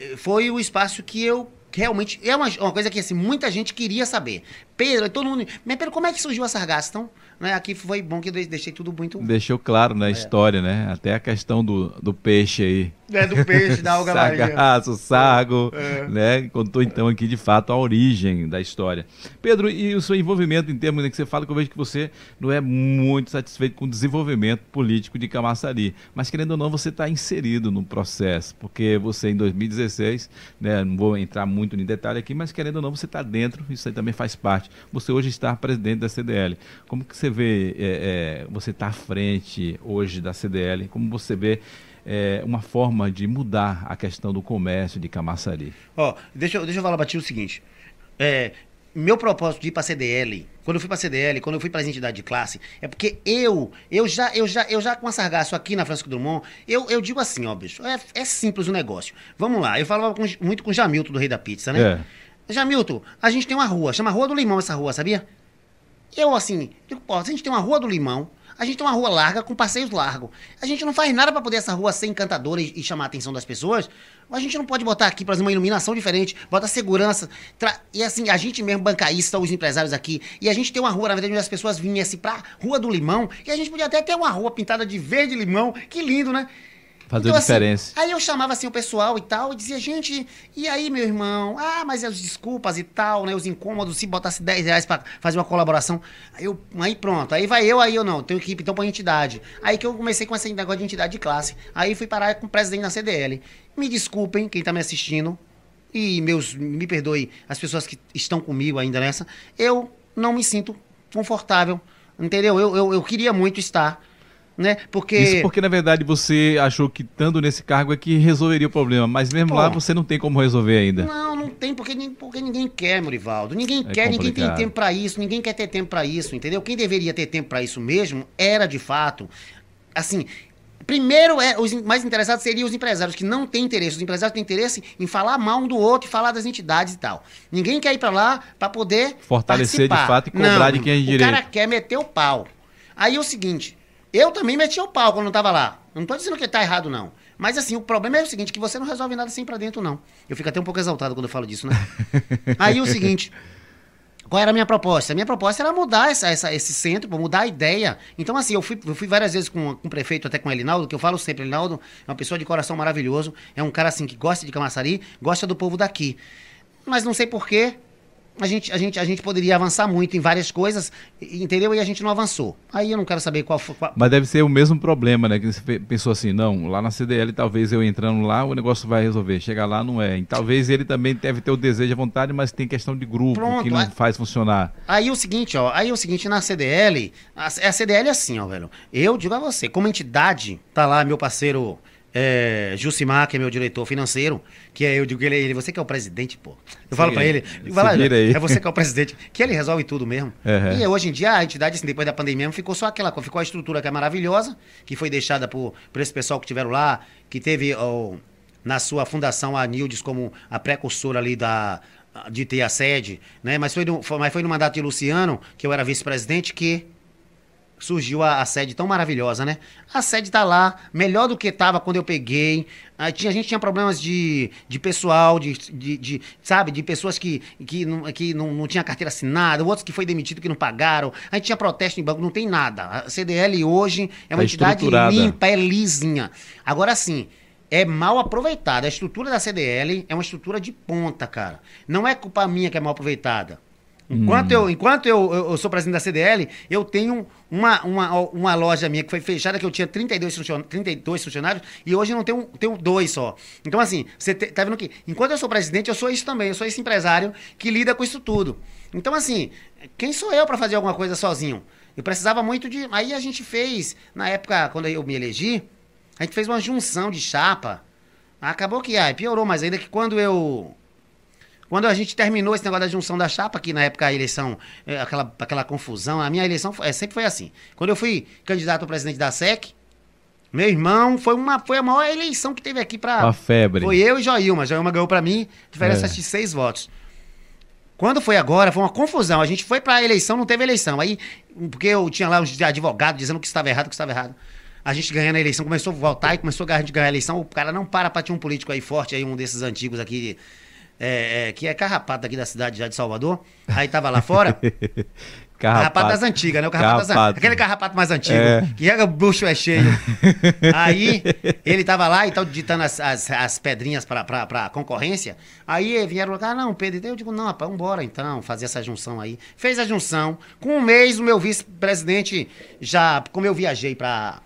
eh, foi o espaço que eu realmente é uma, uma coisa que assim, muita gente queria saber. Pedro, todo mundo. Mas Pedro, como é que surgiu a Sargasso? Então, né, aqui foi bom que eu deixei tudo muito. Deixou claro na né, é. história, né? Até a questão do, do peixe aí. É, do peixe, da alga Sargaço, sargo, é. né? Contou então aqui de fato a origem da história. Pedro, e o seu envolvimento em termos né, que você fala, que eu vejo que você não é muito satisfeito com o desenvolvimento político de Camaçari, mas querendo ou não, você está inserido no processo, porque você em 2016, né? Não vou entrar muito em detalhe aqui, mas querendo ou não, você está dentro, isso aí também faz parte. Você hoje está presidente da CDL. Como que você vê, é, é, você está à frente hoje da CDL, como você vê é, uma forma de mudar a questão do comércio de Camaçari. Ó, oh, deixa, deixa eu falar para ti o seguinte. É, meu propósito de ir para a CDL, quando eu fui para a CDL, quando eu fui para as entidades de classe, é porque eu, eu já, eu já, eu já com a Sargaço aqui na Francisco Drummond, eu, eu digo assim, ó, bicho, é, é simples o negócio. Vamos lá, eu falava com, muito com o Jamilton do Rei da Pizza, né? É. Jamilton, a gente tem uma rua, chama Rua do Limão essa rua, sabia? Eu, assim, digo, pô, a gente tem uma rua do Limão, a gente tem uma rua larga com passeios largos. A gente não faz nada para poder essa rua ser encantadora e, chamar a atenção das pessoas. A gente não pode botar aqui, por exemplo, uma iluminação diferente, bota segurança. E assim, a gente mesmo, bancaísta, os empresários aqui, e a gente tem uma rua, na verdade, onde as pessoas vinham assim pra Rua do Limão, e a gente podia até ter uma rua pintada de verde limão. Que lindo, né? Fazer então, assim, diferença. Assim, aí eu chamava assim o pessoal e tal, e dizia, gente, e aí, meu irmão? Ah, mas as desculpas e tal, né? Os incômodos, se botasse 10 reais pra fazer uma colaboração. Aí, eu, aí pronto, aí vai eu, aí eu não, tenho equipe, então põe entidade. Aí que eu comecei com esse negócio de entidade de classe. Aí fui parar com o presidente da CDL. Me desculpem, quem tá me assistindo, e meus, me perdoe as pessoas que estão comigo ainda nessa, eu não me sinto confortável, entendeu? Eu, eu, eu queria muito estar né? Porque... Isso porque, na verdade, você achou que estando nesse cargo é que resolveria o problema, mas mesmo Pô, lá você não tem como resolver ainda. Não, não tem, porque, porque ninguém quer, Morivaldo. Ninguém é quer, complicado. ninguém tem tempo para isso, ninguém quer ter tempo para isso, entendeu? Quem deveria ter tempo para isso mesmo era, de fato, assim, Primeiro, é, os mais interessados seriam os empresários que não têm interesse. Os empresários têm interesse em falar mal um do outro e falar das entidades e tal. Ninguém quer ir para lá para poder fortalecer participar. de fato e cobrar não, de quem é direito. O cara quer meter o pau. Aí é o seguinte, eu também meti o pau quando não tava lá. Não tô dizendo que tá errado, não. Mas assim, o problema é o seguinte, que você não resolve nada ir pra dentro, não. Eu fico até um pouco exaltado quando eu falo disso, né? Aí o seguinte, qual era a minha proposta? A minha proposta era mudar essa, essa, esse centro, mudar a ideia. Então, assim, eu fui, eu fui várias vezes com, com o prefeito, até com o Elinaldo, que eu falo sempre, Elinaldo é uma pessoa de coração maravilhoso, é um cara, assim, que gosta de Camaçari, gosta do povo daqui. Mas não sei porquê, a gente, a, gente, a gente poderia avançar muito em várias coisas, entendeu? E a gente não avançou. Aí eu não quero saber qual foi. Qual... Mas deve ser o mesmo problema, né? Que você pensou assim, não, lá na CDL talvez eu entrando lá o negócio vai resolver. Chegar lá não é. E talvez ele também deve ter o desejo, a vontade, mas tem questão de grupo Pronto, que não aí, faz funcionar. Aí o seguinte, ó, aí o seguinte, na CDL, a, a CDL é assim, ó, velho. Eu digo a você, como entidade, tá lá meu parceiro é, Jucimar, que é meu diretor financeiro, que é, eu digo ele, ele você que é o presidente, pô. Eu falo para ele, fala, é você que é o presidente, que ele resolve tudo mesmo. Uhum. E hoje em dia a entidade, assim, depois da pandemia, ficou só aquela, ficou a estrutura que é maravilhosa, que foi deixada por, por esse pessoal que tiveram lá, que teve oh, na sua fundação a Nildes como a precursora ali da de ter a sede, né? Mas foi, no, foi, mas foi no mandato de Luciano, que eu era vice-presidente, que surgiu a, a, sede tão maravilhosa, né? A sede tá lá, melhor do que tava quando eu peguei. A, tinha, a gente tinha problemas de, de pessoal, de, de, de sabe, de pessoas que, que, não, que não, não tinha carteira assinada, outros que foi demitido que não pagaram. A gente tinha protesto em banco, não tem nada. A CDL hoje é uma tá entidade limpa, é lisinha. Agora sim, é mal aproveitada. A estrutura da CDL é uma estrutura de ponta, cara. Não é culpa minha que é mal aproveitada. Enquanto, hum. eu, enquanto eu, eu, eu, sou presidente da CDL, eu tenho uma, uma, uma loja minha que foi fechada, que eu tinha 32, funcion, 32 funcionários, e hoje não tenho, tenho dois só. Então, assim, você te, tá vendo aqui? Enquanto eu sou presidente, eu sou isso também, eu sou esse empresário que lida com isso tudo. Então, assim, quem sou eu para fazer alguma coisa sozinho? Eu precisava muito de. Aí a gente fez, na época, quando eu me elegi, a gente fez uma junção de chapa. Acabou que ai, piorou mais ainda que quando eu quando a gente terminou esse negócio da junção da chapa, que na época a eleição, é, aquela, aquela confusão, a minha eleição foi, é, sempre foi assim. Quando eu fui candidato a presidente da SEC, meu irmão, foi, uma, foi a maior eleição que teve aqui para. A febre. Foi eu e Joilma. Joilma ganhou para mim, diferença é. de seis votos. Quando foi agora, foi uma confusão. A gente foi para a eleição, não teve eleição. Aí, porque eu tinha lá uns advogados dizendo que estava errado, que estava errado. A gente ganhando a eleição, começou a voltar e começou a ganhar a eleição. O cara não para para ter um político aí forte, aí um desses antigos aqui é, é, que é carrapato aqui da cidade já de Salvador. Aí tava lá fora. carrapato. carrapato das antigas, né? O carrapato, carrapato. Das, aquele carrapato mais antigo, é. que é o bucho é cheio. aí ele tava lá e tal, ditando as, as, as pedrinhas pra, pra, pra concorrência. Aí vieram lá, ah, não, Pedro, eu digo, não, rapaz, vambora então, fazer essa junção aí. Fez a junção. Com um mês, o meu vice-presidente já, como eu viajei pra,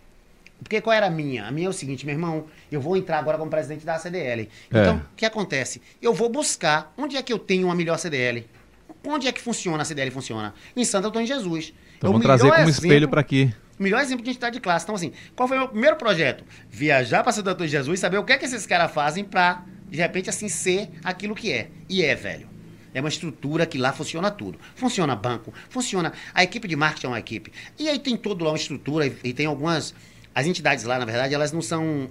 porque qual era a minha? A minha é o seguinte, meu irmão, eu vou entrar agora como presidente da CDL. É. Então, o que acontece? Eu vou buscar onde é que eu tenho uma melhor CDL. Onde é que funciona a CDL funciona? Em Santo Antônio de Jesus. Então, vamos trazer como exemplo, espelho para aqui. Melhor exemplo de entidade de classe. Então, assim, qual foi o meu primeiro projeto? Viajar para Santo Antônio de Jesus e saber o que é que esses caras fazem para, de repente, assim, ser aquilo que é. E é, velho. É uma estrutura que lá funciona tudo. Funciona banco, funciona. A equipe de marketing é uma equipe. E aí tem todo lá uma estrutura e, e tem algumas as entidades lá, na verdade, elas não são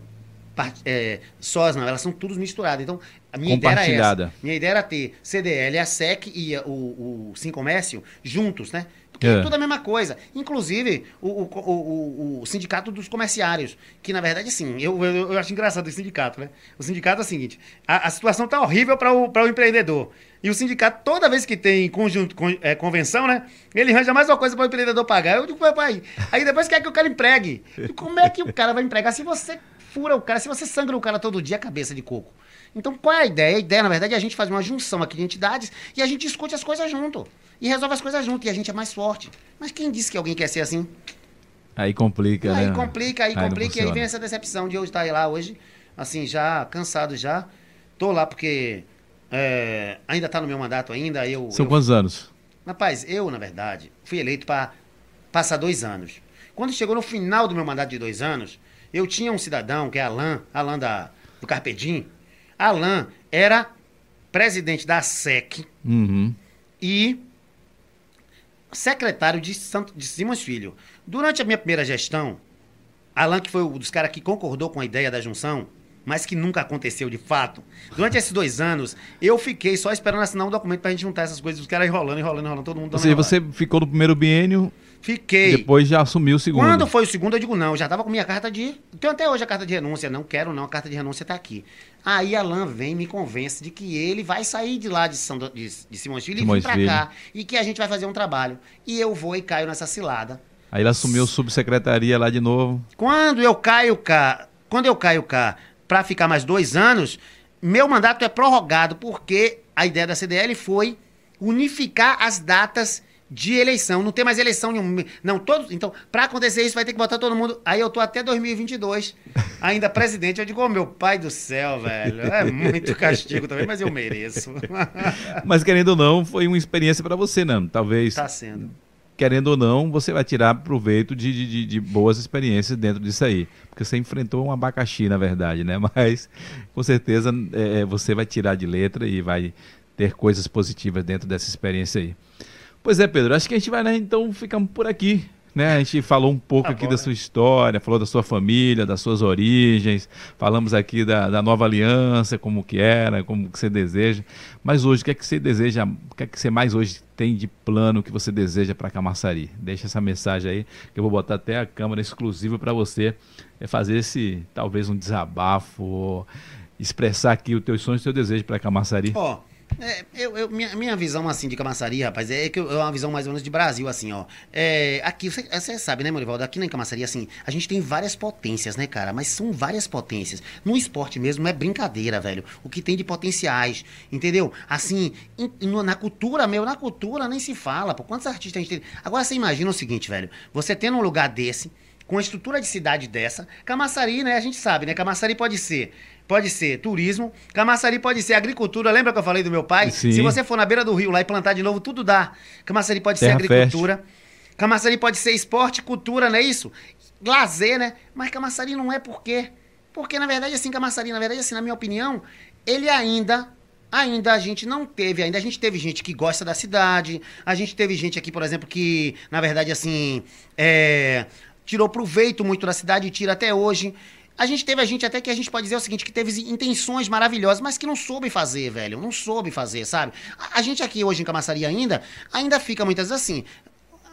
é, sós, não, elas são todas misturadas. Então, a minha ideia era essa. Minha ideia era ter CDL, a SEC e o, o Sim Comércio juntos, né? Porque é. é tudo a mesma coisa. Inclusive, o, o, o, o, sindicato dos comerciários, que na verdade, assim, eu, eu, eu acho engraçado esse sindicato, né? O sindicato é o seguinte: a, a situação tá horrível para o, o empreendedor. E o sindicato, toda vez que tem conjunto, con, é, convenção, né? Ele arranja mais uma coisa para o empreendedor pagar. Eu digo, pai, aí depois quer que o cara empregue. Como é que o cara vai empregar se você fura o cara, se você sangra o cara todo dia, a cabeça de coco? Então, qual é a ideia? A ideia, na verdade, é a gente fazer uma junção aqui de entidades e a gente discute as coisas junto. E resolve as coisas junto. E a gente é mais forte. Mas quem disse que alguém quer ser assim? Aí complica, aí né? Complica, aí, aí complica, e aí vem essa decepção de eu estar lá hoje, assim, já cansado já. Tô lá porque é, ainda está no meu mandato ainda. Eu, São eu, quantos anos? Rapaz, eu, na verdade, fui eleito para passar dois anos. Quando chegou no final do meu mandato de dois anos, eu tinha um cidadão, que é Alain, Alain da, do Carpedim, Alain era presidente da SEC uhum. e secretário de, Santo, de Simões Filho. Durante a minha primeira gestão, Alain, que foi um dos caras que concordou com a ideia da junção, mas que nunca aconteceu de fato. Durante esses dois anos, eu fiquei só esperando assinar um documento pra gente juntar essas coisas, os caras enrolando, enrolando, enrolando, todo mundo Ou seja, você ficou no primeiro biênio Fiquei. Depois já assumiu o segundo. Quando foi o segundo, eu digo não. Eu já tava com minha carta de. Tenho até hoje a carta de renúncia. Não quero, não. A carta de renúncia tá aqui. Aí Alain vem e me convence de que ele vai sair de lá de, São, de, de Simões Filho e vir pra cá. E que a gente vai fazer um trabalho. E eu vou e caio nessa cilada. Aí ele assumiu subsecretaria lá de novo. Quando eu caio cá, quando eu caio cá para ficar mais dois anos, meu mandato é prorrogado, porque a ideia da CDL foi unificar as datas de eleição. Não tem mais eleição nenhuma. Não, todos. Então, para acontecer isso, vai ter que botar todo mundo. Aí eu tô até 2022, ainda presidente. Eu digo, oh, meu pai do céu, velho. É muito castigo também, mas eu mereço. mas querendo ou não, foi uma experiência para você, não? Talvez. Tá sendo. Querendo ou não, você vai tirar proveito de, de, de boas experiências dentro disso aí. Porque você enfrentou um abacaxi, na verdade, né? Mas com certeza é, você vai tirar de letra e vai ter coisas positivas dentro dessa experiência aí. Pois é, Pedro, acho que a gente vai, né, então, ficamos por aqui. Né? A gente falou um pouco tá aqui bom, da né? sua história, falou da sua família, das suas origens, falamos aqui da, da, nova aliança, como que era, como que você deseja. Mas hoje, o que é que você deseja, o que é que você mais hoje tem de plano que você deseja para Camaçari? Deixa essa mensagem aí, que eu vou botar até a câmera exclusiva para você é fazer esse, talvez um desabafo, expressar aqui os teus sonhos e o teu desejo para Camaçari. Ó, oh é, eu, eu, minha, minha visão, assim, de Camaçaria, rapaz, é que eu, é uma visão mais ou menos de Brasil, assim, ó. É, aqui, você, você sabe, né, Morivaldo? Aqui na Camaçaria, assim, a gente tem várias potências, né, cara? Mas são várias potências. No esporte mesmo, não é brincadeira, velho. O que tem de potenciais, entendeu? Assim, in, in, na cultura, meu, na cultura nem se fala, pô. Quantos artistas a gente tem? Agora, você imagina o seguinte, velho. Você tendo um lugar desse, com a estrutura de cidade dessa, Camaçari, né, a gente sabe, né? Camaçari pode ser pode ser turismo, Camaçari pode ser agricultura. Lembra que eu falei do meu pai? Sim. Se você for na beira do rio lá e plantar de novo, tudo dá. Camaçari pode Terra ser agricultura. Fértil. Camaçari pode ser esporte, cultura, não é isso? Lazer, né? Mas Camaçari não é por quê? Porque, na verdade, assim, Camaçari, na verdade, assim, na minha opinião, ele ainda ainda a gente não teve, ainda a gente teve gente que gosta da cidade, a gente teve gente aqui, por exemplo, que, na verdade, assim, é, tirou proveito muito da cidade e tira até hoje. A gente teve a gente até que a gente pode dizer o seguinte, que teve intenções maravilhosas, mas que não soube fazer, velho. Não soube fazer, sabe? A, gente aqui hoje em Camaçaria ainda, ainda fica muitas vezes assim,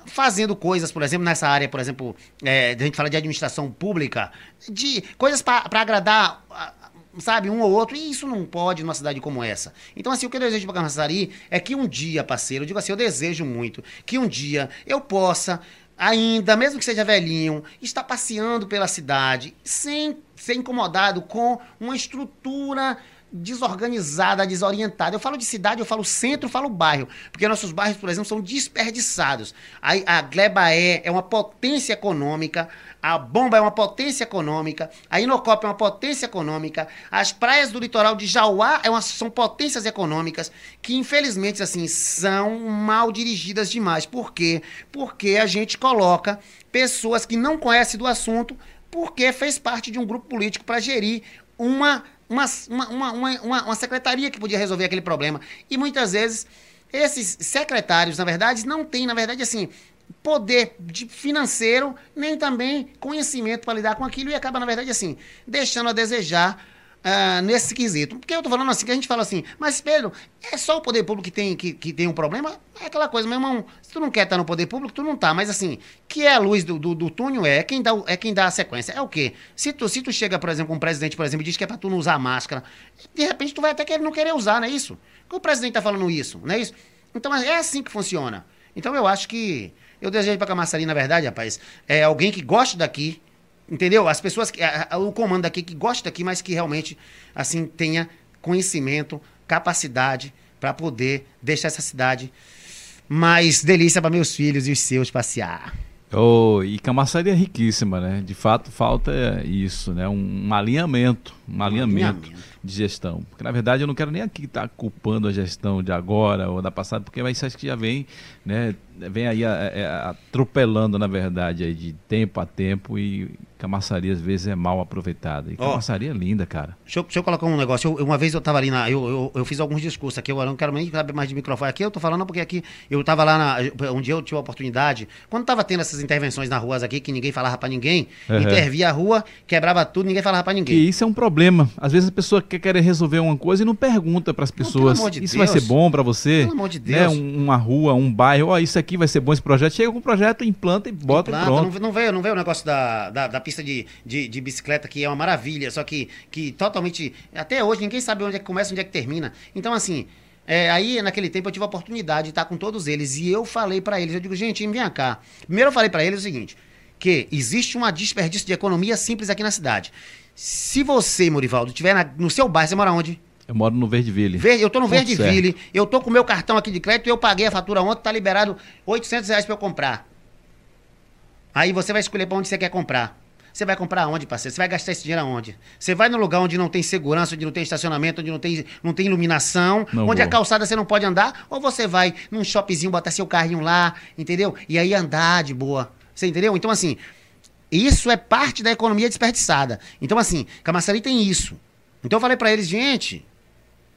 fazendo coisas, por exemplo, nessa área, por exemplo, é, a gente fala de administração pública, de coisas para agradar sabe, um ou outro, e isso não pode numa cidade como essa. Então, assim, o que eu desejo para Camaçari é que um dia, parceiro, eu digo assim, eu desejo muito que um dia eu possa ainda, mesmo que seja velhinho, está passeando pela cidade sem ser incomodado com uma estrutura desorganizada, desorientada. Eu falo de cidade, eu falo centro, eu falo bairro, porque nossos bairros, por exemplo, são desperdiçados. A, a Glebaé é uma potência econômica, a Bomba é uma potência econômica, a Inocop é uma potência econômica, as praias do litoral de Jauá é uma, são potências econômicas que, infelizmente, assim, são mal dirigidas demais. Por quê? Porque a gente coloca pessoas que não conhecem do assunto porque fez parte de um grupo político para gerir uma, uma, uma, uma, uma, secretaria que podia resolver aquele problema. E muitas vezes esses secretários, na verdade, não têm, na verdade, assim, poder de financeiro, nem também conhecimento para lidar com aquilo e acaba, na verdade, assim, deixando a desejar uh, nesse quesito. Porque eu tô falando assim, que a gente fala assim, mas Pedro, é só o poder público que tem, que, que tem um problema? É aquela coisa, meu irmão, se tu não quer estar no poder público, tu não tá. Mas assim, que é a luz do, do, do túnel é quem, dá, é quem dá a sequência. É o quê? Se tu, se tu chega, por exemplo, com um presidente, por exemplo, e diz que é pra tu não usar máscara, de repente tu vai até querer não querer usar, não é isso? O presidente tá falando isso, não é isso? Então é assim que funciona. Então eu acho que. Eu desejo para Camaçari, na verdade, rapaz, é alguém que goste daqui, entendeu? As pessoas, que, a, a, o comando daqui que gosta daqui, mas que realmente, assim, tenha conhecimento, capacidade para poder deixar essa cidade mais delícia para meus filhos e os seus passear. Oh, e Camaçari é riquíssima, né? De fato, falta isso, né? Um, um alinhamento, um, um alinhamento, alinhamento, de gestão. Porque, na verdade, eu não quero nem aqui estar tá culpando a gestão de agora ou da passada, porque isso acho que já vem, né? Vem aí a, a, a, atropelando, na verdade, aí de tempo a tempo e Camaçaria às vezes é mal aproveitada. E Camaçaria oh, é linda, cara. Deixa eu, deixa eu colocar um negócio. Eu, uma vez eu estava ali na. Eu, eu, eu, fiz alguns discursos aqui, eu não quero nem saber mais de microfone. Aqui eu tô falando porque aqui eu estava lá na. Um dia eu tive a oportunidade. Quando estava tendo essas intervenções nas ruas aqui, que ninguém falava para ninguém, uhum. intervia a rua, quebrava tudo, ninguém falava para ninguém. E isso é um problema. Às vezes a pessoa quer querer resolver uma coisa e não pergunta para as pessoas. Não, de isso Deus. vai ser bom para você? Pelo amor de né? Deus. Né? uma rua, um bairro, ó, oh, isso aqui vai ser bom esse projeto. Chega com o projeto, implanta e bota implanta, e pronto. Não, não, veio, não veio o negócio da, da, da pista de, de de, bicicleta que é uma maravilha, só que, que totalmente. Até hoje ninguém sabe onde é que começa onde é que termina. Então, assim. É, aí, naquele tempo, eu tive a oportunidade de estar com todos eles. E eu falei para eles, eu digo, gente, vem cá. Primeiro eu falei para eles o seguinte, que existe uma desperdício de economia simples aqui na cidade. Se você, Morivaldo, estiver no seu bairro, você mora onde? Eu moro no Verdeville. Verde, eu tô no Verdeville. Eu tô com o meu cartão aqui de crédito, eu paguei a fatura ontem, tá liberado 800 reais para eu comprar. Aí você vai escolher para onde você quer comprar. Você vai comprar aonde, parceiro? Você vai gastar esse dinheiro aonde? Você vai no lugar onde não tem segurança, onde não tem estacionamento, onde não tem, não tem iluminação, não onde vou. a calçada você não pode andar? Ou você vai num shoppingzinho, botar seu carrinho lá, entendeu? E aí andar de boa. Você entendeu? Então, assim, isso é parte da economia desperdiçada. Então, assim, Camaçari tem isso. Então eu falei para eles, gente,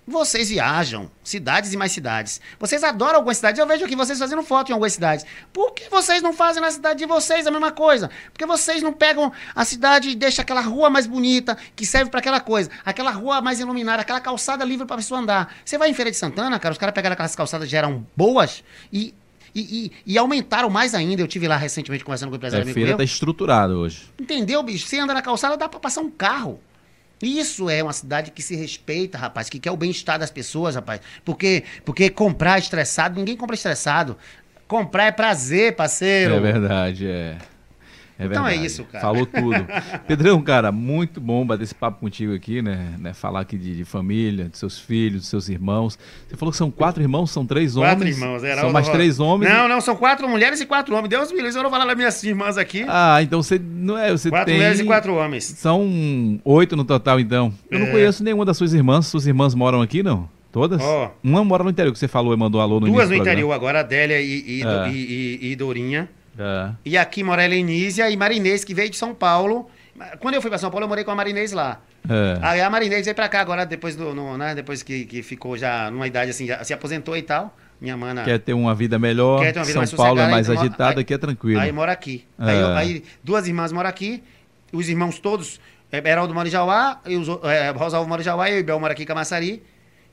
vocês viajam, cidades e mais cidades. Vocês adoram algumas cidades. Eu vejo aqui vocês fazendo foto em algumas cidades. Por que vocês não fazem na cidade de vocês a mesma coisa? Porque vocês não pegam a cidade e deixam aquela rua mais bonita, que serve para aquela coisa. Aquela rua mais iluminada, aquela calçada livre para pessoa andar. Você vai em Feira de Santana, cara, os caras pegaram aquelas calçadas que eram boas e e, e, e, aumentaram mais ainda. Eu tive lá recentemente conversando com o empresário. É, a feira está estruturada hoje. Entendeu, bicho? Você anda na calçada, dá para passar um carro. Isso é uma cidade que se respeita, rapaz, que quer o bem-estar das pessoas, rapaz. Porque, porque comprar estressado, ninguém compra estressado. Comprar é prazer, parceiro. É verdade, é. É então é isso, cara. Falou tudo. Pedrão, cara, muito bom bater esse papo contigo aqui, né? né? Falar aqui de, de, família, de seus filhos, de seus irmãos. Você falou que são quatro irmãos, são três homens. Quatro irmãos, era São mais três homens. Não, não, são quatro mulheres e quatro homens. Deus me livre, eu não vou falar das minhas irmãs aqui. Ah, então você não é. Você quatro tem... mulheres e quatro homens. São oito no total, então. Eu é. não conheço nenhuma das suas irmãs. Suas irmãs moram aqui, não? Todas? Oh. Uma mora no interior, que você falou e mandou alô no Duas no interior agora, Adélia e, e, é. e, e Dourinha. É. E aqui mora a Helenísia e Marinês, que veio de São Paulo. Quando eu fui para São Paulo, eu morei com a Marinês lá. É. Aí a Marinês veio para cá agora, depois, do, no, né, depois que, que ficou já numa idade assim, já se aposentou e tal. Minha mana. Quer ter uma vida melhor. Uma vida São Paulo é mais então, agitada, aqui é tranquilo. Aí mora aqui. É. Aí, aí, duas irmãs moram aqui, os irmãos todos, é, Beraldo mora em Jauá, e os, é, Rosalvo mora em Jauá, eu e Bel mora aqui em Camaçari.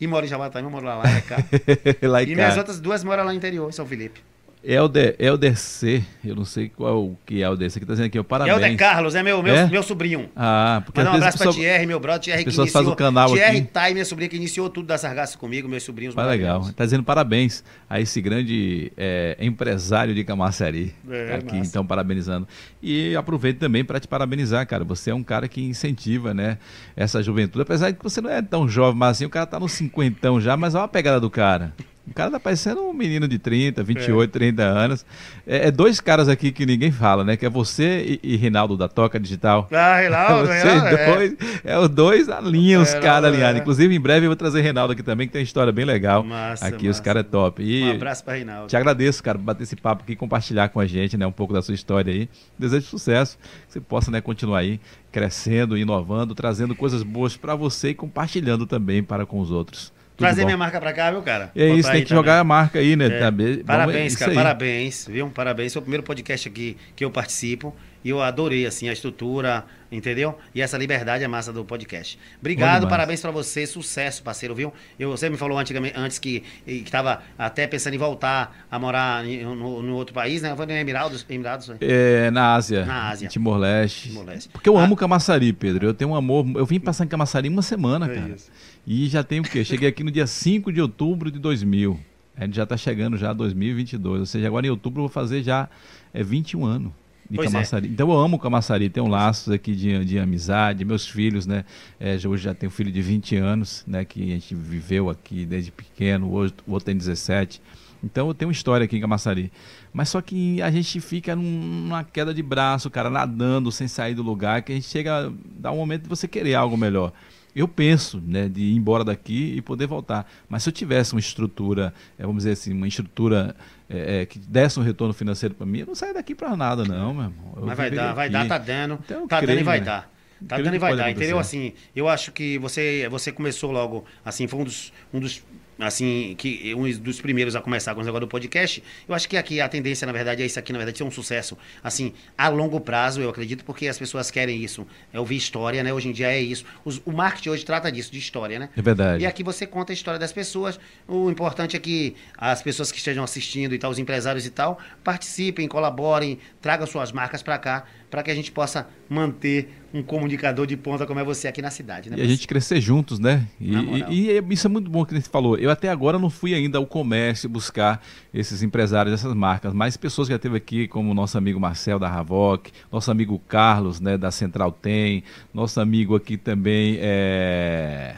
E mora em Jauá também, moro lá, lá, é cá. lá e cá. minhas outras duas moram lá no interior, em São Felipe. Elder, Elder C, eu não sei qual que é o desse que tá dizendo aqui, parabéns. Elder Carlos, é meu, meu, é? meu sobrinho. Ah, porque Manda um abraço pessoa, pra Thierry, meu brother, Thierry que iniciou. faz o canal Thierry aqui. Thay, minha sobrinha que iniciou tudo da Sargasso comigo, meus sobrinhos. Mas legal, tá dizendo parabéns a esse grande é, empresário de Camaçari. É, aqui, massa. então, parabenizando. E aproveito também para te parabenizar, cara, você é um cara que incentiva, né, essa juventude, apesar de que você não é tão jovem, mas assim, o cara tá no cinquentão já, mas olha a pegada do cara. O cara tá parecendo um menino de 30, 28, é. 30 anos. É, é, dois caras aqui que ninguém fala, né? Que é você e, e Rinaldo da Toca Digital. Ah, Rinaldo, é Vocês é. dois, é os dois alinham os é, caras alinhados. É. Inclusive, em breve eu vou trazer Rinaldo aqui também, que tem uma história bem legal. Massa, aqui massa. os caras é top. E um abraço pra Rinaldo. Te agradeço, cara, por bater esse papo aqui, compartilhar com a gente, né? Um pouco da sua história aí. Desejo sucesso, que você possa, né, continuar aí crescendo, inovando, trazendo coisas boas para você e compartilhando também para com os outros. Trazer minha marca pra cá, viu, cara? É isso, tem que também. jogar a marca aí, né? É. Parabéns, Vamos, cara, parabéns. Viu? Parabéns. Foi o primeiro podcast aqui que eu participo. E eu adorei, assim, a estrutura, entendeu? E essa liberdade é massa do podcast. Obrigado, parabéns para você, sucesso, parceiro, viu? Eu, você me falou antigamente, antes que estava até pensando em voltar a morar no, no outro país, né? Foi no Emirados? Emirados é, na Ásia. Na Ásia. Timor-Leste. Timor Porque eu ah. amo Camaçari, Pedro. Eu tenho um amor. Eu vim passar em Camaçari uma semana, é cara. Isso. E já tenho o quê? Cheguei aqui no dia 5 de outubro de 2000. A gente já está chegando já a 2022. Ou seja, agora em outubro eu vou fazer já é, 21 anos de pois Camaçari. É. Então eu amo Camaçari, tenho laços aqui de, de amizade, meus filhos, né? É, hoje já tenho um filho de 20 anos, né? Que a gente viveu aqui desde pequeno, hoje, o outro tem 17. Então eu tenho uma história aqui em Camaçari. Mas só que a gente fica numa queda de braço, cara, nadando sem sair do lugar, que a gente chega, dá um momento de você querer algo melhor eu penso né, de ir embora daqui e poder voltar. Mas se eu tivesse uma estrutura, é, vamos dizer assim, uma estrutura é, é, que desse um retorno financeiro para mim, eu não saio daqui para nada, não, meu irmão. Eu Mas vai dar, vai dar, tá dando. Então, tá creio, dando e vai né? dar. Tá dando e vai dar, entendeu? Assim, eu acho que você, você começou logo, assim, foi um dos, um dos assim, que um dos primeiros a começar com o negócio do podcast, eu acho que aqui a tendência, na verdade, é isso aqui, na verdade, ser um sucesso, assim, a longo prazo, eu acredito, porque as pessoas querem isso, é ouvir história, né? Hoje em dia é isso. Os, o marketing hoje trata disso, de história, né? É verdade. E aqui você conta a história das pessoas. O importante é que as pessoas que estejam assistindo e tal, os empresários e tal, participem, colaborem, tragam suas marcas para cá, para que a gente possa manter um comunicador de ponta como é você aqui na cidade. Né? E a gente crescer juntos, né? E, e, e, isso é muito bom que você falou. Eu até agora não fui ainda ao comércio buscar esses empresários, essas marcas, mas pessoas que já teve aqui, como o nosso amigo Marcel da Ravoc, nosso amigo Carlos, né, da Central Tem, nosso amigo aqui também é...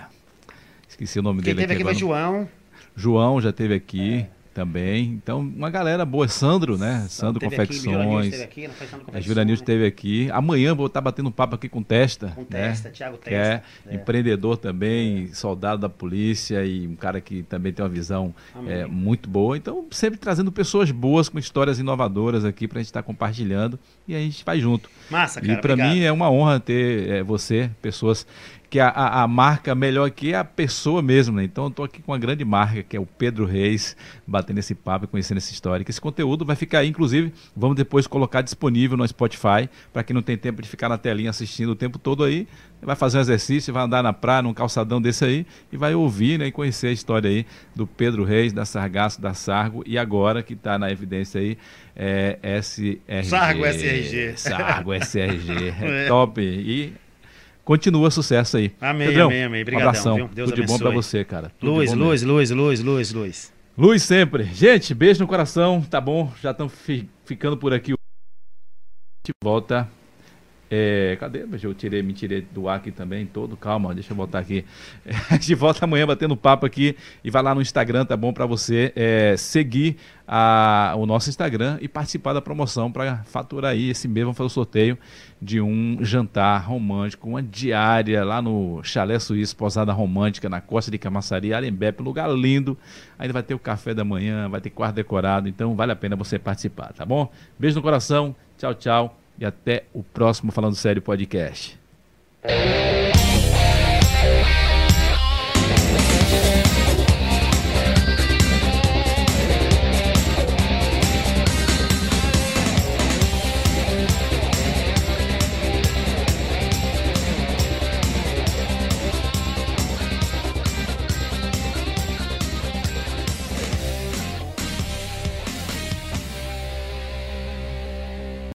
Esqueci o nome Quem dele. Quem teve aqui, aqui foi João. João já teve aqui. É também. Então, uma galera boa. Sandro, né? Sandro Confecções. Aqui, esteve aqui, a Jura News esteve aqui. Amanhã vou estar batendo um papo aqui com Testa. Com né? Testa, Thiago Testa. Que é, é. empreendedor também, é. soldado da polícia e um cara que também tem uma visão é, muito boa. Então, sempre trazendo pessoas boas com histórias inovadoras aqui para a gente estar compartilhando e a gente vai junto. Massa, cara. E para mim é uma honra ter é, você, pessoas que a, a, a, marca melhor aqui é a pessoa mesmo, né? Então eu tô aqui com uma grande marca, que é o Pedro Reis, batendo esse papo e conhecendo essa história. Que esse conteúdo vai ficar aí, inclusive, vamos depois colocar disponível no Spotify, para quem não tem tempo de ficar na telinha assistindo o tempo todo aí, vai fazer um exercício, vai andar na praia, num calçadão desse aí, e vai ouvir né, e conhecer a história aí do Pedro Reis, da Sargaço, da Sargo, e agora que está na evidência aí, é SRG. Sargo SRG. Sargo SRG. É, é top. E continua sucesso aí. Amém, Pedrão, amém, amém. Obrigadão, um abração. Viu? Deus Tudo abençoe. de bom para você, cara. Tudo luz, luz, luz, luz, luz, luz. Luz sempre. Gente, beijo no coração, tá bom? Já estamos fi ficando por aqui. De volta. É, cadê? Eu tirei, me tirei do ar aqui também todo. Calma, deixa eu voltar aqui. É, volta amanhã batendo papo aqui e vai lá no Instagram, tá bom? Para você é, seguir a, o nosso Instagram e participar da promoção para faturar aí esse mês. Vamos fazer o sorteio de um jantar romântico, uma diária lá no Chalé Suíço, Posada Romântica, na costa de Camaçari, Arembepe, lugar lindo. Ainda vai ter o café da manhã, vai ter quarto decorado, então vale a pena você participar, tá bom? Beijo no coração, tchau, tchau e até o próximo Falando Sério Podcast.